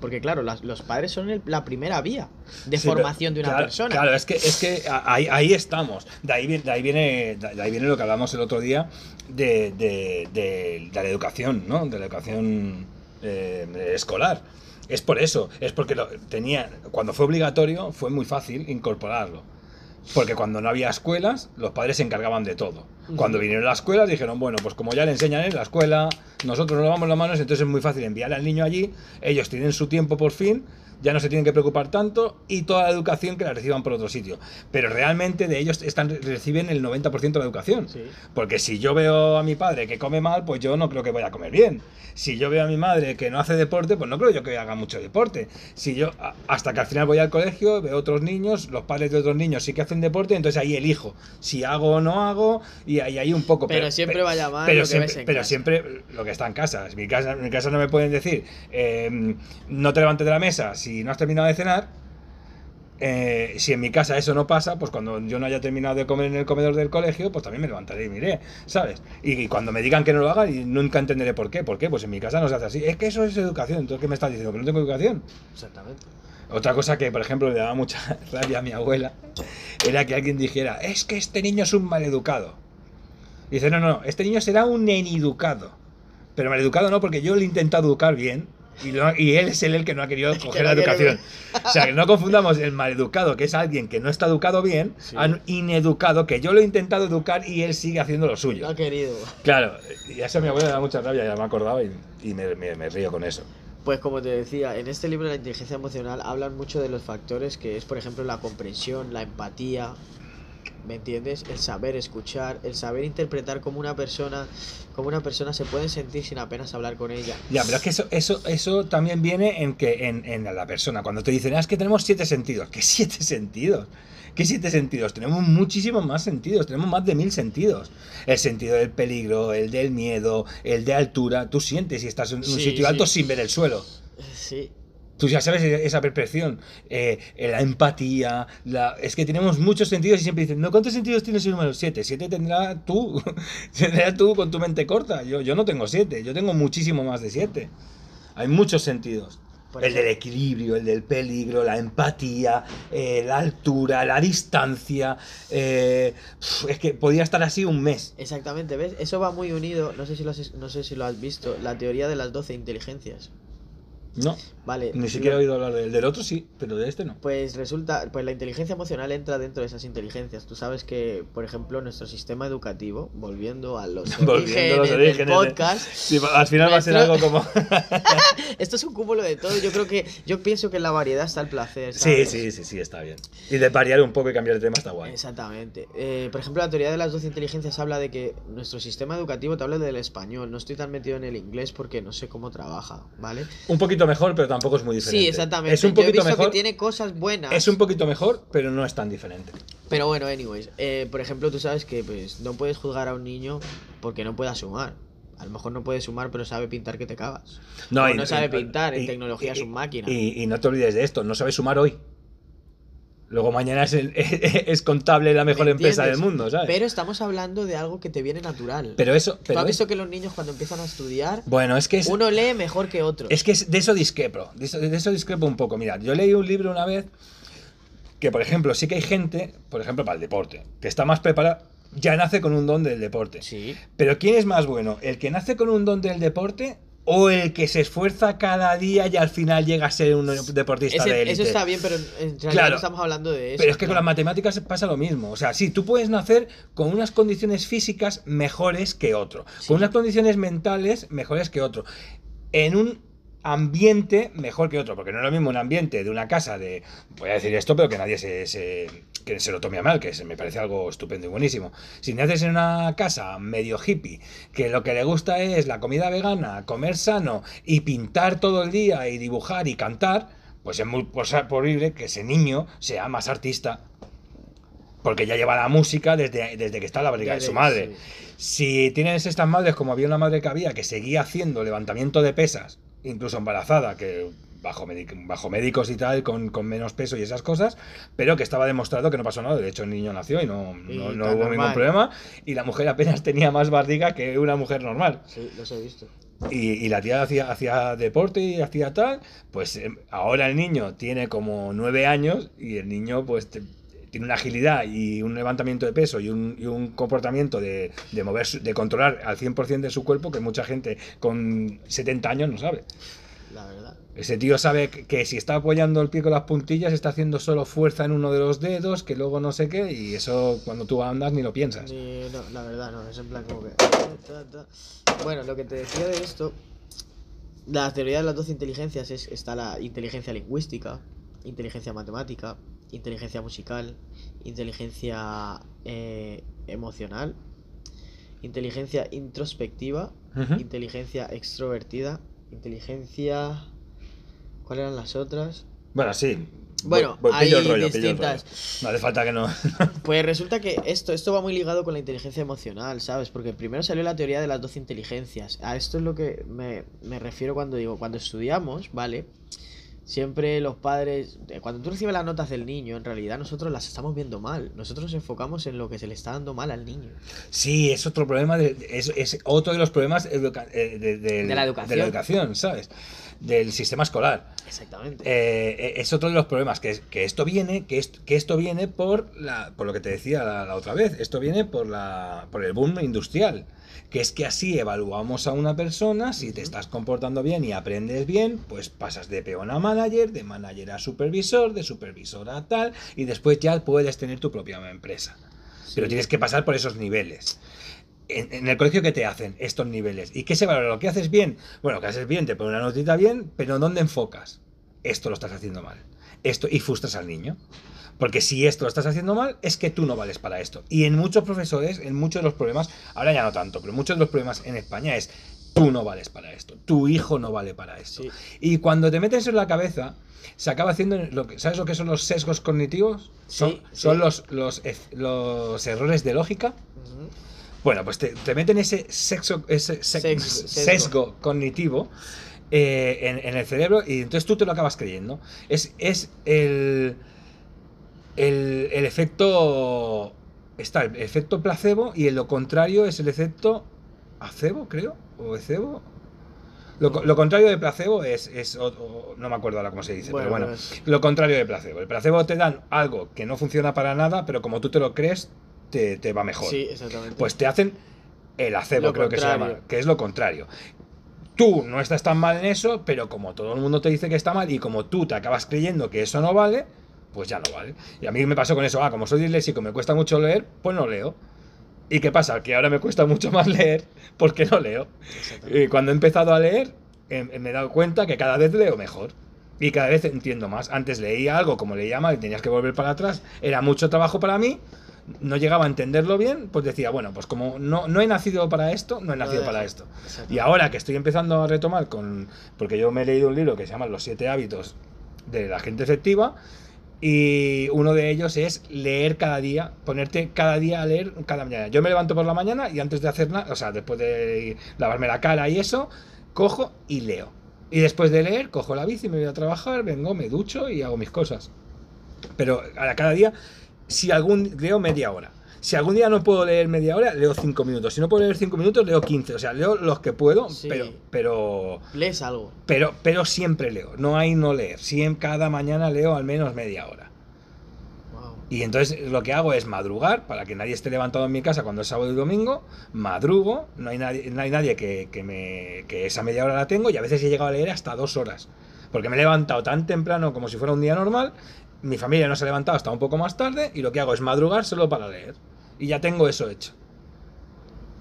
[SPEAKER 2] Porque claro, las- los padres son el- la primera vía de
[SPEAKER 1] Sí,
[SPEAKER 2] formación de una
[SPEAKER 1] claro,
[SPEAKER 2] persona.
[SPEAKER 1] Claro, es que, es que ahí, ahí estamos. De ahí, viene, de, ahí viene, de ahí viene lo que hablamos el otro día de, de- de- de la educación, ¿no? De la educación eh, escolar. Es por eso, es porque lo, tenía, cuando fue obligatorio fue muy fácil incorporarlo. Porque cuando no había escuelas, los padres se encargaban de todo. Cuando vinieron las escuelas, dijeron, bueno, pues como ya le enseñan en la escuela, nosotros nos lavamos las manos, entonces es muy fácil enviar al niño allí, ellos tienen su tiempo por fin, ya no se tienen que preocupar tanto y toda la educación que la reciban por otro sitio. Pero realmente de ellos están, reciben el 90% de la educación.
[SPEAKER 2] Sí.
[SPEAKER 1] Porque si yo veo a mi padre que come mal, pues yo no creo que vaya a comer bien. Si yo veo a mi madre que no hace deporte, pues no creo yo que haga mucho deporte. Si yo, hasta que al final voy al colegio, veo otros niños, los padres de otros niños sí que hacen deporte, entonces ahí elijo si hago o no hago y ahí hay un poco.
[SPEAKER 2] Pero siempre va a llamar
[SPEAKER 1] pero
[SPEAKER 2] lo que
[SPEAKER 1] siempre,
[SPEAKER 2] ves en
[SPEAKER 1] pero
[SPEAKER 2] casa.
[SPEAKER 1] siempre lo que está en casa. En mi casa, en mi casa no me pueden decir, eh, no te levantes de la mesa si no has terminado de cenar. Eh, si en mi casa eso no pasa, pues cuando yo no haya terminado de comer en el comedor del colegio, pues también me levantaré y miré, ¿sabes? Y, y cuando me digan que no lo hagan, y nunca entenderé por qué. ¿Por qué? Pues en mi casa no se hace así. Es que eso es educación. Entonces, ¿qué me estás diciendo? ¿Que no tengo educación?
[SPEAKER 2] Exactamente.
[SPEAKER 1] Otra cosa que, por ejemplo, le daba mucha rabia a mi abuela era que alguien dijera, es que este niño es un maleducado. Y dice, no, no, este niño será un neneducado. Pero maleducado no, porque yo le he intentado educar bien y, lo- y él es el, el que no ha querido coger la educación. O sea, que no confundamos el maleducado, que es alguien que no está educado bien,
[SPEAKER 2] Sí.
[SPEAKER 1] a un ineducado, que yo lo he intentado educar y él sigue haciendo lo suyo.
[SPEAKER 2] No ha querido.
[SPEAKER 1] Claro, y eso a mi abuela le da mucha rabia, ya me acordaba y, y me, me- me río con eso.
[SPEAKER 2] Pues como te decía, en este libro de la inteligencia emocional hablan mucho de los factores que es, por ejemplo, la comprensión, la empatía, ¿me entiendes? El saber escuchar, el saber interpretar cómo una persona, cómo una persona se puede sentir sin apenas hablar con ella.
[SPEAKER 1] Ya, pero es que eso, eso, eso también viene en que en, en la persona. Cuando te dicen, "Ah, es que tenemos siete sentidos. ¿Qué siete sentidos? ¿Qué siete sentidos? Tenemos muchísimos más sentidos, tenemos más de mil sentidos. El sentido del peligro, el del miedo, el de altura. Tú sientes si estás en un
[SPEAKER 2] Sí,
[SPEAKER 1] sitio
[SPEAKER 2] sí.
[SPEAKER 1] alto sin ver el suelo.
[SPEAKER 2] Sí.
[SPEAKER 1] Tú ya sabes esa percepción, eh, la empatía, la... es que tenemos muchos sentidos y siempre dicen, no, ¿cuántos sentidos tienes el número 7? 7 tendrá tú, tendrás tú con tu mente corta. Yo, yo no tengo 7, yo tengo muchísimo más de 7. Hay muchos sentidos.
[SPEAKER 2] Por
[SPEAKER 1] el del equilibrio, el del peligro, la empatía, eh, la altura, la distancia. eh, es que podía estar así un mes.
[SPEAKER 2] Exactamente, ¿ves? Eso va muy unido, no sé si lo has, no sé si lo has visto, la teoría de las 12 inteligencias.
[SPEAKER 1] No,
[SPEAKER 2] Vale.
[SPEAKER 1] ni siquiera he oído hablar del, del otro, sí, pero de este no.
[SPEAKER 2] Pues resulta, pues la inteligencia emocional entra dentro de esas inteligencias. Tú sabes que, por ejemplo, nuestro sistema educativo, volviendo a los
[SPEAKER 1] Volviendo a los
[SPEAKER 2] orígenes del
[SPEAKER 1] orígenes de-
[SPEAKER 2] podcast,
[SPEAKER 1] Sí, al final va a ser algo como...
[SPEAKER 2] esto es un cúmulo de todo. Yo creo que, yo pienso que en la variedad está el placer.
[SPEAKER 1] Sí, sí, sí, sí, está bien. Y de variar un poco y cambiar de tema está guay.
[SPEAKER 2] Exactamente. Eh, por ejemplo, la teoría de las 12 inteligencias habla de que nuestro sistema educativo te habla del español. No estoy tan metido en el inglés porque no sé cómo trabaja, ¿vale?
[SPEAKER 1] Un poquito mejor, pero tampoco es muy diferente.
[SPEAKER 2] Sí, exactamente.
[SPEAKER 1] Es un
[SPEAKER 2] Yo he
[SPEAKER 1] poquito
[SPEAKER 2] visto
[SPEAKER 1] mejor.
[SPEAKER 2] que tiene cosas buenas.
[SPEAKER 1] Es un poquito mejor, pero no es tan diferente.
[SPEAKER 2] Pero bueno, anyways. eh, por ejemplo, tú sabes que pues no puedes juzgar a un niño porque no pueda sumar. A lo mejor no puede sumar, pero sabe pintar que te cagas.
[SPEAKER 1] No,
[SPEAKER 2] O
[SPEAKER 1] y-
[SPEAKER 2] no sabe
[SPEAKER 1] y-
[SPEAKER 2] pintar, en
[SPEAKER 1] y-
[SPEAKER 2] tecnología
[SPEAKER 1] y-
[SPEAKER 2] es un máquina.
[SPEAKER 1] Y, y no te olvides de esto, no sabes sumar hoy. Luego mañana es, el- es contable la mejor
[SPEAKER 2] ¿Me
[SPEAKER 1] empresa del mundo, ¿sabes?
[SPEAKER 2] Pero estamos hablando de algo que te viene natural.
[SPEAKER 1] Pero eso,
[SPEAKER 2] ¿Tú has
[SPEAKER 1] es-
[SPEAKER 2] visto que los niños cuando empiezan a estudiar,
[SPEAKER 1] bueno, es que es,
[SPEAKER 2] uno lee mejor que otro?
[SPEAKER 1] es que es- de eso discrepo, de eso, de eso discrepo un poco. Mirad, yo leí un libro una vez que, por ejemplo, sí que hay gente, por ejemplo, para el deporte, que está más preparada, ya nace con un don del deporte.
[SPEAKER 2] Sí.
[SPEAKER 1] Pero ¿quién es más bueno? ¿El que nace con un don del deporte o el que se esfuerza cada día y al final llega a ser un deportista
[SPEAKER 2] Ese-
[SPEAKER 1] de élite?
[SPEAKER 2] eso está bien, pero en realidad
[SPEAKER 1] Claro.
[SPEAKER 2] no estamos hablando de eso.
[SPEAKER 1] Pero es que con las matemáticas pasa lo mismo. O sea, sí, tú puedes nacer con unas condiciones físicas mejores que otro,
[SPEAKER 2] Sí.
[SPEAKER 1] con unas condiciones mentales mejores que otro, en un ambiente mejor que otro, porque no es lo mismo un ambiente de una casa de, voy a decir esto, pero que nadie se, se- que se lo tome a mal, que se me parece algo estupendo y buenísimo. Si naces en una casa medio hippie, que lo que le gusta es la comida vegana, comer sano y pintar todo el día y dibujar y cantar, pues es muy posible que ese niño sea más artista. Porque ya lleva la música desde, desde que está en la barriga de su madre.
[SPEAKER 2] sí.
[SPEAKER 1] Si tienes estas madres, como había una madre que había, que seguía haciendo levantamiento de pesas, incluso embarazada, que bajo, bajo médicos y tal, con, con menos peso y esas cosas, pero que estaba demostrado que no pasó nada. De hecho, el niño nació y no, no, no hubo ningún problema. Y la mujer apenas tenía más barriga que una mujer normal.
[SPEAKER 2] Sí, los he visto.
[SPEAKER 1] Y, y la tía hacía, hacía deporte y hacía tal, pues eh, ahora el niño tiene como nueve años y el niño pues te- tiene una agilidad y un levantamiento de peso y un, y un comportamiento de, de mover, de controlar al 100% de su cuerpo que mucha gente con 70 años no sabe. Ese tío sabe que, que si está apoyando el pie con las puntillas está haciendo solo fuerza en uno de los dedos, que luego no sé qué, y eso cuando tú andas ni lo piensas.
[SPEAKER 2] Ni- no, la verdad no, es en plan como que... Bueno, lo que te decía de esto, la teoría de las 12 inteligencias es, está la inteligencia lingüística, inteligencia matemática, inteligencia musical, inteligencia eh, emocional, inteligencia introspectiva, inteligencia extrovertida, inteligencia... ¿Cuáles eran las otras?
[SPEAKER 1] Bueno, sí.
[SPEAKER 2] Bueno,
[SPEAKER 1] Voy-
[SPEAKER 2] hay
[SPEAKER 1] el rollo, el
[SPEAKER 2] distintas.
[SPEAKER 1] rollo. No hace falta que no.
[SPEAKER 2] Pues resulta que esto, esto va muy ligado con la inteligencia emocional, ¿sabes? Porque primero salió la teoría de las 12 inteligencias. A esto es lo que me, me refiero cuando digo, cuando estudiamos, ¿vale? Siempre los padres, eh, cuando tú recibes las notas del niño, en realidad nosotros las estamos viendo mal. Nosotros nos enfocamos en lo que se le está dando mal al niño.
[SPEAKER 1] Sí, es otro problema, de, es, es otro de los problemas educa- eh, de,
[SPEAKER 2] la educación.
[SPEAKER 1] de la educación, ¿sabes? Del sistema escolar.
[SPEAKER 2] Exactamente.
[SPEAKER 1] Eh, es otro de los problemas, que, es- que esto viene, que, est- que esto viene por la, por lo que te decía la, la otra vez, esto viene por la, por el boom industrial. Que es que así evaluamos a una persona, si te estás comportando bien y aprendes bien, pues pasas de peón a manager, de manager a supervisor, de supervisor a tal, y después ya puedes tener tu propia empresa. Pero tienes que pasar por esos niveles. En, en el colegio, ¿qué te hacen estos niveles? ¿Y qué se valora? ¿Lo que haces bien? Bueno, lo que haces bien, te pone una notita bien, pero ¿dónde enfocas? Esto lo estás haciendo mal. Esto, y frustras al niño. Porque si esto lo estás haciendo mal, es que tú no vales para esto. Y en muchos profesores, en muchos de los problemas, ahora ya no tanto, pero muchos de los problemas en España es tú no vales para esto, tu hijo no vale para esto.
[SPEAKER 2] Sí.
[SPEAKER 1] Y cuando te metes en la cabeza, se acaba haciendo lo que, ¿sabes lo que son los sesgos cognitivos? Son,
[SPEAKER 2] Sí,
[SPEAKER 1] son. Los, los, ef- los errores de lógica. Bueno, pues te, te meten ese, sexo, ese sex- sesgo. cognitivo eh, en, en el cerebro y entonces tú te lo acabas creyendo. Es, es el, el, el efecto... Está el efecto placebo y en lo contrario es el efecto acebo, creo, o ecebo. Lo, lo contrario de placebo es, es o- o- no me acuerdo ahora cómo se dice,
[SPEAKER 2] Bueno,
[SPEAKER 1] pero bueno,
[SPEAKER 2] pues-
[SPEAKER 1] lo contrario de placebo. El placebo te dan algo que no funciona para nada, pero como tú te lo crees, te, te va mejor.
[SPEAKER 2] Sí, exactamente.
[SPEAKER 1] Pues te hacen el acebo,
[SPEAKER 2] Lo
[SPEAKER 1] creo que se llama, que es lo contrario. Tú no estás tan mal en eso, pero como todo el mundo te dice que está mal y como tú te acabas creyendo que eso no vale, pues ya no vale. Y a mí me pasó con eso, ah, como soy disléxico, me cuesta mucho leer, pues no leo. ¿Y qué pasa? Que ahora me cuesta mucho más leer porque no leo. Y cuando he empezado a leer, eh, me he dado cuenta que cada vez leo mejor. Y cada vez entiendo más. Antes leía algo como leía mal y tenías que volver para atrás. Era mucho trabajo para mí. No llegaba a entenderlo bien. Pues decía, bueno, pues como no, no he nacido para esto, no he nacido para esto. Y ahora que estoy empezando a retomar con. Porque yo me he leído un libro que se llama Los siete hábitos de la gente efectiva. Y uno de ellos es leer cada día, ponerte cada día a leer cada mañana. Yo me levanto por la mañana y antes de hacer nada, o sea, después de lavarme la cara y eso, cojo y leo. Y después de leer, cojo la bici, me voy a trabajar, vengo, me ducho y hago mis cosas. Pero a cada día, si algún leo media hora. Si algún día no puedo leer media hora, leo cinco minutos. Si no puedo leer cinco minutos, leo 15. O sea, leo los que puedo,
[SPEAKER 2] Sí.
[SPEAKER 1] pero, pero,
[SPEAKER 2] Lees algo.
[SPEAKER 1] pero, pero siempre leo. No hay no leer. Siempre, cada mañana leo al menos media hora.
[SPEAKER 2] Wow.
[SPEAKER 1] Y entonces lo que hago es madrugar para que nadie esté levantado en mi casa cuando es sábado y domingo. Madrugo, no hay nadie, no hay nadie que, que me, que esa media hora la tengo y a veces he llegado a leer hasta dos horas. Porque me he levantado tan temprano como si fuera un día normal. Mi familia no se ha levantado hasta un poco más tarde y lo que hago es madrugar solo para leer. Y ya tengo eso hecho.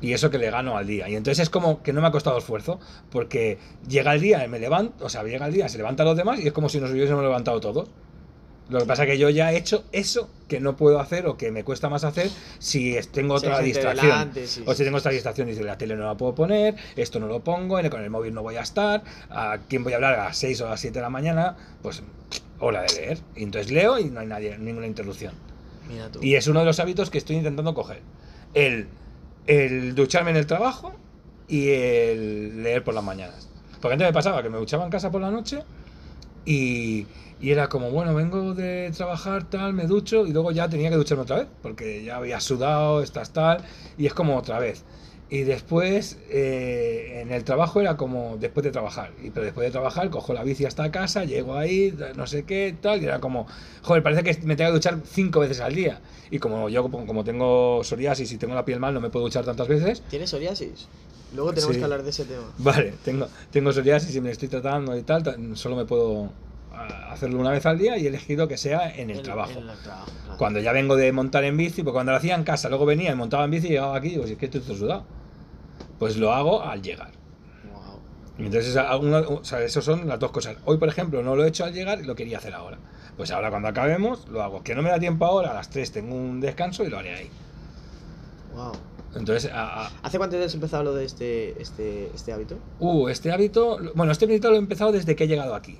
[SPEAKER 1] Y eso que le gano al día. Y entonces es como que no me ha costado esfuerzo, porque llega el día, me levanto, o sea, llega el día, se levantan los demás y es como si nos hubiésemos levantado todos. Lo que pasa es que yo ya he hecho eso que no puedo hacer o que me cuesta más hacer si tengo otra distracción.
[SPEAKER 2] delante, sí,
[SPEAKER 1] o si tengo otra distracción y la tele no la puedo poner, esto no lo pongo, en el- con el móvil no voy a estar, a quién voy a hablar a las 6 o a las 7 de la mañana, pues hora de leer. Y entonces leo y no hay nadie, ninguna interrupción. Y es uno de los hábitos que estoy intentando coger. El, el ducharme en el trabajo y el leer por las mañanas. Porque antes me pasaba que me duchaba en casa por la noche y, y era como, bueno, vengo de trabajar, tal, me ducho y luego ya tenía que ducharme otra vez, porque ya había sudado, estás tal, y es como otra vez. Y después eh, en el trabajo era como después de trabajar. Y pero después de trabajar cojo la bici hasta casa, llego ahí, no sé qué, tal. Y era como, joder, parece que me tengo que duchar cinco veces al día. Y como yo como tengo psoriasis y tengo la piel mal, no me puedo duchar tantas veces.
[SPEAKER 2] ¿Tienes psoriasis? Luego tenemos
[SPEAKER 1] Sí.
[SPEAKER 2] que hablar de ese tema.
[SPEAKER 1] Vale, tengo, tengo psoriasis y me estoy tratando y tal. ta- Solo me puedo ah, hacerlo una vez al día y he elegido que sea en el trabajo.
[SPEAKER 2] en el trabajo, claro.
[SPEAKER 1] Cuando ya vengo de montar en bici, pues cuando lo hacía en casa, luego venía y montaba en bici y llegaba aquí y digo, si es que estoy todo sudado. Pues lo hago al llegar.
[SPEAKER 2] Wow.
[SPEAKER 1] Entonces, a- una- o sea, eso son las dos cosas. Hoy, por ejemplo, no lo he hecho al llegar y lo quería hacer ahora. Pues ahora cuando acabemos, lo hago. Que no me da tiempo ahora, a las 3 tengo un descanso y lo haré ahí.
[SPEAKER 2] Wow.
[SPEAKER 1] Entonces, a- a-
[SPEAKER 2] ¿Hace cuánto has empezado lo de este, este, este hábito?
[SPEAKER 1] uh, este hábito, bueno, este hábito lo he empezado desde que he llegado aquí.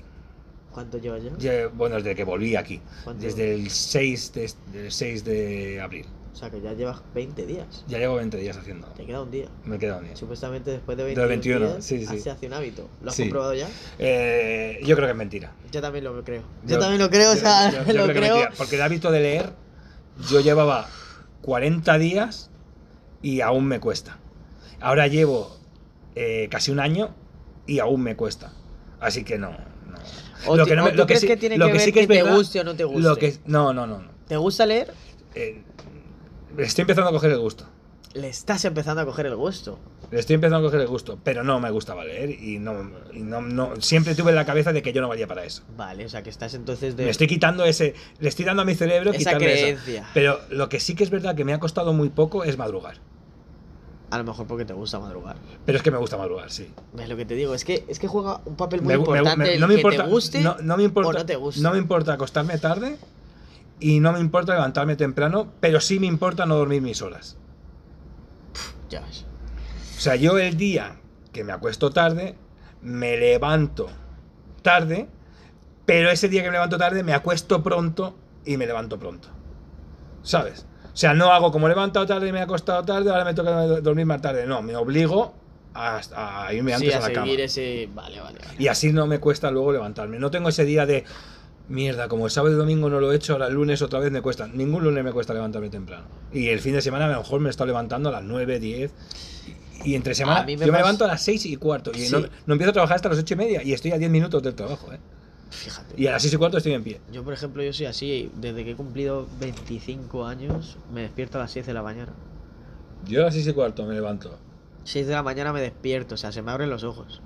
[SPEAKER 2] ¿Cuánto llevas ya?
[SPEAKER 1] Bueno, desde que volví aquí.
[SPEAKER 2] ¿Cuánto?
[SPEAKER 1] Desde el 6 de, del 6 de abril.
[SPEAKER 2] O sea, que ya llevas 20 días.
[SPEAKER 1] Ya llevo 20 días haciendo.
[SPEAKER 2] Te queda un día.
[SPEAKER 1] Me queda un día.
[SPEAKER 2] Supuestamente después de 21,
[SPEAKER 1] Del 21,
[SPEAKER 2] días
[SPEAKER 1] sí, sí.
[SPEAKER 2] se hace un hábito. ¿Lo has
[SPEAKER 1] Sí.
[SPEAKER 2] comprobado ya?
[SPEAKER 1] Eh, yo creo que es mentira.
[SPEAKER 2] Yo también lo creo. Yo, también lo creo, o sea,
[SPEAKER 1] yo-
[SPEAKER 2] lo
[SPEAKER 1] creo que
[SPEAKER 2] creo.
[SPEAKER 1] mentira, porque el hábito de leer, yo llevaba 40 días y aún me cuesta. Ahora llevo eh, casi un año y aún me cuesta. Así que no. no.
[SPEAKER 2] O ti- o tú crees que tiene que ver que te guste o no te
[SPEAKER 1] Lo
[SPEAKER 2] guste.
[SPEAKER 1] que, no, no, no. no.
[SPEAKER 2] ¿Te gusta leer?
[SPEAKER 1] Eh, estoy empezando a coger el gusto.
[SPEAKER 2] Le estás empezando a coger el gusto.
[SPEAKER 1] Le estoy empezando a coger el gusto, pero no me gustaba leer y no, y no, no- siempre tuve en la cabeza de que yo no valía para eso.
[SPEAKER 2] Vale, o sea, que estás entonces de.
[SPEAKER 1] Me estoy quitando ese, le estoy dando a mi cerebro
[SPEAKER 2] Esa
[SPEAKER 1] quitarle eso.
[SPEAKER 2] creencia.
[SPEAKER 1] Pero lo que sí que es verdad que me ha costado muy poco es madrugar.
[SPEAKER 2] A lo mejor porque te gusta madrugar.
[SPEAKER 1] Pero es que me gusta madrugar, sí.
[SPEAKER 2] ¿Ves lo que te digo? Es que, es que juega un papel muy
[SPEAKER 1] Me- me-
[SPEAKER 2] importante
[SPEAKER 1] me-
[SPEAKER 2] el
[SPEAKER 1] no me
[SPEAKER 2] que
[SPEAKER 1] importa,
[SPEAKER 2] te guste
[SPEAKER 1] no, no me importa,
[SPEAKER 2] o no te guste.
[SPEAKER 1] no me importa acostarme tarde y no me importa levantarme temprano, pero sí me importa no dormir mis horas.
[SPEAKER 2] Ya ves.
[SPEAKER 1] O sea, yo el día que me acuesto tarde, me levanto tarde, pero ese día que me levanto tarde me acuesto pronto y me levanto pronto. ¿Sabes? O sea, no hago como he levantado tarde y me he acostado tarde, ahora me toca dormir más tarde. No, me obligo a irme
[SPEAKER 2] Sí,
[SPEAKER 1] antes
[SPEAKER 2] a
[SPEAKER 1] a la cama.
[SPEAKER 2] seguir ese. Vale, vale, vale.
[SPEAKER 1] Y así no me cuesta luego levantarme. No tengo ese día de mierda, como el sábado y domingo no lo he hecho, ahora el lunes otra vez me cuesta. Ningún lunes me cuesta levantarme temprano. Y el fin de semana a lo mejor me estado levantando a las 9, 10. Y entre semana
[SPEAKER 2] mí
[SPEAKER 1] yo
[SPEAKER 2] me
[SPEAKER 1] me levanto a las 6 y cuarto. Y
[SPEAKER 2] Sí.
[SPEAKER 1] no, no empiezo a trabajar hasta las 8 y media. Y estoy a 10 minutos del trabajo, ¿eh?
[SPEAKER 2] Fíjate.
[SPEAKER 1] Y a las 6 y cuarto estoy en pie.
[SPEAKER 2] Yo, por ejemplo, yo soy así. Desde que he cumplido 25 años, me despierto a las 6 de la mañana.
[SPEAKER 1] Yo a las 6 y cuarto me levanto.
[SPEAKER 2] 6 de la mañana me despierto, o sea, se me abren los ojos.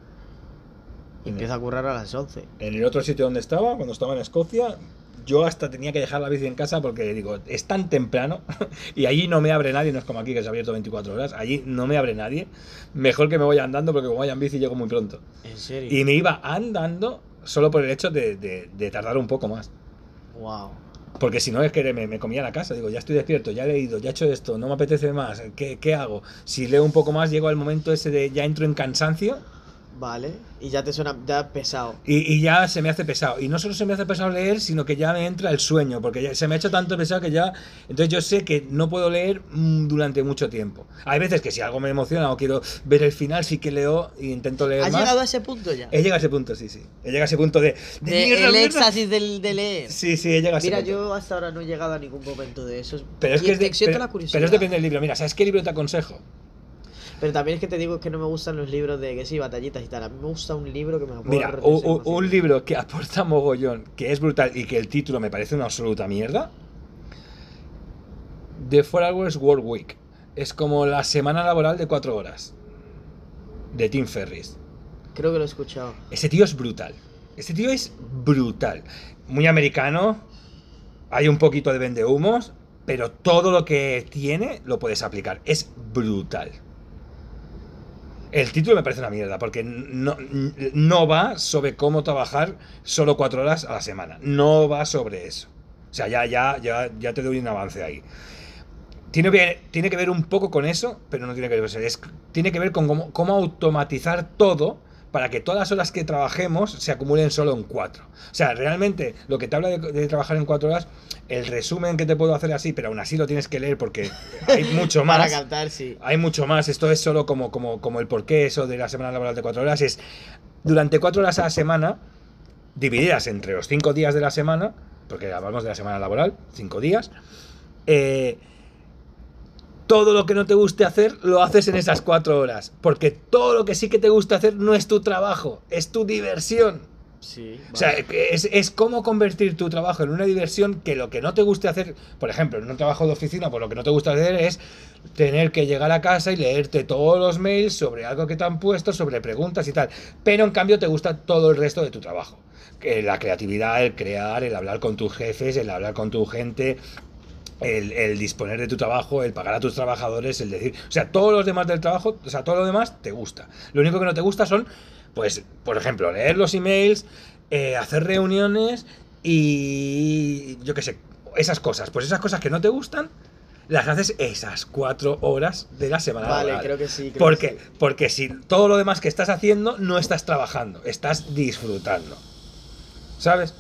[SPEAKER 2] Y empiezo a currar a las 11.
[SPEAKER 1] En el otro sitio donde estaba, cuando estaba en Escocia, yo hasta tenía que dejar la bici en casa porque digo, es tan temprano y allí no me abre nadie, no es como aquí que se ha abierto 24 horas, allí no me abre nadie. Mejor que me vaya andando porque como vaya en bici llego muy pronto.
[SPEAKER 2] ¿En serio?
[SPEAKER 1] Y me iba andando solo por el hecho de, de- de tardar un poco más.
[SPEAKER 2] Wow.
[SPEAKER 1] Porque si no es que me, me comía la casa, digo, ya estoy despierto, ya he leído, ya he hecho esto, no me apetece más, ¿qué, qué hago? Si leo un poco más, llego al momento ese de ya entro en cansancio
[SPEAKER 2] Vale. Y ya te suena ya pesado.
[SPEAKER 1] Y, y ya se me hace pesado. Y no solo se me hace pesado leer, sino que ya me entra el sueño, porque ya se me ha hecho tanto pesado que ya... Entonces yo sé que no puedo leer mm, durante mucho tiempo. Hay veces que si algo me emociona o quiero ver el final, sí que leo e intento leer
[SPEAKER 2] ¿Has
[SPEAKER 1] más.
[SPEAKER 2] llegado a ese punto ya?
[SPEAKER 1] He llegado a ese punto, sí, sí. He llegado a ese punto de... de
[SPEAKER 2] De
[SPEAKER 1] mierda,
[SPEAKER 2] el
[SPEAKER 1] mierda.
[SPEAKER 2] éxtasis del, de leer.
[SPEAKER 1] Sí, sí, he llegado a ese
[SPEAKER 2] Mira,
[SPEAKER 1] punto.
[SPEAKER 2] yo hasta ahora no he llegado a ningún momento de esos.
[SPEAKER 1] Pero es
[SPEAKER 2] Y
[SPEAKER 1] que es de- pero-
[SPEAKER 2] la curiosidad.
[SPEAKER 1] pero es depende del libro. Mira, ¿sabes qué libro te aconsejo?
[SPEAKER 2] Pero también es que te digo que no me gustan los libros de que sí, batallitas y tal. A mí me gusta un libro que me aporte
[SPEAKER 1] Mira, un, libro que aporta mogollón, que es brutal y que el título me parece una absoluta mierda. The Four Hours Work Week. Es como la semana laboral de cuatro horas. De Tim Ferris.
[SPEAKER 2] Creo que lo he escuchado.
[SPEAKER 1] Ese tío es brutal. Ese tío es brutal. Muy americano. Hay un poquito de vendehumos. Pero todo lo que tiene lo puedes aplicar. Es brutal. El título me parece una mierda. Porque no, no va sobre cómo trabajar solo cuatro horas a la semana. No va sobre eso. O sea, ya, ya, ya, ya te doy un avance ahí. Tiene que, tiene que ver un poco con eso, pero no tiene que ver con eso. Es- tiene que ver con cómo automatizar todo para que todas las horas que trabajemos se acumulen solo en cuatro. O sea, realmente lo que te habla de, de trabajar en cuatro horas, el resumen que te puedo hacer así, pero aún así lo tienes que leer porque hay mucho
[SPEAKER 2] Para
[SPEAKER 1] más.
[SPEAKER 2] cantar, sí.
[SPEAKER 1] Hay mucho más. Esto es solo como, como, como el porqué eso de la semana laboral de cuatro horas. Es durante cuatro horas a la semana, divididas entre los cinco días de la semana, porque hablamos de la semana laboral, cinco días, eh, todo lo que no te guste hacer lo haces en esas cuatro horas. Porque todo lo que sí que te gusta hacer no es tu trabajo, es tu diversión.
[SPEAKER 2] Sí.
[SPEAKER 1] O sea, es, es cómo convertir tu trabajo en una diversión que lo que no te guste hacer, por ejemplo, en un trabajo de oficina, por lo que no te gusta hacer es tener que llegar a casa y leerte todos los mails sobre algo que te han puesto, sobre preguntas y tal. Pero en cambio te gusta todo el resto de tu trabajo. Que La creatividad, el crear, el hablar con tus jefes, el hablar con tu gente, el, el disponer de tu trabajo, el pagar a tus trabajadores, el decir, o sea, todos los demás del trabajo, o sea, todo lo demás te gusta. Lo único que no te gusta son, pues, por ejemplo, leer los emails, eh, hacer reuniones y yo qué sé, esas cosas. Pues esas cosas que no te gustan, las haces esas cuatro horas de la semana.
[SPEAKER 2] Vale,
[SPEAKER 1] laboral.
[SPEAKER 2] creo que sí. creo
[SPEAKER 1] Porque,
[SPEAKER 2] que sí.
[SPEAKER 1] porque si todo lo demás que estás haciendo no estás trabajando, estás disfrutando. ¿Sabes?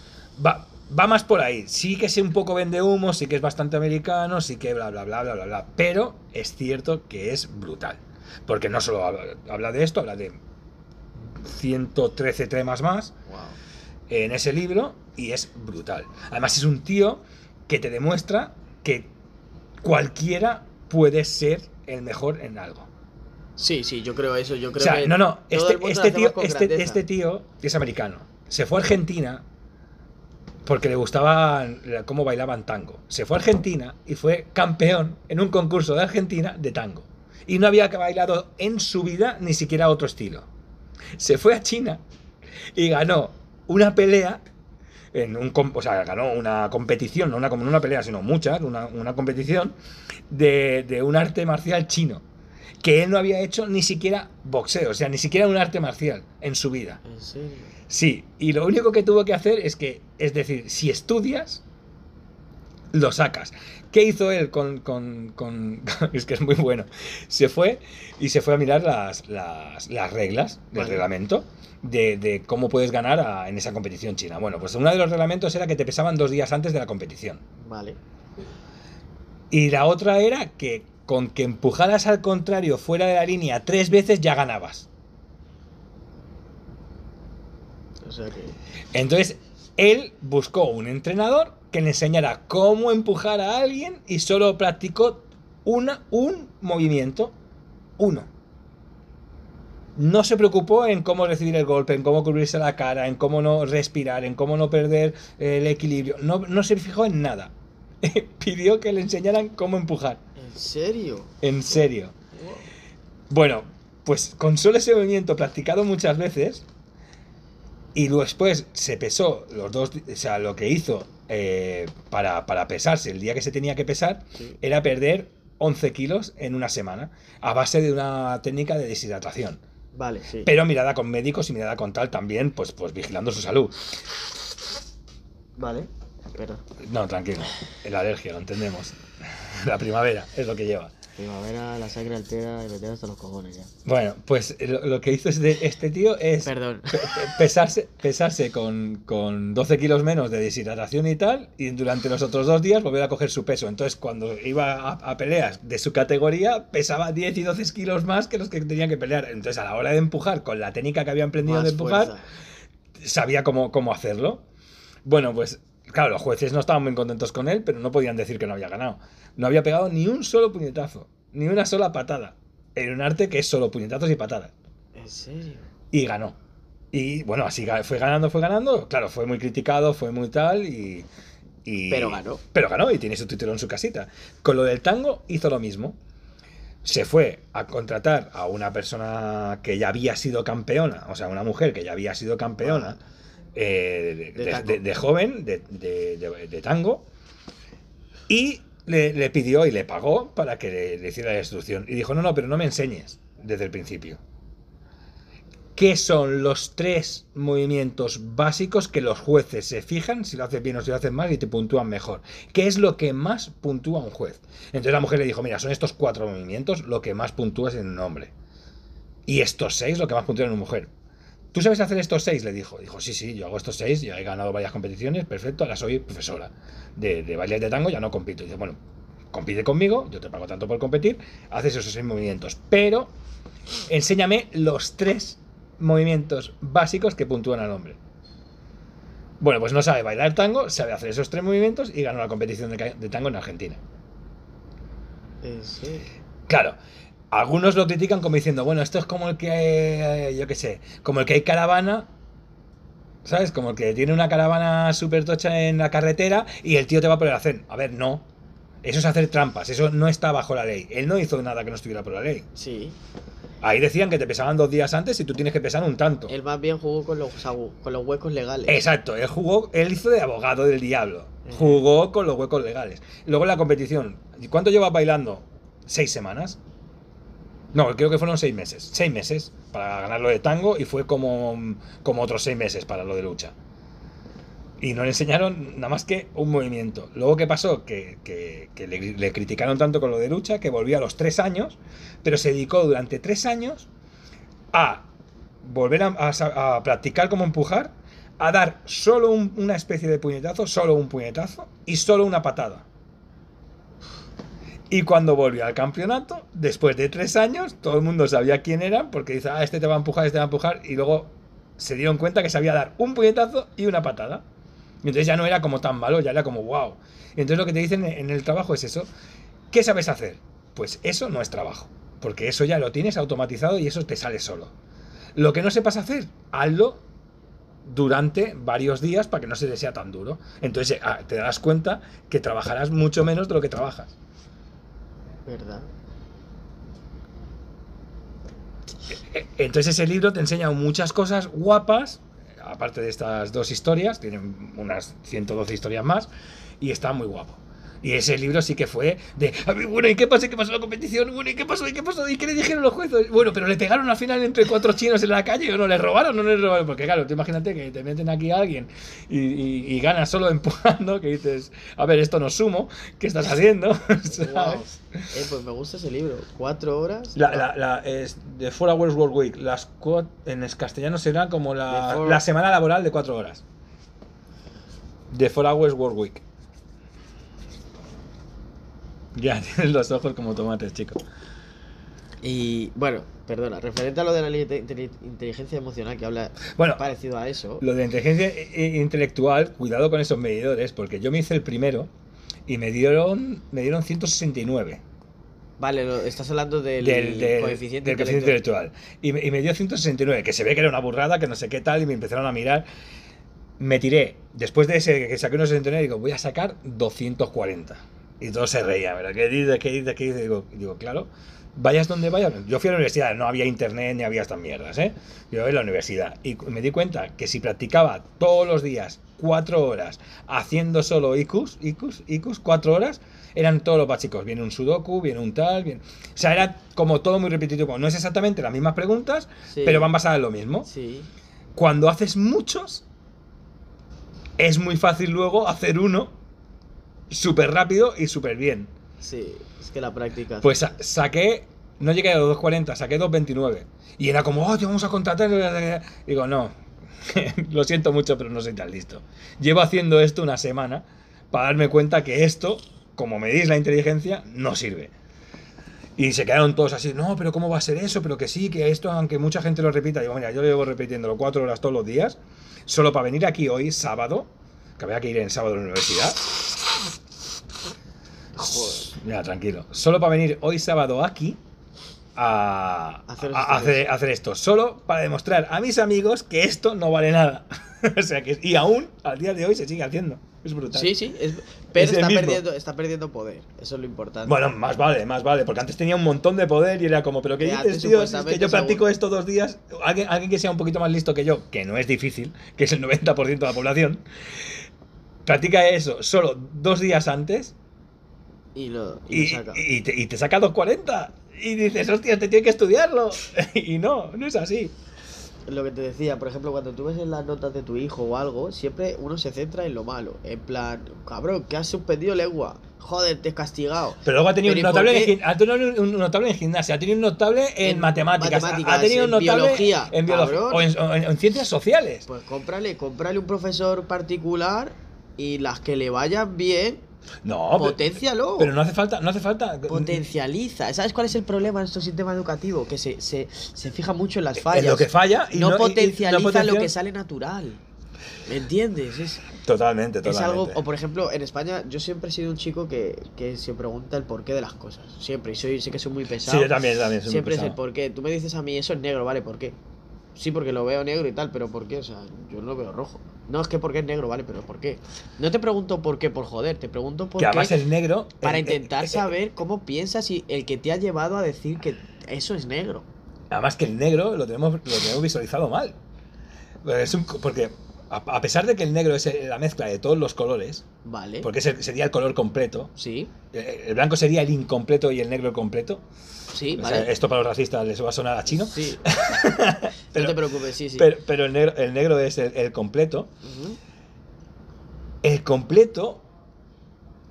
[SPEAKER 1] Va, va más por ahí. Sí que es un poco vende humo, sí que es bastante americano, sí que bla, bla, bla, bla, bla, bla. Pero es cierto que es brutal. Porque no solo habla, habla de esto, habla de 113 temas más
[SPEAKER 2] Wow.
[SPEAKER 1] en ese libro y es brutal. Además es un tío que te demuestra que cualquiera puede ser el mejor en algo.
[SPEAKER 2] Sí, sí, yo creo eso. Yo creo
[SPEAKER 1] O sea,
[SPEAKER 2] que
[SPEAKER 1] no, no, este, este tío, este, este tío es americano. Se fue a Argentina porque le gustaba cómo bailaban tango. Se fue a Argentina y fue campeón en un concurso de Argentina de tango. Y no había bailado en su vida ni siquiera otro estilo. Se fue a China y ganó una pelea en un o sea, ganó una competición, no una, como una pelea, sino muchas, una, una competición de, de un arte marcial chino. Que él no había hecho ni siquiera boxeo, o sea, ni siquiera un arte marcial en su vida. Sí, y lo único que tuvo que hacer es que, es decir, si estudias, lo sacas. ¿Qué hizo él con, con- con- es que es muy bueno. Se fue y se fue a mirar las, las, las reglas del
[SPEAKER 2] Vale.
[SPEAKER 1] reglamento de, de cómo puedes ganar a- en esa competición china. Bueno, pues uno de los reglamentos era que te pesaban dos días antes de la competición.
[SPEAKER 2] Vale.
[SPEAKER 1] Y la otra era que con que empujaras al contrario fuera de la línea tres veces ya ganabas.
[SPEAKER 2] O sea que.
[SPEAKER 1] Entonces, él buscó un entrenador que le enseñara cómo empujar a alguien y solo practicó una, un movimiento. Uno. No se preocupó en cómo recibir el golpe, en cómo cubrirse la cara, en cómo no respirar, en cómo no perder el equilibrio. No, no se fijó en nada. Pidió que le enseñaran cómo empujar.
[SPEAKER 2] ¿En serio?
[SPEAKER 1] En serio. Bueno, pues con solo ese movimiento practicado muchas veces, y luego después se pesó los dos, o sea, lo que hizo eh, para, para pesarse el día que se tenía que pesar
[SPEAKER 2] Sí.
[SPEAKER 1] era perder 11 kilos en una semana, a base de una técnica de deshidratación.
[SPEAKER 2] Vale, sí.
[SPEAKER 1] Pero mirada con médicos y mirada con tal también, pues, pues vigilando su salud.
[SPEAKER 2] Vale. Espera.
[SPEAKER 1] No, tranquilo, la alergia, lo entendemos. La primavera es lo que lleva.
[SPEAKER 2] Primavera, la sangre altera y me hasta los cojones ya.
[SPEAKER 1] Bueno, pues lo, lo que hizo este, este tío es
[SPEAKER 2] Perdón.
[SPEAKER 1] pe- pe- pesarse, pesarse con, con 12 kilos menos de deshidratación y tal, y durante los otros dos días volver a coger su peso. Entonces, cuando iba a, a peleas de su categoría, pesaba 10 y 12 kilos más que los que tenían que pelear. Entonces, a la hora de empujar, con la técnica que había aprendido
[SPEAKER 2] Más
[SPEAKER 1] de empujar,
[SPEAKER 2] fuerza.
[SPEAKER 1] sabía cómo, cómo hacerlo. Bueno, pues claro, los jueces no estaban muy contentos con él, pero no podían decir que no había ganado. No había pegado ni un solo puñetazo, ni una sola patada. En un arte que es solo puñetazos y patadas.
[SPEAKER 2] ¿En serio?
[SPEAKER 1] Y ganó. Y bueno, así fue ganando, fue ganando. Claro, fue muy criticado, fue muy tal y... y-
[SPEAKER 2] Pero ganó.
[SPEAKER 1] Pero ganó y tiene su título en su casita. Con lo del tango hizo lo mismo. Se fue a contratar a una persona que ya había sido campeona, o sea, una mujer que ya había sido campeona eh, de,
[SPEAKER 2] De
[SPEAKER 1] de-
[SPEAKER 2] tango.
[SPEAKER 1] de- de joven, de, tango, y le, le pidió y le pagó para que le, le hiciera la instrucción. Y dijo, no, no, pero no me enseñes desde el principio. ¿Qué son los tres movimientos básicos que los jueces se fijan si lo haces bien o si lo haces mal y te puntúan mejor? ¿Qué es lo que más puntúa un juez? Entonces la mujer le dijo, mira, son estos cuatro movimientos lo que más puntúas en un hombre. Y estos seis lo que más puntúan en una mujer. ¿Tú sabes hacer estos seis? Le dijo. Dijo, sí, sí, yo hago estos seis, ya he ganado varias competiciones, perfecto, ahora soy profesora de, de bailes de tango, ya no compito. Y dice, bueno, compite conmigo, yo te pago tanto por competir, haces esos seis movimientos, pero enséñame los tres movimientos básicos que puntúan al hombre. Bueno, pues no sabe bailar tango, sabe hacer esos tres movimientos y ganó la competición de, tango en Argentina.
[SPEAKER 2] ¿En serio?
[SPEAKER 1] Claro, algunos lo critican como diciendo, bueno, esto es como el que, eh, yo qué sé, como el que hay caravana, ¿sabes? Como el que tiene una caravana súper tocha en la carretera y el tío te va a poner a hacer. A ver, no. Eso es hacer trampas, eso no está bajo la ley. Él no hizo nada que no estuviera por la ley.
[SPEAKER 2] Sí.
[SPEAKER 1] Ahí decían que te pesaban dos días antes y tú tienes que pesar un tanto.
[SPEAKER 2] Él más bien jugó con los, con los huecos legales.
[SPEAKER 1] Exacto, él jugó, él hizo de abogado del diablo. Jugó con los huecos legales. Luego en la competición, ¿cuánto llevas bailando? ¿Seis semanas? No, creo que fueron seis meses. Seis meses para ganar lo de tango y fue como, como otros seis meses para lo de lucha. Y no le enseñaron nada más que un movimiento. Luego, ¿qué pasó? Que, que- le, criticaron tanto con lo de lucha que volvió a los tres años, pero se dedicó durante tres años a volver a, practicar cómo empujar, a dar solo un- una especie de puñetazo, solo un puñetazo y solo una patada. Y cuando volvió al campeonato, después de tres años, todo el mundo sabía quién era, porque dice, ah, este te va a empujar, este te va a empujar, y luego se dieron cuenta que sabía dar un puñetazo y una patada. Y entonces ya no era como tan malo, ya era como wow. Entonces lo que te dicen en el trabajo es eso. ¿Qué sabes hacer? Pues eso no es trabajo, porque eso ya lo tienes automatizado y eso te sale solo. Lo que no sepas hacer, hazlo durante varios días para que no se te sea tan duro. Entonces ah, te darás cuenta que trabajarás mucho menos de lo que trabajas.
[SPEAKER 2] ¿Verdad?
[SPEAKER 1] E- Entonces ese libro te enseña muchas cosas guapas, aparte de estas dos historias, tienen unas 112 historias más, y está muy guapo. Y ese libro sí que fue de, "A ver, bueno, ¿y qué pasó? ¿Qué pasó en la competición? Bueno, ¿y qué pasó? ¿Y qué pasó? ¿Y qué le dijeron los jueces? Bueno, pero le pegaron al final entre cuatro chinos en la calle o no le robaron o no le robaron. Porque claro, tú imagínate que te meten aquí a alguien y, y- y ganas solo empujando, que dices, a ver, esto no sumo, ¿qué estás haciendo? ¿Sabes?
[SPEAKER 2] Wow. Eh, pues me gusta ese libro. Cuatro horas.
[SPEAKER 1] La, la, la, es The 4 Hours Work Week. Las en castellano será como la,
[SPEAKER 2] four-
[SPEAKER 1] la semana laboral de 4 horas. The 4 Hours Work Week. Ya tienes los ojos como tomates, chico.
[SPEAKER 2] Y bueno, perdona, referente a lo de la li- inte- inteligencia emocional que habla
[SPEAKER 1] Bueno,
[SPEAKER 2] parecido a eso.
[SPEAKER 1] Lo de inteligencia i- intelectual, cuidado con esos medidores, porque yo me hice el primero y me dieron, me dieron 169
[SPEAKER 2] Vale, lo- estás hablando del,
[SPEAKER 1] del, del-
[SPEAKER 2] coeficiente
[SPEAKER 1] del
[SPEAKER 2] intelectual.
[SPEAKER 1] intelectual. Y me, y me dio 169, que se ve que era una burrada, que no sé qué tal, y me empezaron a mirar. Me tiré, después de ese que saqué unos 69, digo, voy a sacar 240. Y todos se reían, ¿verdad? ¿Qué dices? ¿Qué dices? ¿Qué dices? Digo, digo, claro, vayas donde vayas. Yo fui a la universidad, no había internet ni había estas mierdas, ¿eh? Yo iba a la universidad y me di cuenta que si practicaba todos los días cuatro horas haciendo solo IQs, IQs, IQs, cuatro horas, eran todos los básicos. Viene un sudoku, viene un tal, viene... O sea, era como todo muy repetitivo. No es exactamente las mismas preguntas,
[SPEAKER 2] Sí.
[SPEAKER 1] pero van basadas en lo mismo.
[SPEAKER 2] Sí.
[SPEAKER 1] Cuando haces muchos, es muy fácil luego hacer uno súper rápido y súper bien.
[SPEAKER 2] Sí, es que la práctica.
[SPEAKER 1] Pues sa- saqué, no llegué a los 240, saqué 229. Y era como, oh, te vamos a contratar. Digo, no, lo siento mucho, pero no soy tan listo. Llevo haciendo esto una semana para darme cuenta que esto, como medís la inteligencia, no sirve. Y se quedaron todos así, no, pero ¿cómo va a ser eso? Pero que sí, que esto, aunque mucha gente lo repita, digo, mira, yo llevo repitiéndolo cuatro horas todos los días, solo para venir aquí hoy, sábado, que había que ir en sábado a la universidad. Ya, tranquilo. Solo para venir hoy sábado aquí a,
[SPEAKER 2] Hacer
[SPEAKER 1] a- esto. Solo para demostrar a mis amigos que esto no vale nada. o sea que, y aún al día de hoy se sigue haciendo. Es brutal.
[SPEAKER 2] Sí, sí, es- pero
[SPEAKER 1] Es
[SPEAKER 2] está, perdiendo, está perdiendo poder. Eso es lo importante.
[SPEAKER 1] Bueno, más vale, más vale, porque antes tenía un montón de poder y era como, pero ¿qué
[SPEAKER 2] Que
[SPEAKER 1] dices, tío? Es que yo practico
[SPEAKER 2] según-
[SPEAKER 1] esto dos días, alguien, alguien que sea un poquito más listo que yo, que no es difícil, que es el 90% de la población, practica eso solo dos días antes
[SPEAKER 2] y lo, y lo
[SPEAKER 1] y,
[SPEAKER 2] saca.
[SPEAKER 1] y te, y te saca 2.40 y dices, hostia, te tiene que estudiarlo. y no, no es así.
[SPEAKER 2] Lo que te decía, por ejemplo, cuando tú ves en las notas de tu hijo o algo, siempre uno se centra en lo malo. En plan, cabrón, que has suspendido lengua. Joder, te has castigado.
[SPEAKER 1] Pero luego ha tenido, un
[SPEAKER 2] ¿y por
[SPEAKER 1] notable, en, ha tenido un notable en gimnasia, ha tenido un notable en,
[SPEAKER 2] En
[SPEAKER 1] matemáticas, ha- ha
[SPEAKER 2] matemáticas,
[SPEAKER 1] tenido un notable
[SPEAKER 2] biología,
[SPEAKER 1] en biología o en, o en- o en ciencias sociales.
[SPEAKER 2] Pues cómprale, cómprale un profesor particular y las que le vayan bien,
[SPEAKER 1] No,
[SPEAKER 2] potencialo.
[SPEAKER 1] Pero no hace falta, no hace falta.
[SPEAKER 2] Potencializa. ¿Sabes cuál es el problema en nuestro sistema educativo? Que se, se, se fija mucho en las fallas.
[SPEAKER 1] En lo que falla y
[SPEAKER 2] no,
[SPEAKER 1] no- y- y no
[SPEAKER 2] potencializa
[SPEAKER 1] potencia-
[SPEAKER 2] lo que sale natural. ¿Me entiendes? Es,
[SPEAKER 1] Totalmente,
[SPEAKER 2] es
[SPEAKER 1] totalmente.
[SPEAKER 2] algo. O por ejemplo, en España, yo siempre he sido un chico que, que se pregunta el porqué de las cosas. Siempre. Y soy, sé que soy muy pesado.
[SPEAKER 1] Sí, yo también, también soy muy
[SPEAKER 2] Siempre es el porqué. Tú me dices a mí, eso es negro, ¿vale? ¿Por qué? Sí, porque lo veo negro y tal, pero ¿por qué? O sea, yo no lo veo rojo. No, es que porque es negro, ¿vale? Pero ¿por qué? No te pregunto por qué, por joder, te pregunto por
[SPEAKER 1] Que
[SPEAKER 2] qué.
[SPEAKER 1] además el negro.
[SPEAKER 2] Para
[SPEAKER 1] eh,
[SPEAKER 2] intentar
[SPEAKER 1] eh, eh,
[SPEAKER 2] saber cómo piensas y el que te ha llevado a decir que eso es negro.
[SPEAKER 1] Además que el negro lo tenemos, lo tenemos visualizado mal. Es un porque a, a pesar de que el negro es la mezcla de todos los colores,
[SPEAKER 2] Vale.
[SPEAKER 1] porque es el- sería el color completo,
[SPEAKER 2] Sí,
[SPEAKER 1] eh, el blanco sería el incompleto y el negro el completo.
[SPEAKER 2] sí,
[SPEAKER 1] O
[SPEAKER 2] vale.
[SPEAKER 1] sea, esto para los racistas les va a sonar a chino.
[SPEAKER 2] Sí.
[SPEAKER 1] Pero-
[SPEAKER 2] no te preocupes, sí, sí.
[SPEAKER 1] Pero, pero el, negro, el negro es el, el completo. El completo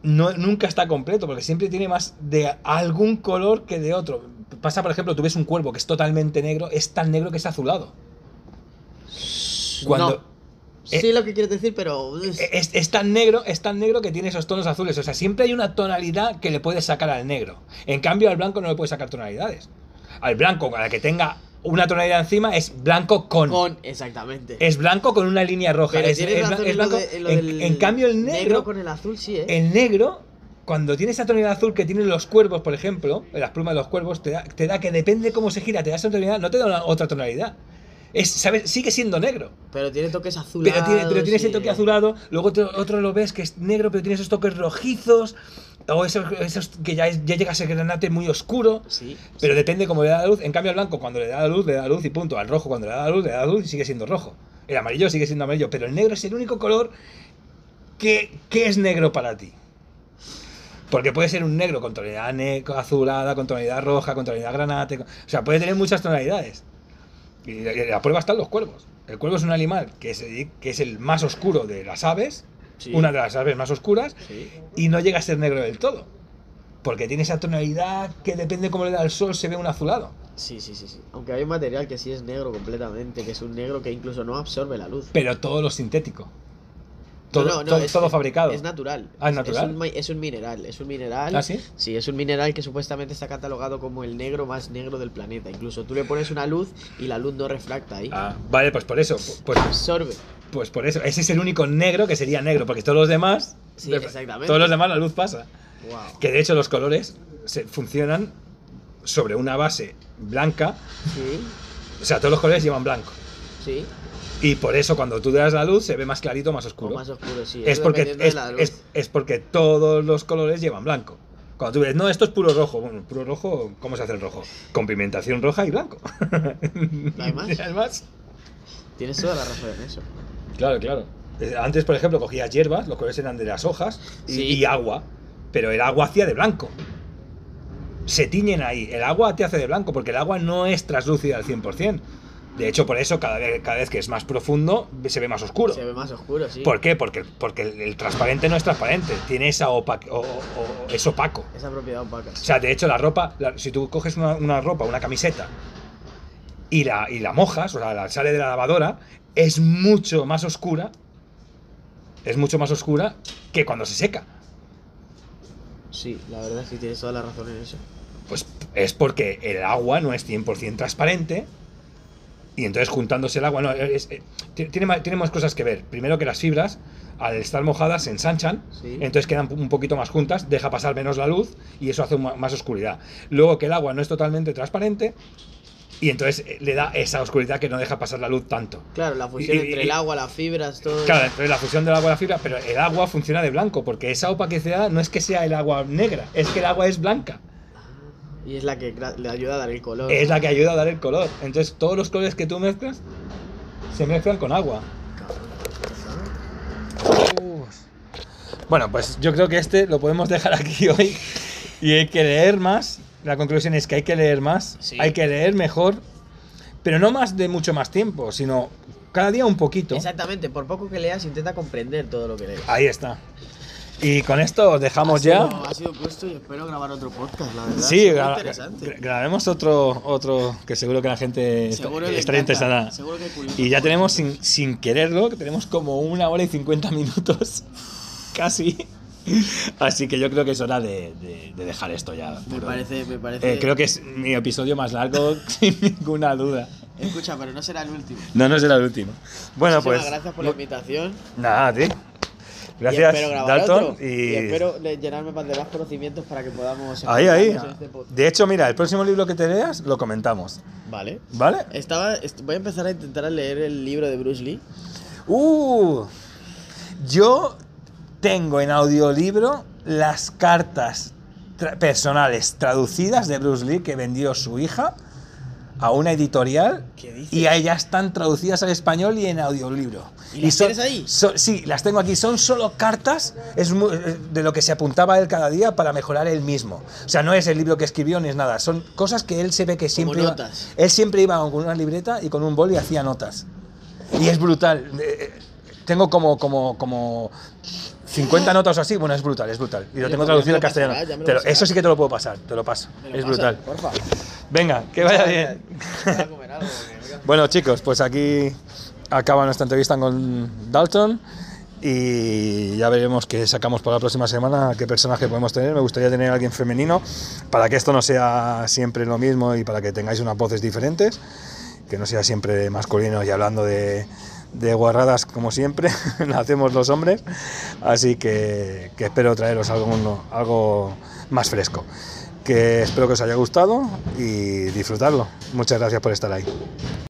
[SPEAKER 1] no, nunca está completo, porque siempre tiene más de algún color que de otro. Pasa, por ejemplo, tú ves un cuervo que es totalmente negro, es tan negro que es azulado. Cuando
[SPEAKER 2] No. Sí, lo que quieres decir, pero.
[SPEAKER 1] es, es tan negro, es tan negro que tiene esos tonos azules. O sea, siempre hay una tonalidad que le puedes sacar al negro. En cambio, al blanco no le puedes sacar tonalidades. Al blanco, a la que tenga una tonalidad encima, es blanco con.
[SPEAKER 2] Con, exactamente.
[SPEAKER 1] Es blanco con una línea roja.
[SPEAKER 2] pero
[SPEAKER 1] es,
[SPEAKER 2] tienes
[SPEAKER 1] es blan-
[SPEAKER 2] razón
[SPEAKER 1] es
[SPEAKER 2] en
[SPEAKER 1] blanco.
[SPEAKER 2] de- en
[SPEAKER 1] En-
[SPEAKER 2] del
[SPEAKER 1] en cambio, el negro,
[SPEAKER 2] con el azul, sí, ¿eh?
[SPEAKER 1] el negro, cuando tiene esa tonalidad azul que tienen los cuervos, por ejemplo, las plumas de los cuervos, te da, te da que depende cómo se gira, te da esa tonalidad, no te da una- otra tonalidad. Es, ¿sabes? Sigue siendo negro.
[SPEAKER 2] Pero tiene toques azulados.
[SPEAKER 1] Pero tiene, pero tiene ese toque azulado, luego otro, otro lo ves que es negro, pero tiene esos toques rojizos, o esos, esos que ya, es- ya llega a ser granate muy oscuro.
[SPEAKER 2] Sí.
[SPEAKER 1] Pero depende cómo le da la luz. En cambio, al blanco, cuando le da la luz, le da la luz y punto. Al rojo, cuando le da la luz, le da la luz y sigue siendo rojo. El amarillo sigue siendo amarillo. Pero el negro es el único color que, que es negro para ti. Porque puede ser un negro con tonalidad azulada, con tonalidad roja, con tonalidad granate. con- O sea, puede tener muchas tonalidades. Y la prueba están los cuervos. El cuervo es un animal que es, que es el más oscuro de las aves,
[SPEAKER 2] Sí.
[SPEAKER 1] una de las aves más oscuras,
[SPEAKER 2] Sí.
[SPEAKER 1] y no llega a ser negro del todo. Porque tiene esa tonalidad que depende cómo le da el sol, se ve un azulado.
[SPEAKER 2] Sí, sí, sí, sí. Aunque hay un material que sí es negro completamente, que es un negro que incluso no absorbe la luz.
[SPEAKER 1] Pero todo lo sintético. Todo,
[SPEAKER 2] No, no,
[SPEAKER 1] todo,
[SPEAKER 2] es-
[SPEAKER 1] todo fabricado.
[SPEAKER 2] Es natural.
[SPEAKER 1] Ah, ¿es natural?
[SPEAKER 2] un, es un mineral. Es un mineral.
[SPEAKER 1] ¿Ah, sí?
[SPEAKER 2] Sí, es un mineral que supuestamente está catalogado como el negro más negro del planeta. Incluso tú le pones una luz y la luz no refracta ahí.
[SPEAKER 1] Ah, vale, pues por eso. Pues,
[SPEAKER 2] Absorbe.
[SPEAKER 1] pues por eso. Ese es el único negro que sería negro, porque todos los demás.
[SPEAKER 2] Sí, exactamente.
[SPEAKER 1] Todos los demás la luz pasa.
[SPEAKER 2] Wow.
[SPEAKER 1] Que de hecho los colores se, funcionan sobre una base blanca.
[SPEAKER 2] Sí,
[SPEAKER 1] O sea, todos los colores llevan blanco.
[SPEAKER 2] sí.
[SPEAKER 1] Y por eso cuando tú das la luz se ve más clarito o más
[SPEAKER 2] O
[SPEAKER 1] oscuro.
[SPEAKER 2] más oscuro, sí.
[SPEAKER 1] es, porque, es, es- es porque todos los colores llevan blanco. Cuando tú ves, no, esto es puro rojo. Bueno, puro rojo, ¿cómo se hace el rojo? Con pigmentación roja y blanco.
[SPEAKER 2] ¿No hay más?
[SPEAKER 1] ¿Hay más?
[SPEAKER 2] Tienes toda la razón en eso.
[SPEAKER 1] Claro, claro. Eh, Antes, por ejemplo, cogías hierbas, los colores eran de las hojas y,
[SPEAKER 2] Sí.
[SPEAKER 1] y agua, pero el agua hacía de blanco. Se tiñen ahí. El agua te hace de blanco porque el agua no es translúcida al 100%. De hecho, por eso cada vez, cada vez que es más profundo se ve más oscuro.
[SPEAKER 2] Se ve más oscuro, sí.
[SPEAKER 1] ¿Por qué? Porque, porque el, el transparente no es transparente, tiene esa opa- o- o- es opaco.
[SPEAKER 2] Esa propiedad opaca.
[SPEAKER 1] O sea, de hecho, la ropa, la- si tú coges una, una ropa, una camiseta, y la, y la mojas, o sea, la sale de la lavadora, es mucho más oscura. Es mucho más oscura que cuando se seca.
[SPEAKER 2] Sí, la verdad es que tienes toda la razón en eso.
[SPEAKER 1] Pues es porque el agua no es 100% transparente. Y entonces juntándose el agua, no, es- eh, ti- tiene, más cosas que ver. Primero que las fibras, al estar mojadas, se ensanchan,
[SPEAKER 2] Sí.
[SPEAKER 1] entonces quedan un poquito más juntas, deja pasar menos la luz y eso hace más oscuridad. Luego que el agua no es totalmente transparente y entonces eh, le da esa oscuridad que no deja pasar la luz tanto.
[SPEAKER 2] Claro, la fusión
[SPEAKER 1] Y-
[SPEAKER 2] entre
[SPEAKER 1] y-
[SPEAKER 2] el agua, las fibras, todo.
[SPEAKER 1] Claro, entonces la fusión del agua y la fibra, pero el agua funciona de blanco, porque esa opacidad no es que sea el agua negra, es que el agua es blanca.
[SPEAKER 2] Y es la que le ayuda a dar el color.
[SPEAKER 1] Es la que ayuda a dar el color. Entonces todos los colores que tú mezclas se mezclan con agua. Bueno, pues yo creo que este lo podemos dejar aquí hoy y hay que leer más. La conclusión es que hay que leer más,
[SPEAKER 2] Sí.
[SPEAKER 1] hay que leer mejor, pero no más de mucho más tiempo, sino cada día un poquito.
[SPEAKER 2] Exactamente, por poco que leas, intenta comprender todo lo que lees.
[SPEAKER 1] Ahí está. Y con esto os dejamos
[SPEAKER 2] ha
[SPEAKER 1] ya.
[SPEAKER 2] Sido, ha sido puesto y espero grabar otro podcast, la verdad.
[SPEAKER 1] Sí, gra- gra- grabemos otro, otro que seguro que la gente
[SPEAKER 2] Seguro
[SPEAKER 1] estará interesada.
[SPEAKER 2] Seguro que curioso.
[SPEAKER 1] Y ya tenemos sin, sin quererlo, que tenemos como una hora y 50 minutos, casi. Así que yo creo que es hora de, de- de dejar esto ya.
[SPEAKER 2] Me parece, me parece.
[SPEAKER 1] Eh, creo que es mi episodio más largo, sin ninguna duda.
[SPEAKER 2] Escucha, pero no será el último.
[SPEAKER 1] No, no será el último. Bueno,
[SPEAKER 2] Muchísimas
[SPEAKER 1] pues.
[SPEAKER 2] gracias por la invitación.
[SPEAKER 1] Nada, a
[SPEAKER 2] y
[SPEAKER 1] Gracias,
[SPEAKER 2] grabar
[SPEAKER 1] Dalton.
[SPEAKER 2] otro. Y... espero le- llenarme más de más conocimientos para que podamos.
[SPEAKER 1] Ahí, ahí.
[SPEAKER 2] en este.
[SPEAKER 1] De hecho, mira, el próximo libro que te leas lo comentamos.
[SPEAKER 2] Vale.
[SPEAKER 1] ¿Vale?
[SPEAKER 2] Estaba, est- voy a empezar a intentar leer el libro de Bruce Lee.
[SPEAKER 1] Uh, yo tengo en audiolibro las cartas tra- personales traducidas de Bruce Lee que vendió su hija a una editorial y a ellas están traducidas al español y en audiolibro.
[SPEAKER 2] ¿Y las
[SPEAKER 1] son-
[SPEAKER 2] tienes ahí?
[SPEAKER 1] son- sí, las tengo aquí. Son solo cartas es eh, de lo que se apuntaba él cada día para mejorar él mismo. O sea, no es el libro que escribió ni es nada. Son cosas que él se ve que siempre iba-
[SPEAKER 2] notas.
[SPEAKER 1] él siempre iba con una libreta y con un bol y hacía notas. Y es brutal. Eh, Tengo como, como, como 50 notas o así. Bueno, es brutal, es brutal. Y lo tengo
[SPEAKER 2] pues
[SPEAKER 1] traducido al castellano. Te lo- eso sí que te lo puedo pasar, te lo paso.
[SPEAKER 2] ¿Me lo
[SPEAKER 1] Es brutal.
[SPEAKER 2] Porfa.
[SPEAKER 1] Venga, que vaya bien.
[SPEAKER 2] Voy a comer algo, porque me
[SPEAKER 1] Bueno, chicos, pues aquí acaba nuestra entrevista con Dalton. Y ya veremos qué sacamos para la próxima semana, qué personaje podemos tener. Me gustaría tener a alguien femenino para que esto no sea siempre lo mismo y para que tengáis unas voces diferentes, que no sea siempre masculino y hablando de, de guarradas como siempre, lo hacemos los hombres. Así que, que espero traeros algo, algo más fresco. Que espero que os haya gustado y disfrutarlo. Muchas gracias por estar ahí.